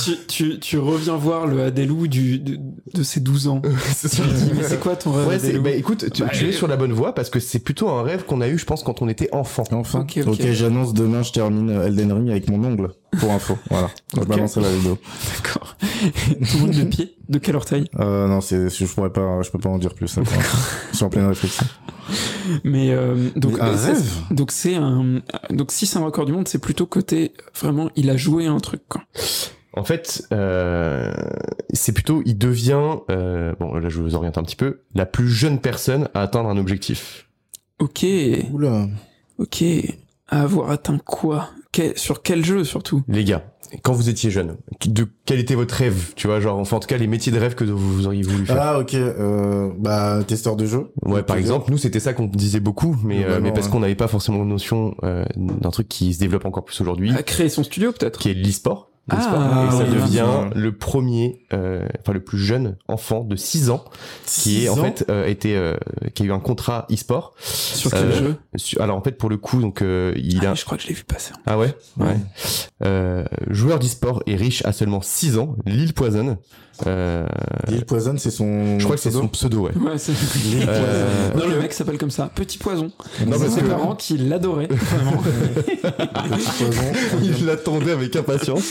Tu, tu, tu, reviens voir le Adelou du, de, de ses 12 ans. tu dis, mais c'est quoi ton rêve ouais, bah, Écoute, tu, bah, tu, es sur la bonne voie parce que c'est plutôt un rêve qu'on a eu, je pense, quand on était enfant. Enfant. Ok, okay. j'annonce demain, je termine Elden Ring avec mon ongle. Pour info, voilà. On va lancer la vidéo. D'accord. Tout le monde de pied? De quel orteil? Euh, Non, c'est, je pourrais pas, je peux pas en dire plus. je suis en pleine réflexion. Mais euh, donc un rêve. donc c'est un donc si c'est un record du monde, c'est plutôt côté vraiment il a joué un truc quoi. En fait, euh, c'est plutôt il devient euh, bon là je vous oriente un petit peu la plus jeune personne à atteindre un objectif. Ok. Oula. Ok. À avoir atteint quoi? Sur quel jeu surtout? Les gars, quand vous étiez jeune, de quel était votre rêve, tu vois, genre enfin en tout cas les métiers de rêve que vous auriez voulu faire. Ah ok, euh, bah testeur de jeu. Ouais, par exemple, nous c'était ça qu'on disait beaucoup, mais euh, mais parce qu'on n'avait pas forcément notion euh, d'un truc qui se développe encore plus aujourd'hui. À créer son studio peut-être? Qui est l'e-sport. Ah, et ça devient le premier, euh, enfin le plus jeune enfant de 6 ans qui est en fait euh, été, euh, qui a eu un contrat e-sport. Sur quel jeu Alors en fait pour le coup donc il ah, a. Je crois que je l'ai vu passer. Ah ouais? Ouais. joueur d'e-sport et riche à seulement 6 ans, Lille Poison. Euh... Lille Poison, c'est son. Je crois que c'est son pseudo, ouais. ouais c'est... Euh... Non, le mec s'appelle comme ça, Petit Poison. Non, c'est ses parents qui l'adoraient. Vraiment. Petit Poison. Il l'attendait avec impatience.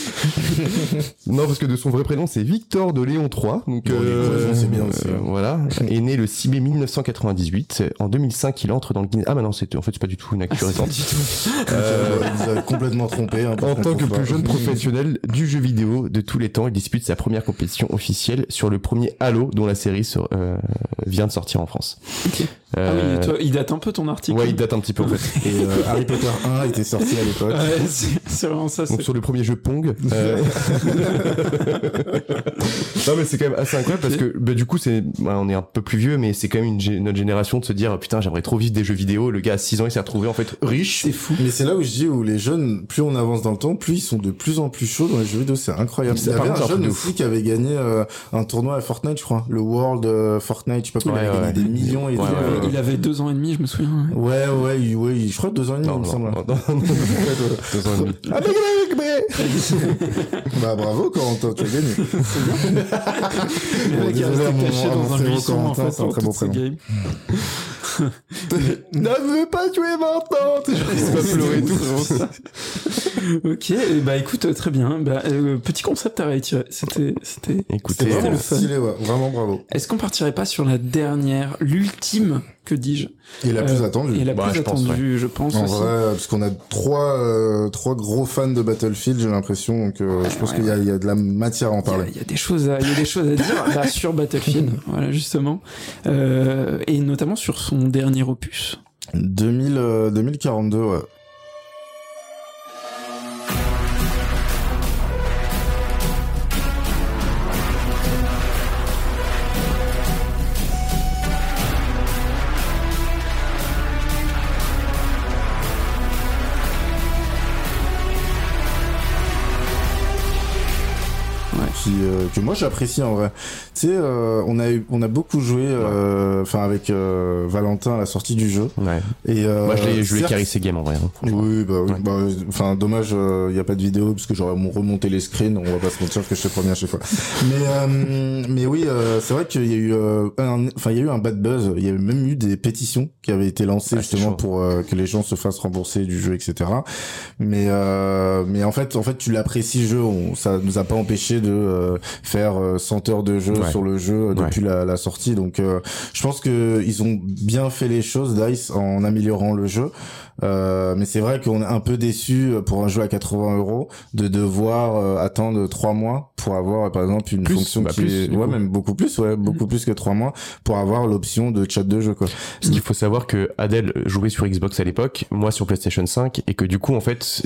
non, parce que de son vrai prénom, c'est Victor de Léon III. Donc, bon, euh, c'est bien aussi. Euh, voilà. est né le 6 mai 1998. En 2005, il entre dans le Guinness. Ah, bah non, c'est, en fait, c'est pas du tout une actu récente. euh, il vous a complètement trompé. Hein, en tant que plus jeune professionnel du jeu vidéo de tous les temps, il dispute sa première compétition officielle sur le premier Halo dont la série euh, vient de sortir en France. Euh, ah oui, toi, il date un peu ton article. Ouais, il date un petit peu en fait. Et euh, Harry Potter 1 était sorti à l'époque. Ouais, c'est vraiment ça. Donc sur le premier jeu Pong. Euh... non mais c'est quand même assez incroyable parce que bah, du coup c'est, bah, on est un peu plus vieux, mais c'est quand même une notre génération de se dire putain j'aimerais trop vivre des jeux vidéo. Le gars à 6 ans il s'est retrouvé en fait riche. C'est fou. Mais c'est là où je dis où les jeunes, plus on avance dans le temps, plus ils sont de plus en plus chauds dans les jeux vidéo. C'est incroyable. Il y avait un jeune aussi qui avait gagné un tournoi à Fortnite, je crois, le World Fortnite, je sais pas quoi, il a gagné des millions et il avait deux ans et demi je me souviens. Ouais, ouais, ouais, ouais je crois deux ans et demi, il me semble. deux ans et demi. bah bravo Corentin, tu as gagné. C'est bien. Le mec est resté caché dans un buisson en fait c'est un très bon prénom. ne veux pas jouer maintenant Je pas pleurer tout. ok, bah écoute, très bien. Bah, euh, petit concept à réitérer. C'était, c'était, écoutez, c'était le fun. Stylé, ouais. Vraiment bravo. Est-ce qu'on partirait pas sur la dernière, l'ultime, que dis-je Et la plus euh, attendue. Et la bah, plus je attendue, pense, ouais. je pense en aussi. vrai, parce qu'on a trois, euh, trois gros fans de Battlefield, j'ai l'impression. Donc, euh, je pense qu'il y, a, il y a de la matière à en parler. Il y, a des choses à, il y a des choses à dire bah, sur Battlefield, voilà justement, euh, et notamment sur son dernier opus. 2000, 2042, ouais. que moi j'apprécie en vrai. Tu sais, euh, on a eu, on a beaucoup joué, euh, enfin avec euh, Valentin à la sortie du jeu. Ouais. Et moi je l'ai, je lui ai carré ses games en vrai. Hein, oui, bah, bah. Enfin dommage, il n'y a pas de vidéo parce que j'aurais remonté les screens. On va pas se mentir que je te première chaque fois. mais mais oui, c'est vrai qu'il y a eu, enfin il y a eu un bad buzz. Il y a même eu des pétitions qui avaient été lancées ah, justement pour que les gens se fassent rembourser du jeu, etc. Mais mais en fait, en fait, tu l'apprécies jeu. On, ça nous a pas empêché de euh, faire 100 heures de jeu sur le jeu depuis la, la, sortie. Donc, euh, je pense que ils ont bien fait les choses, Dice, en améliorant le jeu. Euh, mais c'est vrai qu'on est un peu déçu euh, pour un jeu à 80 euros de devoir euh, attendre trois mois pour avoir par exemple une fonction bah qui plus, est... ouais même beaucoup plus ouais beaucoup mhm. plus que trois mois pour avoir l'option de chat de jeu quoi. Parce qu'il faut savoir que Adèle jouait sur Xbox à l'époque, moi sur PlayStation 5 et que du coup en fait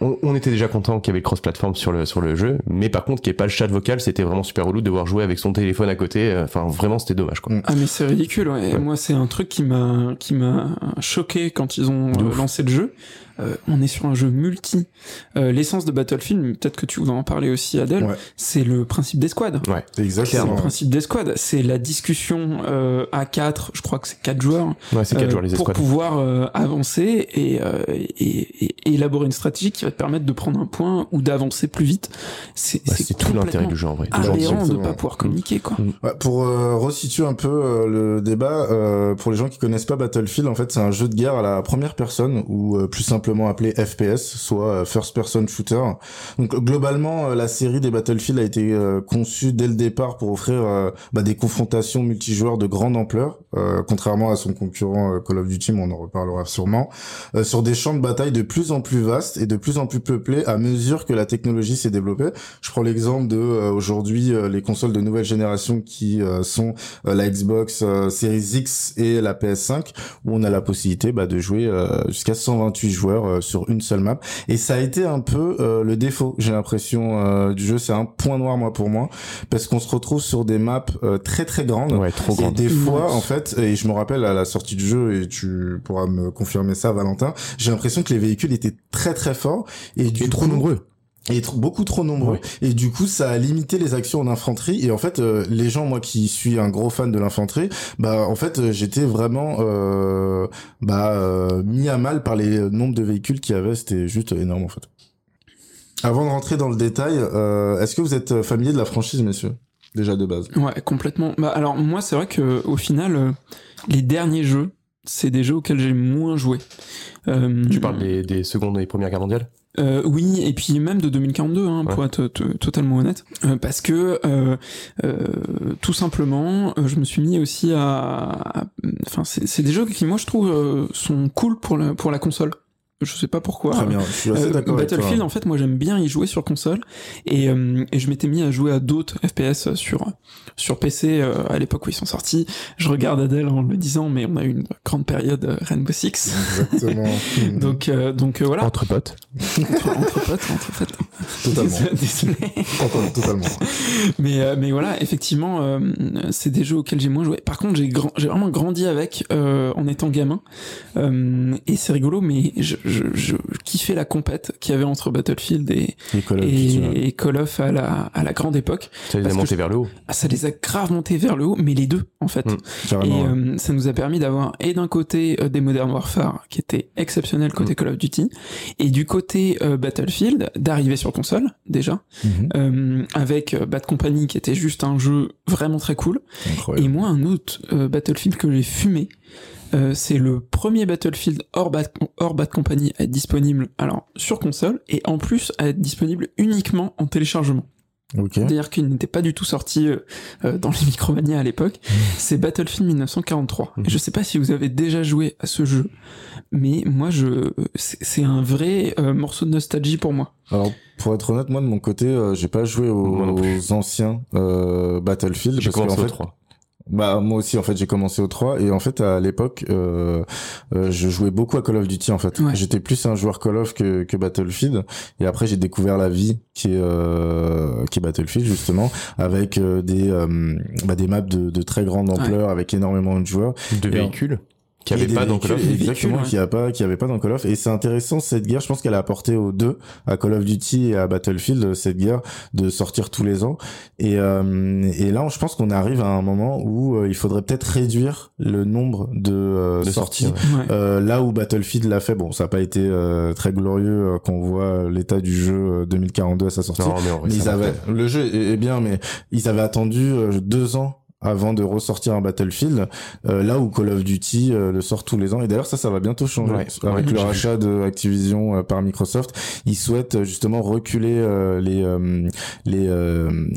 on, était déjà content qu'il y avait le cross-platform sur le sur le jeu, mais par contre qu'il n'y ait pas le chat vocal, c'était vraiment super relou de devoir jouer avec son téléphone à côté. Enfin vraiment c'était dommage quoi. Ah mais c'est ridicule ouais. Moi c'est un truc qui m'a qui m'a choqué quand ils ont lancer le jeu euh, on est sur un jeu multi. Euh, l'essence de Battlefield, peut-être que tu voudrais en parler aussi, Adèle, c'est le principe des squads. Ouais, exactement. C'est le principe des squads. C'est la discussion euh, à 4, je crois que c'est 4 joueurs. Ouais, c'est 4 joueurs, les Pour pouvoir avancer et, et, élaborer une stratégie qui va te permettre de prendre un point ou d'avancer plus vite. C'est bah, tout l'intérêt du jeu en vrai. Aberrant de pas pouvoir communiquer, quoi. Ouais, pour resituer un peu le débat, pour les gens qui connaissent pas Battlefield, en fait, c'est un jeu de guerre à la première personne ou plus simplement appelé FPS, soit euh, First Person Shooter. Donc globalement, euh, la série des Battlefield a été euh, conçue dès le départ pour offrir bah, des confrontations multijoueurs de grande ampleur, contrairement à son concurrent Call of Duty, mais on en reparlera sûrement, sur des champs de bataille de plus en plus vastes et de plus en plus peuplés à mesure que la technologie s'est développée. Je prends l'exemple de aujourd'hui les consoles de nouvelle génération qui sont la Xbox Series X et la PS5, où on a la possibilité bah, de jouer jusqu'à 128 joueurs euh, sur une seule map. Et ça a été un peu euh, le défaut, j'ai l'impression, euh, du jeu. C'est un point noir, moi, pour moi, parce qu'on se retrouve sur des maps très très grandes. Ouais, trop grandes. Et des fois, en fait, et je me rappelle à la sortie du jeu, et tu pourras me confirmer ça, Valentin, j'ai l'impression que les véhicules étaient très très forts et du trop nombreux et beaucoup trop nombreux. Et du coup ça a limité les actions en infanterie. Et en fait euh, les gens moi qui suis un gros fan de l'infanterie bah en fait euh, j'étais vraiment euh, bah euh, mis à mal par les nombres de véhicules qu'il y avait. C'était juste énorme en fait. Avant de rentrer dans le détail est-ce que vous êtes familier de la franchise messieurs? Déjà de base. Ouais complètement. Bah alors moi c'est vrai que au final les derniers jeux c'est des jeux auxquels j'ai moins joué. Tu parles des, des secondes et premières guerres mondiales? Euh, oui, et puis même de 2042, hein, pour être totalement honnête, euh, parce que euh, euh, tout simplement, je me suis mis aussi à, enfin, c'est des jeux qui moi je trouve sont cool pour la pour la console je sais pas pourquoi. Très bien, je suis assez d'accord Battlefield, en fait, moi j'aime bien y jouer sur console et, euh, et je m'étais mis à jouer à d'autres FPS sur sur PC euh, à l'époque où ils sont sortis. Je regarde Adèle en me disant mais on a eu une grande période euh, Rainbow Six. Exactement. donc donc voilà. Entre potes. entre, potes, entre potes. Totalement. Désolé. Totalement. mais mais voilà, effectivement, c'est des jeux auxquels j'ai moins joué. Par contre, j'ai grand, j'ai vraiment grandi avec en étant gamin et c'est rigolo, mais je je, je kiffais la compète qu'il y avait entre Battlefield et, et, Call, of, à la, à la grande époque. Ça les a montés vers le haut. Ah, ça les a grave montés vers le haut, mais les deux, en fait. Mmh, et euh, ça nous a permis d'avoir, et d'un côté, euh, des Modern Warfare, qui étaient exceptionnels côté mmh. Call of Duty, et du côté euh, Battlefield, d'arriver sur console, déjà, mmh. avec Bad Company, qui était juste un jeu vraiment très cool. Et moi, un autre Battlefield que j'ai fumé, euh, c'est le premier Battlefield hors Bad, hors Bad Company à être disponible alors sur console et en plus à être disponible uniquement en téléchargement. Okay. C'est-à-dire qu'il n'était pas du tout sorti euh, euh dans les Micromania à l'époque. Mmh. C'est Battlefield 1943. Mmh. Et je sais pas si vous avez déjà joué à ce jeu, mais moi je c'est un vrai euh, morceau de nostalgie pour moi. Alors pour être honnête, moi de mon côté, j'ai pas joué aux, anciens Battlefield. J'ai commencé en fait, 3. Bah moi aussi en fait j'ai commencé au 3 et en fait à l'époque euh, euh, je jouais beaucoup à Call of Duty en fait. J'étais plus un joueur Call of que, que Battlefield et après j'ai découvert la vie qui est euh, qui est Battlefield justement avec euh, des euh, bah, des maps de, de très grande ampleur avec énormément de joueurs. De véhicules. Qui avait pas dans Call of exactement qui a pas qui avait pas dans Call of. Et c'est intéressant cette guerre je pense qu'elle a apporté aux deux à Call of Duty et à Battlefield cette guerre de sortir tous les ans. Et euh, et là je pense qu'on arrive à un moment où euh, il faudrait peut-être réduire le nombre de, euh, sorties. là où Battlefield l'a fait bon ça a pas été très glorieux quand on voit l'état du jeu 2042 à sa sortie. Mais, ils avaient le jeu est bien mais ils avaient attendu deux ans avant de ressortir un Battlefield, euh, là où Call of Duty euh, le sort tous les ans. Et d'ailleurs, ça, ça va bientôt changer avec le rachat de Activision euh, par Microsoft. Ils souhaitent justement reculer les les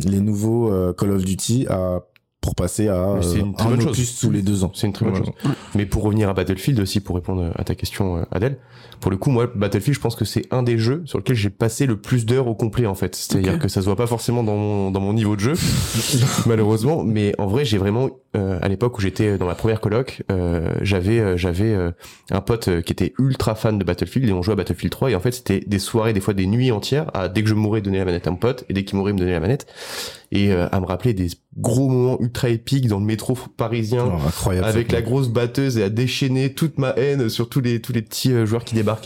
les nouveaux Call of Duty à pour passer à un opus tous les deux ans. C'est une très bonne chose. Mais pour revenir à Battlefield aussi, pour répondre à ta question, Adèle, pour le coup, moi, Battlefield, je pense que c'est un des jeux sur lequel j'ai passé le plus d'heures au complet, en fait. C'est-à-dire que ça se voit pas forcément dans mon, dans mon niveau de jeu, malheureusement. Mais en vrai, j'ai vraiment, euh, à l'époque où j'étais dans ma première coloc, euh, j'avais, euh, j'avais un pote qui était ultra fan de Battlefield et on jouait à Battlefield 3 et en fait, c'était des soirées, des fois des nuits entières à dès que je mourais donner la manette à mon pote et dès qu'il mourait me donner la manette. Et à me rappeler des gros moments ultra épiques dans le métro parisien oh, avec la grosse batteuse et à déchaîner toute ma haine sur tous les tous les petits joueurs qui débarquent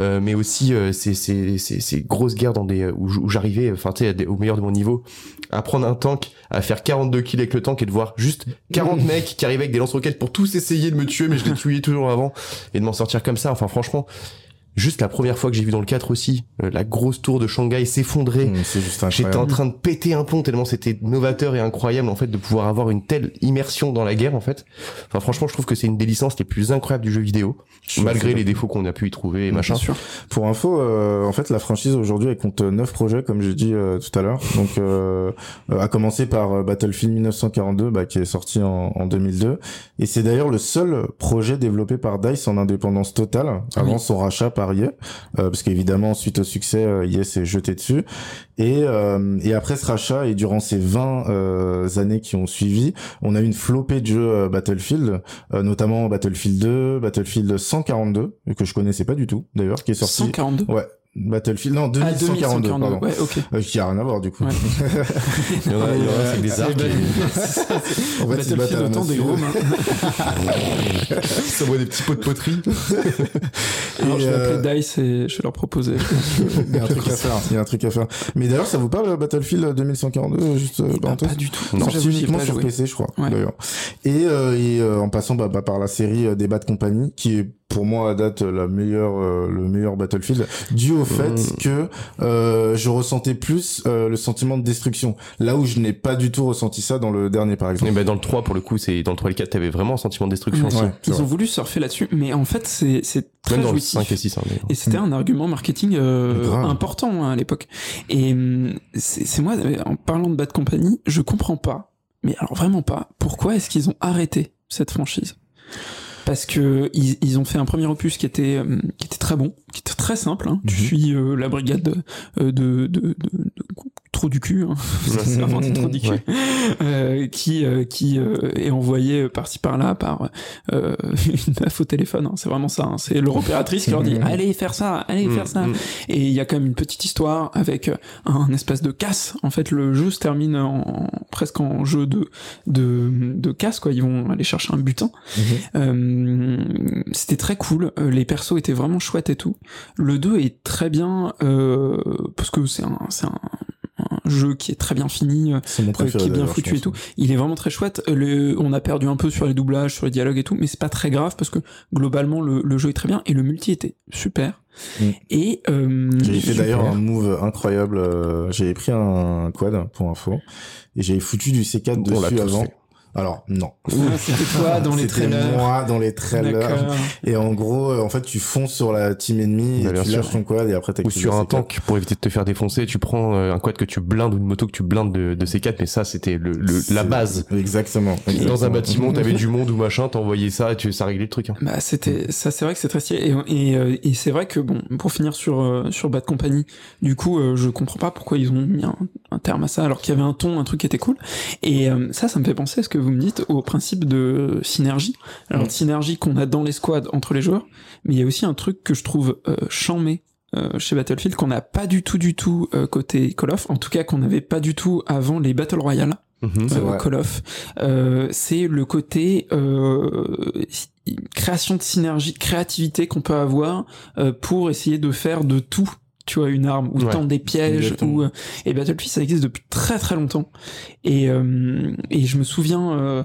euh, mais aussi euh, ces, ces, ces, ces, grosses guerres dans des où, j'arrivais, enfin tu sais, au meilleur de mon niveau, à prendre un tank, à faire 42 kills avec le tank et de voir juste 40 mecs qui arrivaient avec des lance-roquettes pour tous essayer de me tuer, mais je les tuais toujours avant et de m'en sortir comme ça. Enfin franchement, Juste la première fois que j'ai vu dans le 4 aussi, euh, la grosse tour de Shanghai s'effondrer. Mmh, J'étais en train de péter un pont tellement c'était novateur et incroyable en fait de pouvoir avoir une telle immersion dans la guerre en fait. Enfin franchement, je trouve que c'est une des licences les plus incroyables du jeu vidéo, malgré les défauts qu'on a pu y trouver et mmh, machin. Sûr. Pour info, euh, en fait, la franchise aujourd'hui elle compte 9 projets comme j'ai dit euh, tout à l'heure. Donc euh, à commencer par Battlefield 1942 bah, qui est sorti en, en 2002 et c'est d'ailleurs le seul projet développé par DICE en indépendance totale avant son rachat par euh, parce qu'évidemment suite au succès, euh, s'est jeté dessus. Et, euh, et après ce rachat et durant ces 20 euh, années qui ont suivi, on a eu une flopée de jeux Battlefield, notamment Battlefield 2, Battlefield 142 que je connaissais pas du tout d'ailleurs, qui est sorti. 142. Ouais, Battlefield, non, 2142, ah, pardon. Ouais, ok. Euh, qui a rien à voir, du coup. Ouais. il y en a, il y en a c'est des arcs. en fait, c'est Battlefield autant des gros mains. Ça voit des petits pots de poterie. Alors, et je vais euh... appeler Dice et je vais leur proposer. il y a un truc à faire, il y a un truc à faire. Mais d'ailleurs, ça vous parle, Battlefield 2142, juste, euh, ah, Pas du tout. Non, sorti uniquement sur PC, je crois, d'ailleurs. Et, euh, et euh, en passant, bah, bah, par la série des Bad Company, qui est pour moi à date la meilleure euh, le meilleur Battlefield dû au fait mmh. que euh, je ressentais plus euh, le sentiment de destruction. Là où je n'ai pas du tout ressenti ça dans le dernier par exemple. Et ben dans le 3 pour le coup c'est dans le 3 et le 4 t'avais vraiment un sentiment de destruction ouais, Ils ont voulu surfer là-dessus mais en fait c'est c'est très Même dans le 5 et 6 hein, et c'était un argument marketing euh, important hein, à l'époque. Et hum, c'est moi en parlant de Bad Company, je comprends pas mais alors vraiment pas pourquoi est-ce qu'ils ont arrêté cette franchise? Parce que ils, ont fait un premier opus qui était euh, qui était très bon, qui était très simple. Hein. Tu mhm. suis euh, la brigade euh, de, de, de, de, trop du cul, hein. c'est vraiment trop du cul, euh, qui qui est envoyé par-ci par-là par une meuf au téléphone. Hein. C'est vraiment ça. Hein. C'est leur opératrice qui leur dit allez faire ça, allez faire ça. Mhm. Et il y a quand même une petite histoire avec un espèce de casse. En fait, le jeu se termine en, presque en jeu de de de casse quoi. Ils vont aller chercher un butin. Mhm. Euh, c'était très cool, euh, les persos étaient vraiment chouettes et tout. Le 2 est très bien euh, parce que c'est un, c'est un, jeu qui est très bien fini, qui est bien foutu et tout. Il est vraiment très chouette. Le, on a perdu un peu sur les doublages, sur les dialogues et tout, mais c'est pas très grave parce que globalement le, le, jeu est très bien et le multi était super. Mm. Et euh, j'ai fait d'ailleurs un move incroyable. J'avais pris un quad pour info et j'avais foutu du C4 dessus avant. Alors non. C'était toi dans les trailers. C'était moi dans les trailers. Et en gros, euh, en fait, tu fonces sur la team ennemie, et tu lâches ton quad et après Ou sur un tank pour éviter de te faire défoncer, tu prends euh, un quad que tu blindes ou une moto que tu blindes de, de C4, mais ça c'était le, la base. Exactement. Dans un bâtiment, t'avais du monde ou machin, t'envoyais ça, et tu, ça réglait le truc. Hein. Bah c'était ça, c'est vrai que c'est très stylé. Et, et, euh, et c'est vrai que bon, pour finir sur sur Bad Company, du coup, je comprends pas pourquoi ils ont mis un, un terme à ça alors qu'il y avait un ton, un truc qui était cool. Et ça, ça me fait penser à ce que vous me dites au principe de synergie. Alors de synergie qu'on a dans les squads entre les joueurs, mais il y a aussi un truc que je trouve euh, chamé euh, chez Battlefield qu'on n'a pas du tout du tout euh, côté Call of, en tout cas qu'on n'avait pas du tout avant les Battle Royale. Mhm. Call of, c'est le côté création de synergie, créativité qu'on peut avoir pour essayer de faire de tout tu vois une arme ou tendre des pièges ou et Battlefield ça existe depuis très très longtemps. Et et je me souviens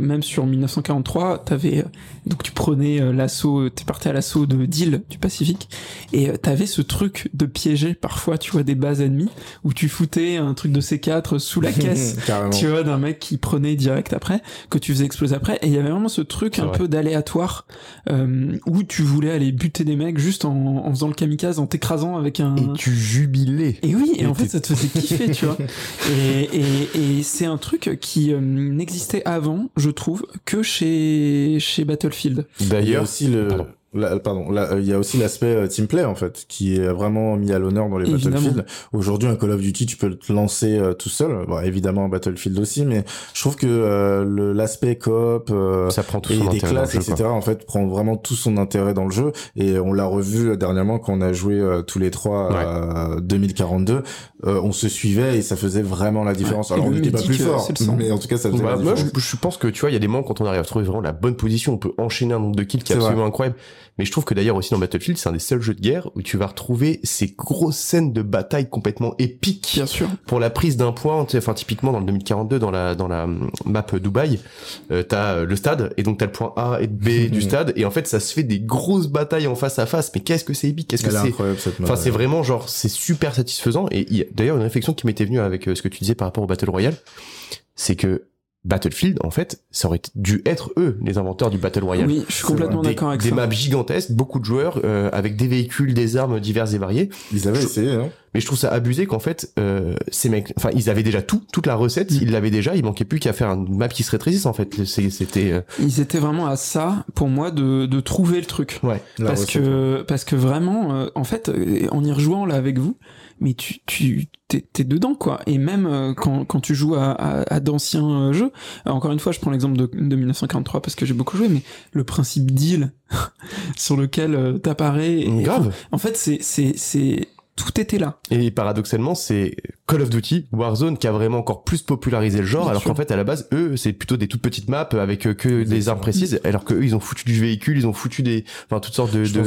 même sur 1943 t'avais donc tu prenais euh, l'assaut, tu partais à l'assaut de d'île du Pacifique et euh, t'avais ce truc de piéger parfois, tu vois, des bases ennemies où tu foutais un truc de C4 sous la caisse, tu vois, d'un mec qui prenait direct après, que tu faisais exploser après. Et il y avait vraiment ce truc un peu d'aléatoire euh, où tu voulais aller buter des mecs juste en, en faisant le kamikaze, en t'écrasant avec un. Et tu jubilais. Et oui, et, en fait ça te faisait kiffer, tu vois. Et, et, et c'est un truc qui n'existait avant, je trouve, que chez chez Battlefield D'ailleurs, aussi le, pardon, il y a aussi l'aspect euh, team play en fait qui est vraiment mis à l'honneur dans les Battlefield. Aujourd'hui, un Call of Duty, tu peux te lancer euh, tout seul. Bon, évidemment, un Battlefield aussi, mais je trouve que euh, l'aspect coop ça prend tout et des classes, etc. En fait, prend vraiment tout son intérêt dans le jeu. Et on l'a revu dernièrement quand on a joué tous les trois à 2042. on se suivait et ça faisait vraiment la différence. Alors, on n'était pas plus fort, mais en tout cas, ça faisait la Moi, je, pense que tu vois, il y a des moments quand on arrive à trouver vraiment la bonne position, on peut enchaîner un nombre de kills qui est, absolument incroyable. Mais je trouve que d'ailleurs aussi dans Battlefield, c'est un des seuls jeux de guerre où tu vas retrouver ces grosses scènes de bataille complètement épiques. Bien sûr. Pour la prise d'un point, enfin typiquement dans le 2042 dans la dans la map Dubaï, euh, t'as le stade et donc t'as le point A et B du stade et en fait ça se fait des grosses batailles en face à face. Mais qu'est-ce que c'est épique? Qu'est-ce que c'est Enfin c'est vraiment genre c'est super satisfaisant et d'ailleurs une réflexion qui m'était venue avec euh, ce que tu disais par rapport au Battle Royale, c'est que Battlefield, en fait, ça aurait dû être eux les inventeurs du Battle Royale. Oui, je suis complètement d'accord avec ça. Des maps gigantesques, beaucoup de joueurs euh, avec des véhicules, des armes diverses et variées. Ils avaient essayé, hein. Mais je trouve ça abusé qu'en fait, euh, ces mecs, enfin, ils avaient déjà tout, toute la recette, mm. ils l'avaient déjà, il manquait plus qu'à faire une map qui se rétrécisse en fait. C'était. Euh, ils étaient vraiment à ça pour moi de, de trouver le truc. Ouais. Parce que parce que vraiment, euh, en fait, en y rejoignant là avec vous, mais tu tu t'es dedans quoi et même euh, quand, quand tu joues à, à, d'anciens euh, jeux encore une fois je prends l'exemple de, de 1943 parce que j'ai beaucoup joué mais le principe deal sur lequel euh, t'apparais grave en fait c'est c'est c'est tout était là. Et paradoxalement, c'est Call of Duty, Warzone, qui a vraiment encore plus popularisé le genre, alors qu'en fait, à la base, eux, c'est plutôt des toutes petites maps avec euh, que des armes précises, alors que eux, ils ont foutu du véhicule, ils ont foutu des, enfin, toutes sortes de, je de,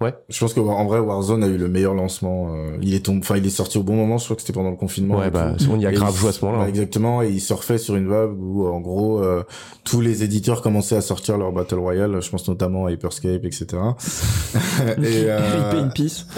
ouais. Je pense qu'en vrai, Warzone a eu le meilleur lancement. Euh, il est tombé, enfin, il est sorti au bon moment. Je crois que c'était pendant le confinement. Ouais, bah, on y a grave joué à ce moment-là. Bah, exactement. Et il surfait sur une vague où, en gros, euh, tous les éditeurs commençaient à sortir leur Battle Royale. Je pense notamment à Hyperscape, etc. et, euh... une pisse.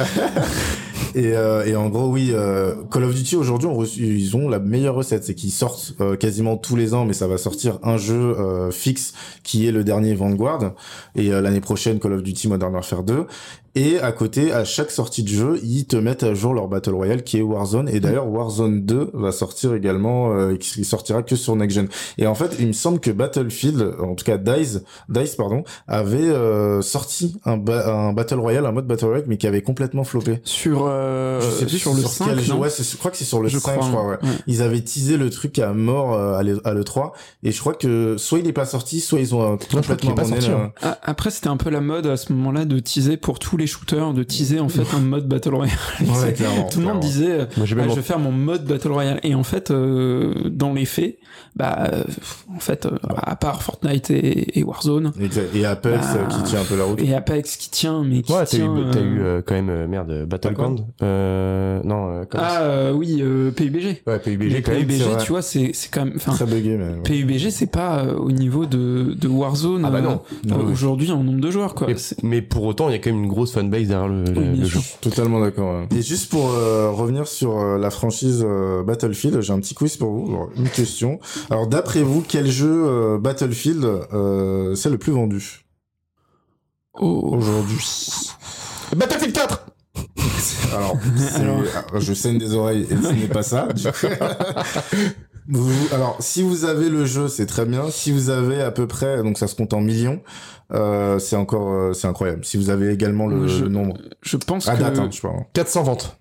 Et, euh, et, en gros, oui, euh, Call of Duty aujourd'hui, ils ont la meilleure recette, c'est qu'ils sortent euh, quasiment tous les ans, mais ça va sortir un jeu fixe qui est le dernier Vanguard, et l'année prochaine Call of Duty Modern Warfare 2. Et à côté, à chaque sortie de jeu, ils te mettent à jour leur Battle Royale qui est Warzone. Et d'ailleurs, Warzone 2 va sortir également, euh, qui sortira que sur Next Gen. Et en fait, il me semble que Battlefield, en tout cas DICE, DICE pardon, avait euh, sorti un, un Battle Royale, un mode Battle Royale, mais qui avait complètement floppé. Sur, euh, je sais plus sur, le 5, jeu. Ouais, je crois que c'est sur le 5, je crois. Ouais. Ils avaient teasé le truc à mort euh, à l'E3. Et je crois que soit il est pas sorti, soit ils ont complètement abandonné. Hein. Ah, après, c'était un peu la mode à ce moment-là de teaser pour tous les shooters de teaser en fait un mode Battle Royale. Tout le monde disait Moi, je vais faire mon mode Battle Royale. Et en fait euh, dans les faits bah euh, en fait euh, à part Fortnite et, Warzone et Apex bah, qui tient un peu la route. et Apex qui tient mais qui ouais, t'as eu, eu quand même merde Battleground euh, non ah oui PUBG ouais PUBG quand PUBG tu vois c'est c'est quand même enfin PUBG c'est pas au niveau de de Warzone ah bah non, aujourd'hui en nombre de joueurs quoi. Mais pour autant il y a quand même une grosse fanbase derrière le, jeu. Totalement d'accord. Et juste pour euh, revenir sur euh, la franchise euh, Battlefield, j'ai un petit quiz pour vous. une question. Alors d'après vous, quel jeu Battlefield c'est le plus vendu? Oh. aujourd'hui Battlefield 4 alors, je saigne des oreilles et ce n'est pas ça. alors, si vous avez le jeu, c'est très bien. Si vous avez à peu près, donc ça se compte en millions, euh, c'est encore, euh, c'est incroyable. Si vous avez également le, nombre. Je pense à que... date, hein, je parle. 400 ventes.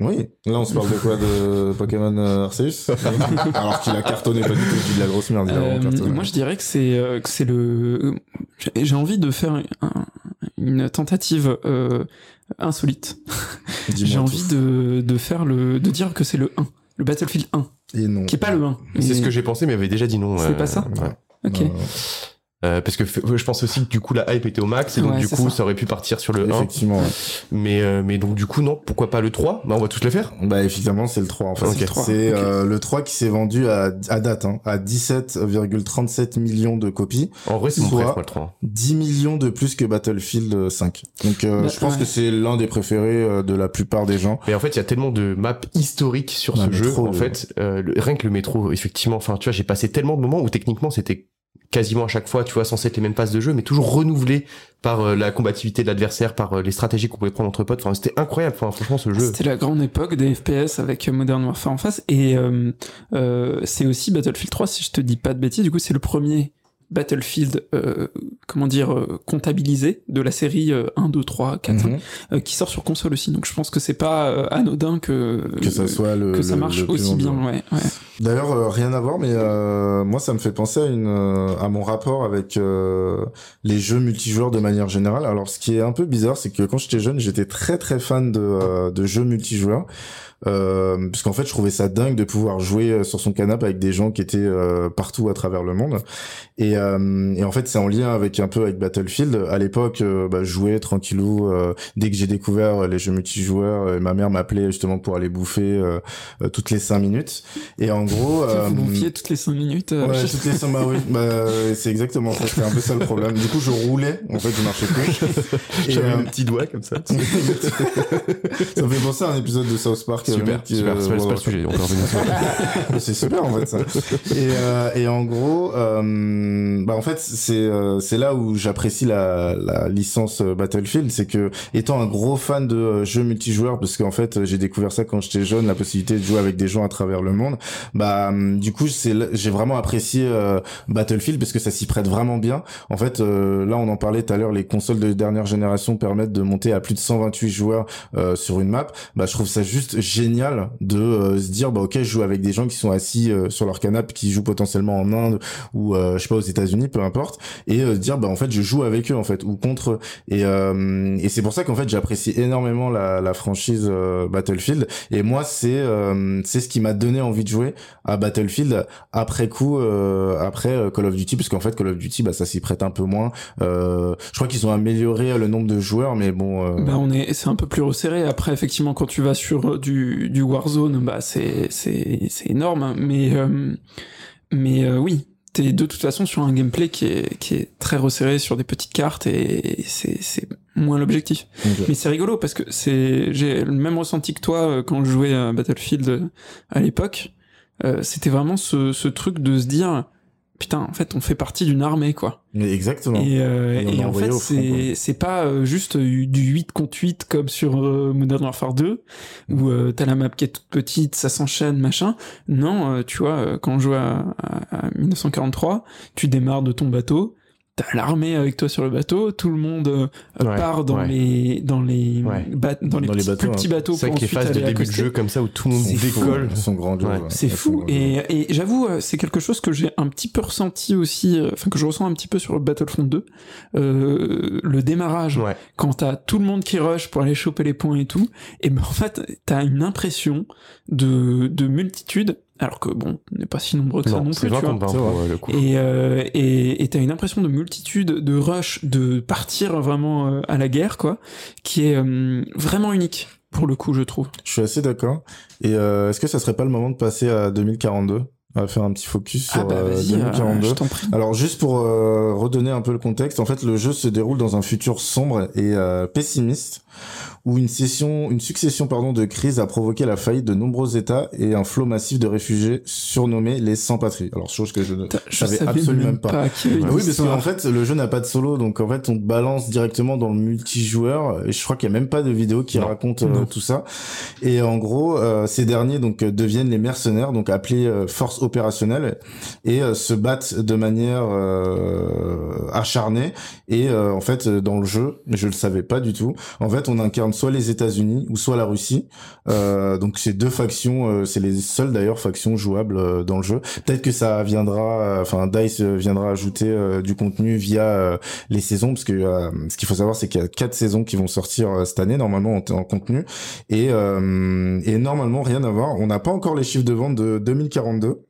Oui. Là, on se parle de quoi De Pokémon euh, Arceus? Alors qu'il a cartonné pas du tout, je dis de la grosse merde. Euh, moi, je dirais que c'est euh, que c'est le. J'ai envie de faire une tentative insolite. J'ai envie de, de faire le de dire que c'est le 1, le Battlefield 1. Et non. Qui est pas le 1. C'est ce que j'ai pensé, mais avait déjà dit non. C'est pas ça. Ouais. Ok. Euh, parce que je pense aussi que du coup la hype était au max et donc du coup ça. aurait pu partir sur le effectivement, 1. Mais euh, mais donc du coup non, pourquoi pas le 3 Bah on va tous le faire. Bah effectivement, c'est le 3 en fait. C'est euh, le 3 qui s'est vendu à, à date hein, à 17,37 millions de copies. En vrai, c'est mon préféré le 3. 10 millions de plus que Battlefield 5. Donc bah, je pense que c'est l'un des préférés de la plupart des gens. Mais en fait, il y a tellement de maps historiques sur ce jeu en fait, rien que le métro effectivement, enfin tu vois, j'ai passé tellement de moments où techniquement c'était quasiment à chaque fois, tu vois, censé être les mêmes passes de jeu, mais toujours renouvelé par euh, la combativité de l'adversaire, par euh, les stratégies qu'on pouvait prendre entre potes. Enfin, c'était incroyable. Enfin, franchement, ce jeu. C'était la grande époque des FPS avec Modern Warfare en face. Et euh, c'est aussi Battlefield 3, si je te dis pas de bêtises. Du coup, c'est le premier Battlefield, euh, comment dire, euh, comptabilisé de la série 1, 2, 3, 4, qui sort sur console aussi. Donc je pense que c'est pas euh, anodin que que ça soit le, que ça marche aussi bien. Ouais, ouais. D'ailleurs, rien à voir, mais moi ça me fait penser à une à mon rapport avec les jeux multijoueurs de manière générale. Alors ce qui est un peu bizarre, c'est que quand j'étais jeune, j'étais très très fan de de jeux multijoueurs euh, parce qu'en fait je trouvais ça dingue de pouvoir jouer euh, sur son canapé avec des gens qui étaient euh, partout à travers le monde. Et, euh, et en fait c'est en lien avec un peu avec Battlefield. À l'époque bah, je jouais tranquillou dès que j'ai découvert les jeux multijoueurs ma mère m'appelait justement pour aller bouffer toutes les cinq minutes. Et en gros vous bouffiez toutes les cinq minutes ouais toutes les cinq bah oui bah, c'est exactement ça c'était un peu ça le problème. Du coup je roulais en fait je marchais plus. J'avais un petit doigt comme ça. Ça me fait penser à un épisode de South Park super, super, c'est pas le sujet, c'est super en fait ça. Et, euh, et en gros, euh, bah en fait c'est euh, c'est là où j'apprécie la, la licence euh, Battlefield, c'est que étant un gros fan de euh, jeux multijoueurs, parce qu'en fait j'ai découvert ça quand j'étais jeune, la possibilité de jouer avec des gens à travers le monde, bah hum, du coup c'est j'ai vraiment apprécié Battlefield parce que ça s'y prête vraiment bien. En fait là on en parlait tout à l'heure, les consoles de dernière génération permettent de monter à plus de 128 joueurs sur une map. Bah je trouve ça juste génial génial de euh, se dire bah ok je joue avec des gens qui sont assis euh, sur leur canapé qui jouent potentiellement en Inde ou euh, je sais pas aux États-Unis peu importe et se dire bah en fait je joue avec eux en fait ou contre eux. Et et c'est pour ça qu'en fait j'apprécie énormément la, la franchise Battlefield. Et moi c'est c'est ce qui m'a donné envie de jouer à Battlefield après coup après Call of Duty parce qu'en fait Call of Duty bah ça s'y prête un peu moins. Je crois qu'ils ont amélioré le nombre de joueurs mais bon bah on est c'est un peu plus resserré. Après effectivement quand tu vas sur du du, Warzone, bah c'est c'est c'est énorme, hein. mais euh, mais euh, oui, t'es de toute façon sur un gameplay qui est qui est très resserré sur des petites cartes et c'est c'est moins l'objectif. Mais c'est rigolo parce que c'est j'ai le même ressenti que toi euh, quand je jouais à Battlefield à l'époque. c'était vraiment ce, ce truc de se dire putain, en fait, on fait partie d'une armée, quoi. exactement. Et, euh, en fait, c'est, c'est pas euh, juste du 8 contre 8 comme sur euh, Modern Warfare 2, où euh, t'as la map qui est toute petite, ça s'enchaîne, machin. Non, tu vois, quand on joue à, à 1943, tu démarres de ton bateau, t'as l'armée avec toi sur le bateau, tout le monde euh, part dans les dans les dans les, petits, bateaux, plus petits bateaux. C'est vrai que les phases de début de jeu comme ça où tout le monde décolle, sont C'est fou. et, et j'avoue euh, c'est quelque chose que j'ai un petit peu ressenti aussi, euh, enfin que je ressens un petit peu sur le Battlefront 2, euh, le démarrage. Quand t'as tout le monde qui rush pour aller choper les points et tout, et ben en fait t'as une impression de de multitude alors que bon, on n'est pas si nombreux que ça non plus, tu vois. le coup. Et euh, et t'as une impression de multitude, de rush, de partir vraiment euh, à la guerre, quoi, qui est euh, vraiment unique pour le coup, je trouve. Je suis assez d'accord. Et euh, est-ce que ça serait pas le moment de passer à 2042 on va faire un petit focus ah sur bah 2042. Alors juste pour redonner un peu le contexte, en fait le jeu se déroule dans un futur sombre et pessimiste où une session, une succession pardon de crises a provoqué la faillite de nombreux États et un flot massif de réfugiés surnommés les sans-patrie. Alors chose que je ne savais absolument pas. pas oui, parce qu'en fait le jeu n'a pas de solo, donc en fait on te balance directement dans le multijoueur et je crois qu'il y a même pas de vidéo qui raconte euh, tout ça. Et en gros, euh, ces derniers donc deviennent les mercenaires, donc appelés euh, forces opérationnelles, et se battent de manière acharnée. Et en fait dans le jeu, je le savais pas du tout. En fait on incarne soit les États-Unis ou soit la Russie. Euh, donc c'est deux factions, euh, c'est les seules d'ailleurs factions jouables euh, dans le jeu. Peut-être que ça viendra, enfin Dice viendra ajouter du contenu via les saisons, parce que ce qu'il faut savoir c'est qu'il y a quatre saisons qui vont sortir cette année normalement en, en contenu et, et normalement rien à voir. On n'a pas encore les chiffres de vente de 2042.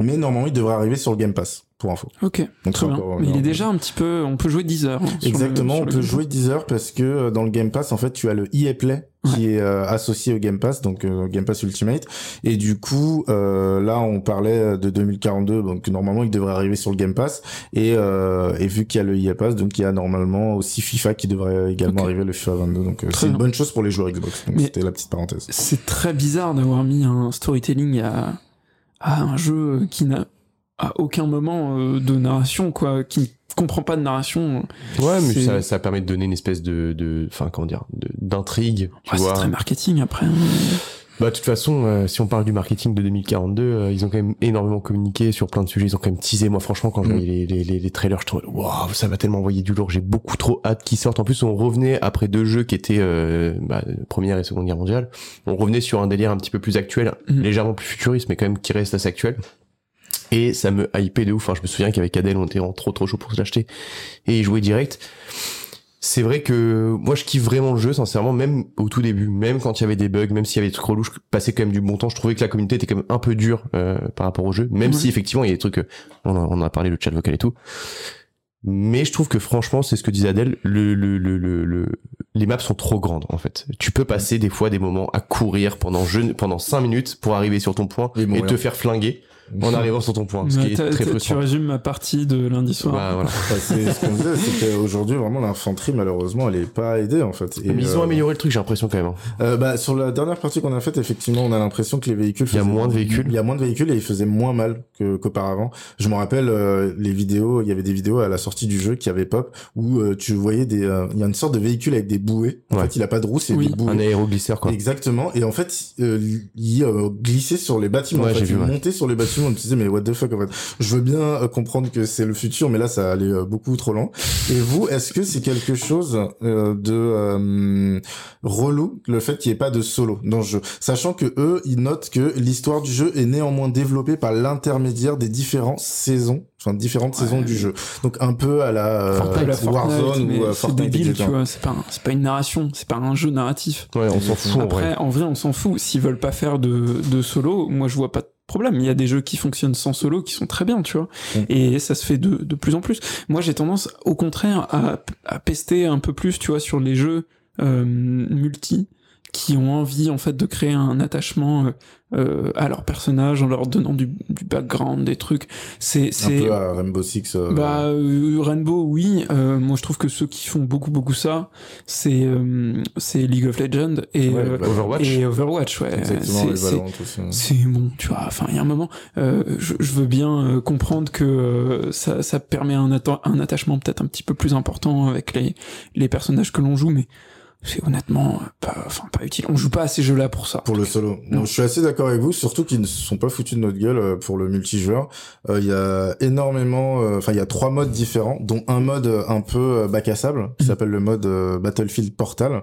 mais normalement il devrait arriver sur le Game Pass pour info. Ok. Donc très bien. Mais il est déjà un petit peu, on peut jouer 10 heures. Hein, Exactement, on peut jouer 10 heures parce que euh, dans le Game Pass, en fait, tu as le EA Play qui est euh, associé au Game Pass, donc euh, Game Pass Ultimate. Et du coup, là, on parlait de 2042, donc normalement, il devrait arriver sur le Game Pass. Et, et vu qu'il y a le EA Pass, donc il y a normalement aussi FIFA qui devrait également arriver le FIFA 22. Donc c'est une bonne chose pour les joueurs Xbox. Donc c'était la petite parenthèse. C'est très bizarre d'avoir mis un storytelling à, à un jeu qui n'a à aucun moment euh, de narration, quoi, qui ne comprend pas de narration. Ouais, mais ça, ça permet de donner une espèce de, de, enfin, comment dire, d'intrigue. Ouais, c'est très marketing après. Hein. Bah, de toute façon, euh, si on parle du marketing de 2042, euh, ils ont quand même énormément communiqué sur plein de sujets. Ils ont quand même teasé. Moi, franchement, quand je mm. voyais les, les, les, trailers, je trouvais, waouh, ça va tellement envoyer du lourd. J'ai beaucoup trop hâte qu'ils sortent. En plus, on revenait après deux jeux qui étaient euh, bah, première et seconde guerre mondiale. On revenait sur un délire un petit peu plus actuel, mm. légèrement plus futuriste, mais quand même qui reste assez actuel. Et ça me hypait de ouf. Enfin, je me souviens qu'avec Adèle, on était en trop trop chaud pour se l'acheter et y jouer direct. C'est vrai que moi je kiffe vraiment le jeu, sincèrement, même au tout début, même quand il y avait des bugs, même s'il y avait des trucs relous, je passais quand même du bon temps. Je trouvais que la communauté était quand même un peu dure euh, par rapport au jeu, même si effectivement il y a des trucs, euh, on, a, on a parlé le chat vocal et tout. Mais je trouve que franchement, c'est ce que disait Adèle, le, le, le, le, les maps sont trop grandes en fait. Tu peux passer des fois des moments à courir pendant jeu, pendant 5 minutes pour arriver sur ton point et te faire flinguer en arrivant sur ton point, ce qui est très frustrant. Tu résumes ma partie de lundi soir. Bah, voilà. c'est ce qu'on disait, c'est qu'aujourd'hui vraiment l'infanterie malheureusement elle est pas aidée en fait. Et Mais ils ont euh, amélioré le truc, j'ai l'impression quand même. Hein. Euh, bah sur la dernière partie qu'on a faite, effectivement, on a l'impression que les véhicules. Il y a moins de véhicules. Il y a moins de véhicules et ils faisaient moins mal que qu'auparavant. Je me rappelle euh, les vidéos, il y avait des vidéos à la sortie du jeu qui avaient pop où euh, tu voyais des, il y a une sorte de véhicule avec des bouées. En fait, il a pas de roue, c'est des bouées. Un aéroglisseur quoi. Exactement. Et en fait, il glissait sur les bâtiments. Ouais, en fait, il montait sur les bâtiments. On me disait mais what the je veux bien euh, comprendre que c'est le futur, mais là, ça allait euh, beaucoup trop lent. Et vous, est-ce que c'est quelque chose euh, de relou, le fait qu'il n'y ait pas de solo dans le jeu? Sachant que eux, ils notent que l'histoire du jeu est néanmoins développée par l'intermédiaire des différentes saisons enfin différentes saisons du jeu. Donc un peu à la, Warzone ou Fortnite débile, tu vois c'est pas c'est pas une narration c'est pas un jeu narratif. Ouais on s'en fout après en vrai. on s'en fout. S'ils veulent pas faire de, de solo moi je vois pas problème. Il y a des jeux qui fonctionnent sans solo qui sont très bien, tu vois. Mm. Et ça se fait de, de plus en plus. Moi, j'ai tendance, au contraire, à, à pester un peu plus, tu vois, sur les jeux euh, multi qui ont envie en fait de créer un attachement euh, euh, à leur personnage en leur donnant du, du background des trucs. C'est c'est un peu à Rainbow Six euh... bah euh, Rainbow oui. Euh, moi je trouve que ceux qui font beaucoup beaucoup ça c'est c'est League of Legends et bah, Overwatch. et Overwatch ouais. C'est bon tu vois. Enfin il y a un moment je, je, veux bien comprendre que ça ça permet un, un attachement peut-être un petit peu plus important avec les les personnages que l'on joue mais c'est honnêtement pas, enfin, pas utile. On joue pas à ces jeux-là pour ça. Pour le solo. Non. je suis assez d'accord avec vous, surtout qu'ils ne sont pas foutus de notre gueule euh, pour le multijoueur. Euh, il y a énormément, euh, enfin, il y a trois modes différents, dont un mode un peu bac à sable, qui mm. s'appelle le mode Battlefield Portal,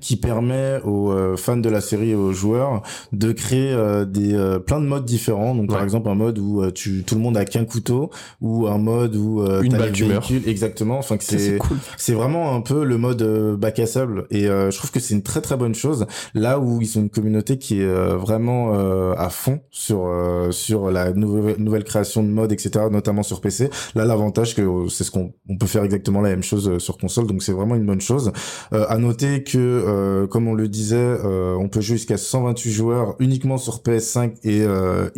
qui permet aux fans de la série et aux joueurs de créer des plein de modes différents. Donc, par exemple, un mode où tu tout le monde a qu'un couteau, ou un mode où une balle véhicules, exactement. Enfin, c'est c'est vraiment un peu le mode bac à sable et euh, je trouve que c'est une très très bonne chose. Là où ils sont une communauté qui est euh, vraiment euh, à fond sur sur la nouvelle nouvelle création de mode etc notamment sur PC là l'avantage que c'est ce qu'on on peut faire exactement la même chose sur console. Donc c'est vraiment une bonne chose. À noter que comme on le disait on peut jouer jusqu'à 128 joueurs uniquement sur PS5 et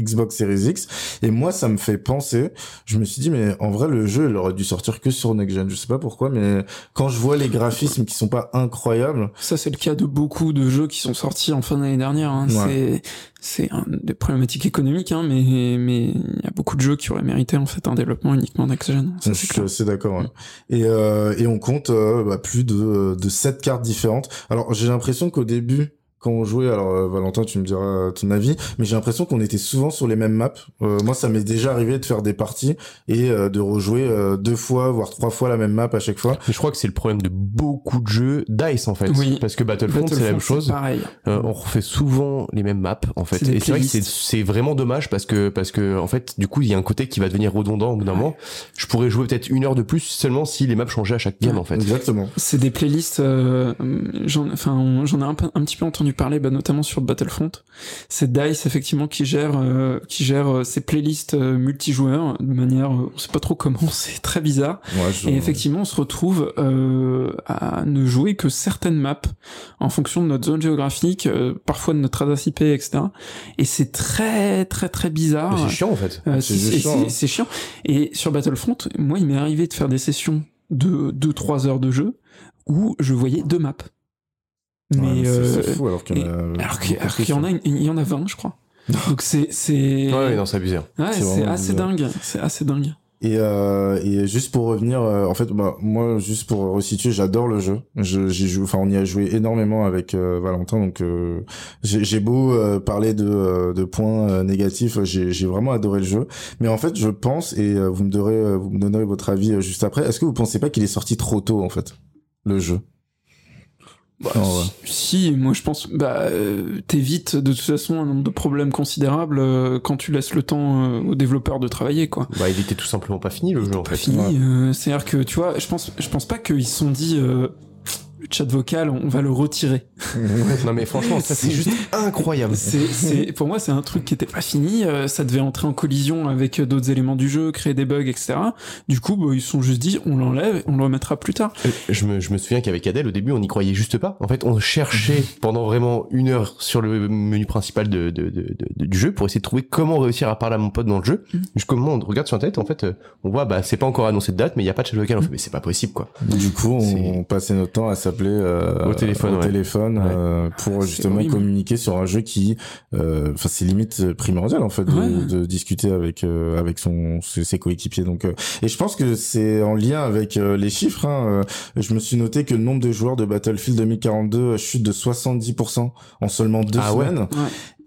Xbox Series X. Et moi ça me fait penser je me suis dit mais en vrai le jeu il aurait dû sortir que sur next gen. Je sais pas pourquoi mais quand je vois les graphismes qui sont pas incroyables ça, c'est le cas de beaucoup de jeux qui sont sortis en fin d'année dernière. Hein. C'est c'est des problématiques économiques, hein, mais mais il y a beaucoup de jeux qui auraient mérité en fait un développement uniquement next gen. je suis assez d'accord. Et euh, et on compte euh, bah, plus de de sept cartes différentes. Alors j'ai l'impression qu'au début quand on jouait, alors euh, Valentin, tu me diras ton avis, mais j'ai l'impression qu'on était souvent sur les mêmes maps. Euh, moi, ça m'est déjà arrivé de faire des parties et euh, de rejouer deux fois, voire trois fois la même map à chaque fois. Mais je crois que c'est le problème de beaucoup de jeux Dice en fait, oui. parce que Battlefront, c'est la même chose. Pareil. on refait souvent les mêmes maps en fait, et c'est vrai que c'est vraiment dommage parce que parce que en fait, du coup, il y a un côté qui va devenir redondant au bout d'un moment. Je pourrais jouer peut-être une heure de plus seulement si les maps changeaient à chaque game en fait. Exactement. C'est des playlists. j'en, enfin, j'en ai un, un petit peu entendu entendu parler, bah, notamment sur Battlefront. C'est Dice effectivement qui gère euh, qui gère euh, ses playlists euh, multijoueurs de manière, on sait pas trop comment, c'est très bizarre. Et effectivement, on se retrouve à ne jouer que certaines maps en fonction de notre zone géographique, parfois de notre adresse IP, etc. Et c'est très très très bizarre. C'est chiant en fait. c'est chiant. Et sur Battlefront, moi, il m'est arrivé de faire des sessions de 2-3 heures de jeu où je voyais deux maps. Mais c'est euh, fou alors qu'il y en a. Alors qu'il y, en a, il y en a 20, je crois. Donc c'est c'est. Ouais, non, c'est abusé. Hein. Ouais, c'est assez dingue. C'est assez dingue. Et, euh, et juste pour revenir, euh, en fait, bah, moi, juste pour resituer, j'adore le jeu. Je, j'ai joué, enfin, on y a joué énormément avec euh, Valentin, donc euh, j'ai, beau parler de, de points négatifs, j'ai, j'ai vraiment adoré le jeu. Mais en fait, je pense, et vous me donnerez, vous me donnerez votre avis juste après. Est-ce que vous pensez pas qu'il est sorti trop tôt, en fait, le jeu? Bah, si, moi je pense, bah, euh, t'évites de toute façon un nombre de problèmes considérables euh, quand tu laisses le temps euh, aux développeurs de travailler, quoi. Bah, il était tout simplement pas fini le jeu, en fait. Fini, c'est-à-dire que tu vois, je pense, je pense pas qu'ils se sont dit, chat vocal, on va le retirer. non mais franchement, ça c'est juste incroyable. C'est, pour moi, c'est un truc qui était pas fini. Euh, ça devait entrer en collision avec d'autres éléments du jeu, créer des bugs, etc. Du coup, bah, ils se sont juste dit, on l'enlève, on le remettra plus tard. Euh, je me, je me souviens qu'avec Adèle, au début, on n'y croyait juste pas. En fait, on cherchait pendant vraiment une heure sur le menu principal de, de, de, du jeu pour essayer de trouver comment réussir à parler à mon pote dans le jeu. Mm. Jusqu'au moment où on regarde sur tête, en fait, euh, on voit, bah, c'est pas encore annoncé de date, mais il y a pas de chat vocal. On fait, mais c'est pas possible, quoi. Du coup, on passait notre temps à s'appeler euh, au téléphone, au téléphone euh, pour justement communiquer sur un jeu qui, euh, enfin, c'est limite primordial en fait de, de discuter avec avec son ses, coéquipiers. Donc, et je pense que c'est en lien avec les chiffres. Hein, je me suis noté que le nombre de joueurs de Battlefield 2042 chute de 70% en seulement deux ah semaines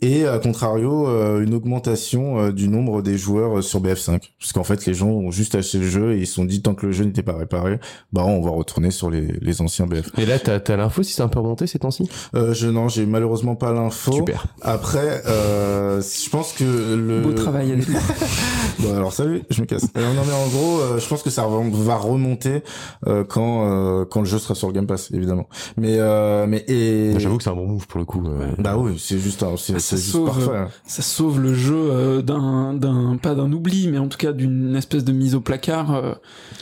et à contrario euh, une augmentation euh, du nombre des joueurs euh, sur BF5 parce qu'en fait les gens ont juste acheté le jeu et ils se sont dit tant que le jeu n'était pas réparé bah on va retourner sur les, les anciens BF et là t'as as, l'info si c'est un peu remonté ces temps-ci? Euh, je non j'ai malheureusement pas l'info. Super. Après euh, je pense que le beau travail bon alors salut je me casse. Alors, non mais en gros je pense que ça va remonter quand quand le jeu sera sur le Game Pass évidemment. Mais mais et j'avoue que c'est un bon move pour le coup bah oui c'est juste un ça sauve, hein. ça sauve le jeu euh, d'un, d'un, pas d'un oubli, mais en tout cas d'une espèce de mise au placard euh,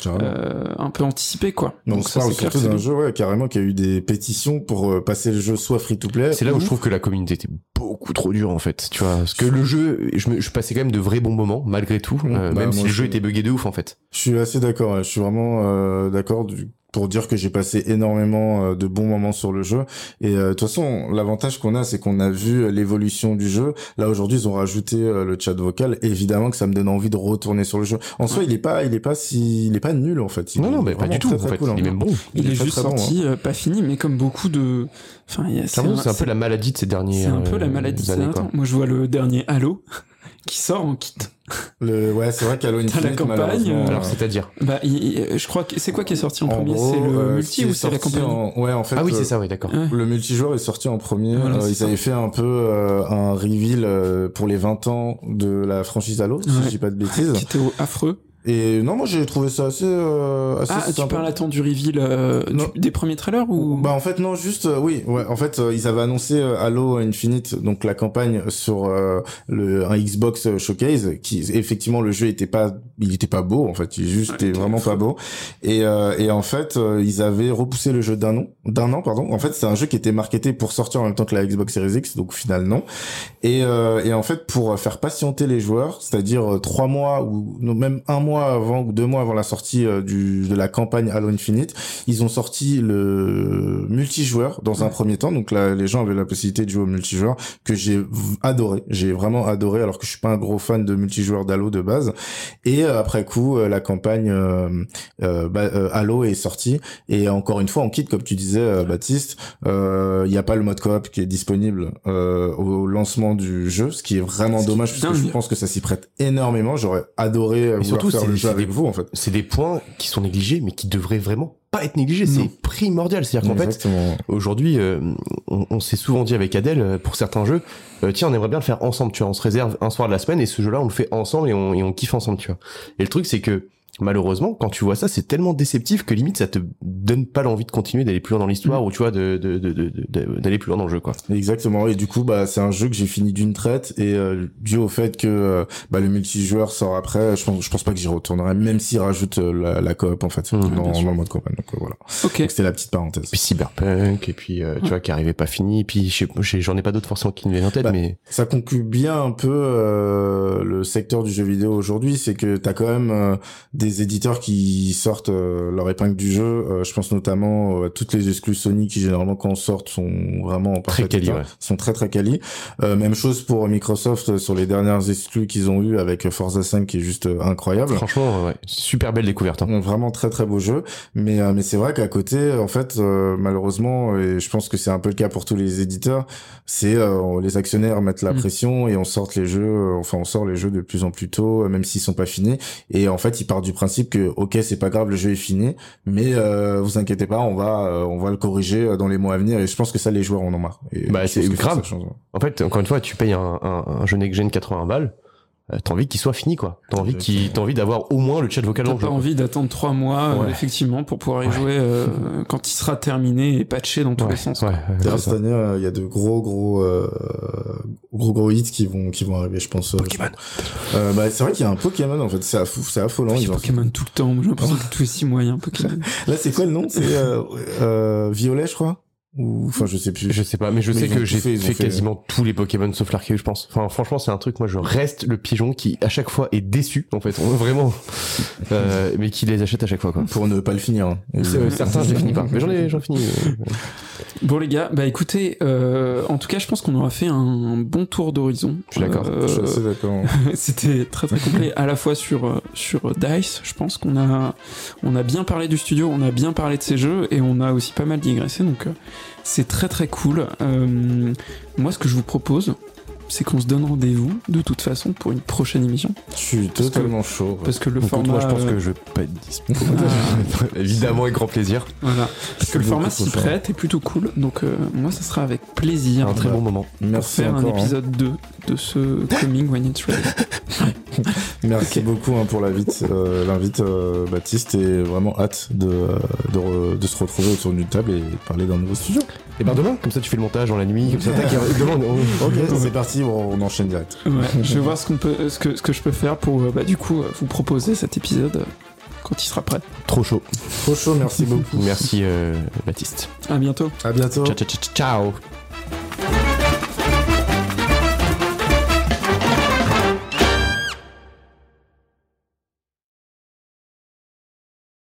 euh un peu anticipée, quoi. Donc, Donc ça, c'est surtout d'un jeu, ouais, carrément, qui a eu des pétitions pour euh, passer le jeu soit free to play. C'est là où je trouve que la communauté était beaucoup trop dure, en fait. Tu vois, parce que le jeu, je, me, je passais quand même de vrais bons moments, malgré tout, bah, même si le jeu était buggé de ouf, en fait. Je suis assez d'accord. Je suis vraiment d'accord du pour dire que j'ai passé énormément euh, de bons moments sur le jeu. Et euh, de toute façon, l'avantage qu'on a, c'est qu'on a vu l'évolution du jeu. Là aujourd'hui, ils ont rajouté euh, le chat vocal. évidemment que ça me donne envie de retourner sur le jeu. En soi, il est pas, il est pas si, il est pas nul en fait. non, non, mais pas du tout. en fait. il est même bon. Il, est, juste sorti, hein. pas fini, mais comme beaucoup de. Enfin, c'est un, un, peu la maladie de ces derniers. C'est un peu la maladie de ces derniers Moi, je vois le dernier Halo qui sort en kit. Le, ouais, c'est vrai qu'Halo Infinite, la campagne, euh, Alors, c'est-à-dire Bah, je crois que c'est quoi qui est sorti en, premier C'est le euh, multi ou c'est la campagne Ouais, en fait. Ah oui, c'est euh, ça, oui, d'accord. Le multijoueur est sorti en premier. ils avaient fait un peu un reveal pour les 20 ans de la franchise Halo, si je dis pas de bêtises. Qui était affreux. Et non, moi j'ai trouvé ça assez, euh, assez Ah, tu parles à temps du reveal euh, des premiers trailers ou? Bah en fait non, juste euh, oui, ouais. En fait, euh, ils avaient annoncé Halo Infinite, donc la campagne sur le un Xbox Showcase, qui effectivement le jeu était pas, il était pas beau en fait, il juste était vraiment pas beau. Et et en fait, ils avaient repoussé le jeu d'un an, d'un an pardon. En fait, c'est un jeu qui était marketé pour sortir en même temps que la Xbox Series X, donc au final non. Et et en fait, pour faire patienter les joueurs, c'est-à-dire trois mois ou même un mois avant ou deux mois avant la sortie euh, du, de la campagne Halo Infinite, ils ont sorti le multijoueur dans un premier temps. Donc là, les gens avaient la possibilité de jouer au multijoueur que j'ai adoré. J'ai vraiment adoré alors que je suis pas un gros fan de multijoueur d'Halo de base. Et euh, après coup, euh, la campagne bah, Halo est sortie. Et encore une fois, on quitte, comme tu disais, Baptiste, il n'y a pas le mode coop qui est disponible au lancement du jeu, ce qui est vraiment dommage parce que je pense que ça s'y prête énormément. J'aurais adoré surtout, faire avec des, vous en fait. C'est des points qui sont négligés, mais qui devraient vraiment pas être négligés. C'est primordial. C'est-à-dire qu'en fait, aujourd'hui, euh, on, s'est souvent dit avec Adèle euh, pour certains jeux, euh, tiens, on aimerait bien le faire ensemble. Tu vois, on se réserve un soir de la semaine et ce jeu-là, on le fait ensemble et on, et on kiffe ensemble. Tu vois. Et le truc, c'est que malheureusement, quand tu vois ça, c'est tellement déceptif que limite ça te donne pas l'envie de continuer d'aller plus loin dans l'histoire mm. ou tu vois de d'aller plus loin dans le jeu quoi. Exactement. Et du coup, bah c'est un jeu que j'ai fini d'une traite et euh, dû au fait que euh, bah, le multijoueur sort après, je pense je pense pas que j'y retournerai même s'il rajoute euh, la, la coop en fait mm. dans, dans, le mode campagne. Donc voilà. Ok. C'était la petite parenthèse. Puis Cyberpunk et puis tu vois qui arrivait pas fini. Et puis j'en ai, pas d'autres forcément qui me viennent en tête, bah, mais ça conclut bien un peu le secteur du jeu vidéo aujourd'hui, c'est que t'as quand même des éditeurs qui sortent euh, leur épingle du jeu. Euh, je pense notamment à toutes les exclus Sony qui généralement quand on sort sont vraiment très quali, sont très très quali. Euh, même chose pour Microsoft sur les dernières exclus qu'ils ont eu avec Forza 5 qui est juste incroyable. Franchement, ouais, super belle découverte. Hein. Vraiment très très beau jeu. Mais mais c'est vrai qu'à côté, en fait, malheureusement, et je pense que c'est un peu le cas pour tous les éditeurs, c'est les actionnaires mettent la mm. pression et on sort les jeux, enfin on sort les jeux de plus en plus tôt, même s'ils sont pas finis. Et en fait, ils partent du principe que ok c'est pas grave le jeu est fini mais euh, vous inquiétez pas on va euh, on va le corriger euh, dans les mois à venir. Et je pense que ça les joueurs en ont marre. Bah c'est grave. en fait encore une fois tu payes un, un, un jeu next gen 80 balles euh, t'as envie qu'il soit fini quoi. T'as envie qu'il t'as envie d'avoir au moins le chat vocal t'as pas envie d'attendre trois mois euh, effectivement pour pouvoir y jouer euh, quand il sera terminé et patché dans tous les sens ouais, cette année il y a de gros gros gros gros hits qui vont qui vont arriver je pense Pokémon. bah c'est vrai qu'il y a un Pokémon en fait. C'est c'est affolant il y a Pokémon tout le temps j'ai l'impression que tous les six mois il y a un Pokémon. Là c'est quoi le nom? C'est Violet je crois? Enfin je sais plus. Je sais pas mais je sais que j'ai fait, quasiment tous les Pokémon sauf l'archéo je pense. Enfin franchement c'est un truc moi je reste le pigeon qui à chaque fois est déçu en fait. Vraiment. Euh, mais qui les achète à chaque fois quoi. Pour ne pas le finir hein. certains je les finis pas. Mais j'en ai j'en finis bon les gars bah écoutez euh, en tout cas je pense qu'on aura fait un bon tour d'horizon. Je suis d'accord. Euh, c'était très très complet à la fois sur sur Dice. Je pense qu'on a on a bien parlé du studio on a bien parlé de ces jeux et on a aussi pas mal digressé. Donc c'est très très cool. Euh, moi, ce que je vous propose, c'est qu'on se donne rendez-vous de toute façon pour une prochaine émission. Je suis totalement chaud. Parce que le format. Moi, je pense que je vais pas être disponible. Évidemment, avec grand plaisir. Voilà. Parce que le format s'y prête est plutôt cool. Donc, euh, moi, ça sera avec plaisir. Un très bon moment. Merci. Faire un hein. épisode 2 de ce Coming When It's Ready. Merci beaucoup hein, pour l'invite, euh, l'invite euh, Baptiste, et vraiment hâte de, de, de, se retrouver autour d'une table et parler d'un nouveau studio. Et ben demain, comme ça tu fais le montage dans la nuit, comme ça demain, Ok, c'est parti, on, enchaîne direct. Ouais, je vais voir ce, qu'on peut, ce, que, ce que je peux faire pour bah, du coup vous proposer cet épisode quand il sera prêt. Trop chaud. Trop chaud, merci beaucoup. merci euh, Baptiste. À bientôt. À bientôt. ciao. ciao. ciao.